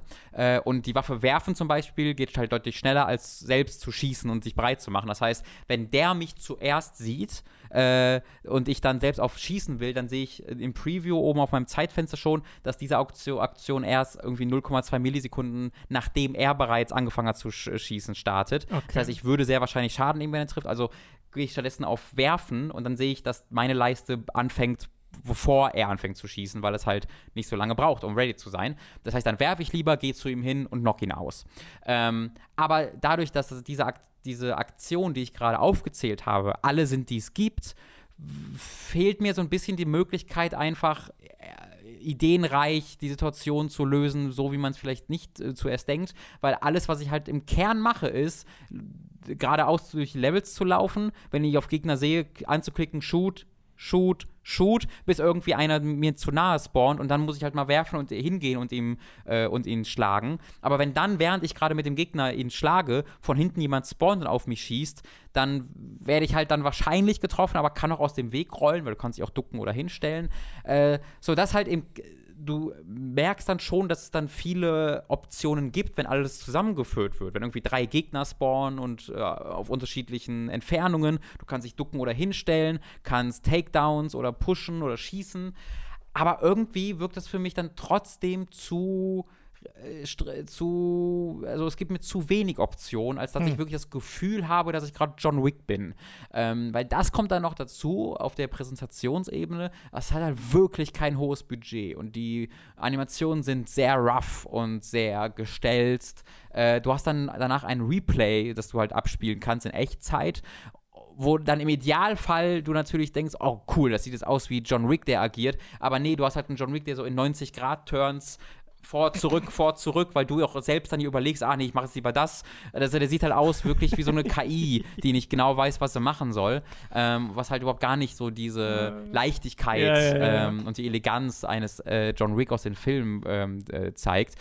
und die Waffe werfen Werfen zum Beispiel geht halt deutlich schneller, als selbst zu schießen und sich breit zu machen. Das heißt, wenn der mich zuerst sieht äh, und ich dann selbst auf Schießen will, dann sehe ich im Preview oben auf meinem Zeitfenster schon, dass diese Aktion, Aktion erst irgendwie 0,2 Millisekunden, nachdem er bereits angefangen hat zu sch schießen, startet. Okay. Das heißt, ich würde sehr wahrscheinlich Schaden nehmen, wenn er trifft. Also gehe ich stattdessen auf Werfen und dann sehe ich, dass meine Leiste anfängt bevor er anfängt zu schießen, weil es halt nicht so lange braucht, um ready zu sein. Das heißt, dann werfe ich lieber, gehe zu ihm hin und knock ihn aus. Ähm, aber dadurch, dass diese, Ak diese Aktion, die ich gerade aufgezählt habe, alle sind, die es gibt, fehlt mir so ein bisschen die Möglichkeit, einfach äh, ideenreich die Situation zu lösen, so wie man es vielleicht nicht äh, zuerst denkt, weil alles, was ich halt im Kern mache, ist geradeaus durch Levels zu laufen, wenn ich auf Gegner sehe, anzuklicken, shoot, shoot, shoot, bis irgendwie einer mir zu nahe spawnt und dann muss ich halt mal werfen und hingehen und ihm äh, und ihn schlagen. Aber wenn dann, während ich gerade mit dem Gegner ihn schlage, von hinten jemand spawnt und auf mich schießt, dann werde ich halt dann wahrscheinlich getroffen, aber kann auch aus dem Weg rollen, weil du kannst dich auch ducken oder hinstellen. Äh, so dass halt eben du merkst dann schon, dass es dann viele Optionen gibt, wenn alles zusammengeführt wird. Wenn irgendwie drei Gegner spawnen und äh, auf unterschiedlichen Entfernungen, du kannst dich ducken oder hinstellen, kannst Takedowns oder pushen oder schießen. Aber irgendwie wirkt das für mich dann trotzdem zu zu, also es gibt mir zu wenig Optionen, als dass hm. ich wirklich das Gefühl habe, dass ich gerade John Wick bin. Ähm, weil das kommt dann noch dazu auf der Präsentationsebene. Es hat halt wirklich kein hohes Budget und die Animationen sind sehr rough und sehr gestelzt. Äh, du hast dann danach ein Replay, das du halt abspielen kannst in Echtzeit wo dann im Idealfall du natürlich denkst, oh cool, das sieht jetzt aus wie John Wick, der agiert. Aber nee, du hast halt einen John Wick, der so in 90 Grad Turns vor, zurück, vor, zurück, weil du auch selbst dann überlegst, ah nee, ich mache jetzt lieber das. Also der sieht halt aus wirklich wie so eine KI, die nicht genau weiß, was sie machen soll. Ähm, was halt überhaupt gar nicht so diese Leichtigkeit Ja, ja, ja. Ähm, und die Eleganz eines äh, John Wick aus den Filmen ähm, äh, zeigt.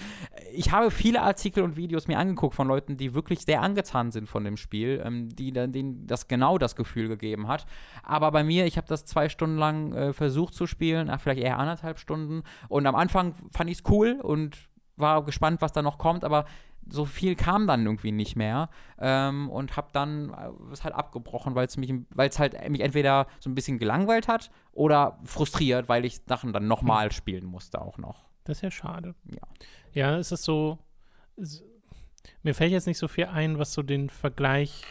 Ich habe viele Artikel und Videos mir angeguckt von Leuten, die wirklich sehr angetan sind von dem Spiel, ähm, die dann denen das genau das Gefühl gegeben hat. Aber bei mir, ich habe das zwei Stunden lang äh, versucht zu spielen, ach, vielleicht eher anderthalb Stunden. Und am Anfang fand ich es cool und war gespannt, was da noch kommt, aber so viel kam dann irgendwie nicht mehr ähm, und habe dann äh, es halt abgebrochen, weil es mich, weil es halt mich entweder so ein bisschen gelangweilt hat oder frustriert, weil ich Sachen dann nochmal spielen musste auch noch. Das ist ja schade. Ja. Ja, es ist so. Es, mir fällt jetzt nicht so viel ein, was so den Vergleich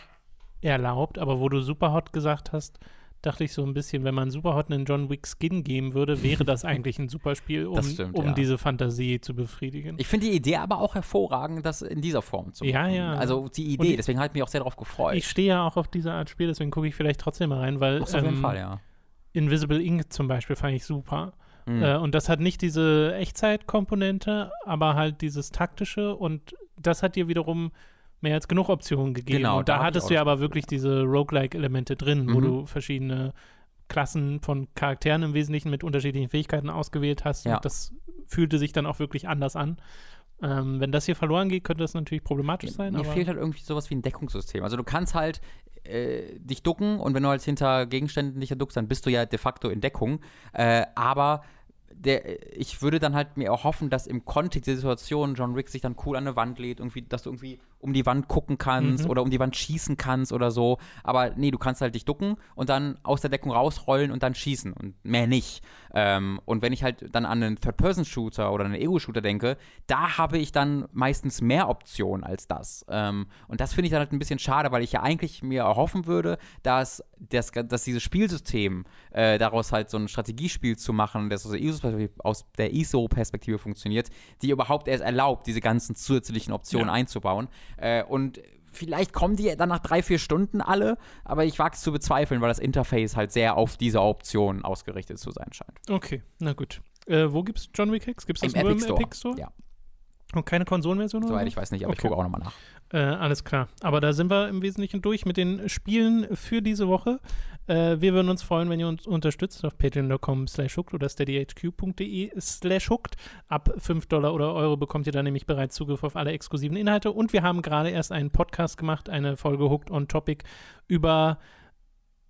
erlaubt, aber wo du Superhot gesagt hast, dachte ich so ein bisschen, wenn man Superhot einen John Wick Skin geben würde, wäre das eigentlich ein super Spiel, um, stimmt, um ja. diese Fantasie zu befriedigen. Ich finde die Idee aber auch hervorragend, das in dieser Form zu machen. Ja, ja. Also die Idee, die- deswegen habe ich mich auch sehr darauf gefreut. Ich stehe ja auch auf diese Art Spiel, deswegen gucke ich vielleicht trotzdem mal rein, weil Ach auf jeden ähm, Fall, ja. Invisible Ink zum Beispiel fand ich super. Mhm. Äh, und das hat nicht diese Echtzeitkomponente, aber halt dieses taktische und das hat dir wiederum mehr als genug Optionen gegeben. Genau, und da da, hattest auch du ja aber wirklich diese Roguelike-Elemente drin, wo Mhm. du verschiedene Klassen von Charakteren im Wesentlichen mit unterschiedlichen Fähigkeiten ausgewählt hast. Ja. Und das fühlte sich dann auch wirklich anders an. Ähm, wenn das hier verloren geht, könnte das natürlich problematisch sein. Mir fehlt halt irgendwie sowas wie ein Deckungssystem. Also du kannst halt äh, dich ducken und wenn du halt hinter Gegenständen dich duckst, dann bist du ja de facto in Deckung. Äh, aber der, ich würde dann halt mir erhoffen, dass im Kontext der Situation John Wick sich dann cool an eine Wand lädt, irgendwie, dass du irgendwie um die Wand gucken kannst Mhm. oder um die Wand schießen kannst oder so. Aber nee, du kannst halt dich ducken und dann aus der Deckung rausrollen und dann schießen und mehr nicht. Ähm, und wenn ich halt dann an einen Third-Person-Shooter oder einen Ego-Shooter denke, da habe ich dann meistens mehr Optionen als das. Ähm, und das finde ich dann halt ein bisschen schade, weil ich ja eigentlich mir erhoffen würde, dass, das, dass dieses Spielsystem äh, daraus halt so ein Strategiespiel zu machen, das aus der ISO-Perspektive aus der ISO-Perspektive funktioniert, die überhaupt erst erlaubt, diese ganzen zusätzlichen Optionen Ja. einzubauen. Äh, und Vielleicht kommen die dann nach drei, vier Stunden alle, aber ich wage es zu bezweifeln, weil das Interface halt sehr auf diese Option ausgerichtet zu sein scheint. okay, na gut. Äh, wo gibt's John Wick Hacks? Gibt es das Im nur Epic im Store. Epic Store? Ja, Und keine Konsolenversion oder soweit so? ich weiß nicht, aber ich Okay. gucke auch nochmal nach. Äh, alles klar. Aber da sind wir im Wesentlichen durch mit den Spielen für diese Woche. Äh, wir würden uns freuen, wenn ihr uns unterstützt auf patreon.com slash hooked oder steadyhq.de slash hooked. Ab 5 Dollar oder Euro bekommt ihr dann nämlich bereits Zugriff auf alle exklusiven Inhalte. Und wir haben gerade erst einen Podcast gemacht, eine Folge Hooked on Topic über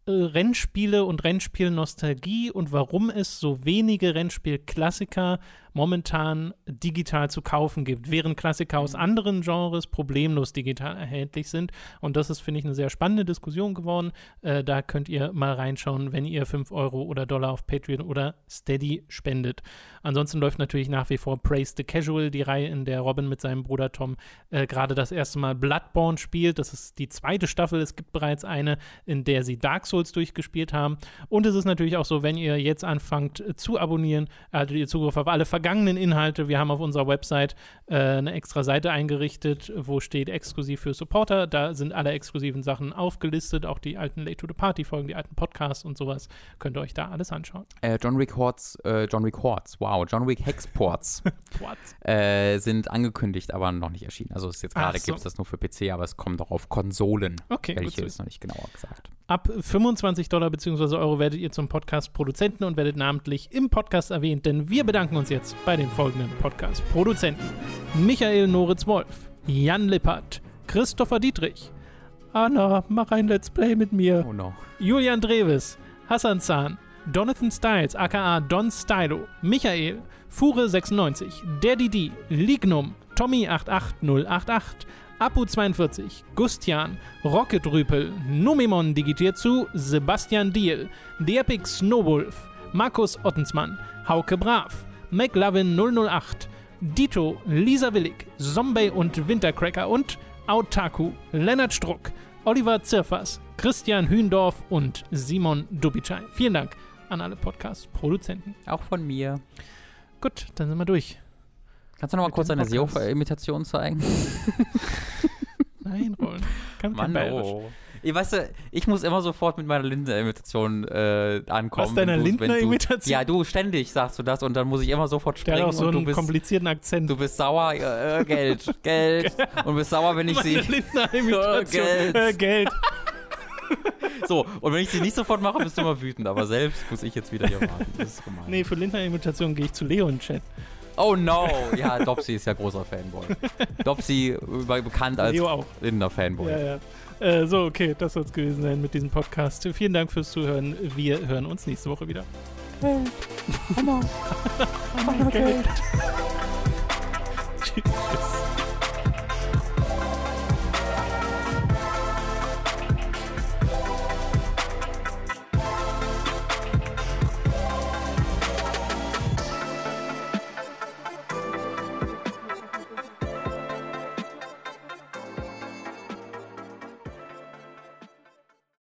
Rennspiele und Rennspiel-Nostalgie und warum es so wenige Rennspiel-Klassiker momentan digital zu kaufen gibt, während Klassiker aus anderen Genres problemlos digital erhältlich sind. Und das ist, finde ich, eine sehr spannende Diskussion geworden. Äh, da könnt ihr mal reinschauen, wenn ihr 5 Euro oder Dollar auf Patreon oder Steady spendet. Ansonsten läuft natürlich nach wie vor Praise the Casual, die Reihe, in der Robin mit seinem Bruder Tom äh, gerade das erste Mal Bloodborne spielt. Das ist die zweite Staffel. Es gibt bereits eine, in der sie Dark Souls durchgespielt haben. Und es ist natürlich auch so, wenn ihr jetzt anfangt äh, zu abonnieren, erhaltet ihr Zugriff auf alle vergangenen Inhalte. Wir haben auf unserer Website äh, eine extra Seite eingerichtet, wo steht exklusiv für Supporter. Da sind alle exklusiven Sachen aufgelistet, auch die alten Late to the Party Folgen, die alten Podcasts und sowas. Könnt ihr euch da alles anschauen. Äh, John Wick Horts, äh, John Wick Horts, wow, John Wick Hexports äh, sind angekündigt, aber noch nicht erschienen. Also es ist jetzt gerade so. gibt es das nur für PC, aber es kommt auch auf Konsolen. Okay, Welche ist noch nicht genauer gesagt. Ab 25 Dollar bzw. Euro werdet ihr zum Podcast-Produzenten und werdet namentlich im Podcast erwähnt, denn wir bedanken uns jetzt bei den folgenden Podcast-Produzenten: Michael Noritz-Wolf, Jan Lippert, Christopher Dietrich, Anna, mach ein Let's Play mit mir, Oh no. Julian Dreves, Hassan Zahn, Jonathan Styles, aka Don Stylo, Michael, Fure96, Der Didi, Lignum, Tommy88088, Apu42, Gustian, Rocketrüpel, Numimon digitiert zu, Sebastian Diel, Epic Snowwolf, Markus Ottensmann, Hauke Brav, McLovin 008, Dito, Lisa Willig, Zombie und Wintercracker und Autaku, Lennart Struck, Oliver Zirfers, Christian Hühndorf und Simon Dubitschei. Vielen Dank an alle Podcast-Produzenten. Auch von mir. Gut, dann sind wir durch. Kannst du noch mal kurz deine Podcast. Seofa-Imitation zeigen? Nein, Rollen. Kann kein Mann, Bayerisch. oh. Ich, weißt du, ich muss immer sofort mit meiner Lindner-Imitation äh, ankommen. Was, deiner Lindner-Imitation? Ja, du ständig sagst du das und dann muss ich immer sofort Der springen hat auch so und du einen bist, komplizierten Akzent. du bist sauer, äh, äh, Geld, Geld und bist sauer, wenn ich Meine sie Lindner-Imitation. Geld. Äh, Geld. so und wenn ich sie nicht sofort mache, bist du immer wütend, aber selbst muss ich jetzt wieder hier warten. Das ist gemein. Nee, für Lindner-Imitation gehe ich zu Leo in den Chat. Oh no, ja, Dopsy ist ja großer Fanboy. Dopsy äh, bekannt als. Lindner-Fanboy. Ja, ja. Äh, so, okay, das soll es gewesen sein mit diesem Podcast. Vielen Dank fürs Zuhören. Wir hören uns nächste Woche wieder. Tschüss.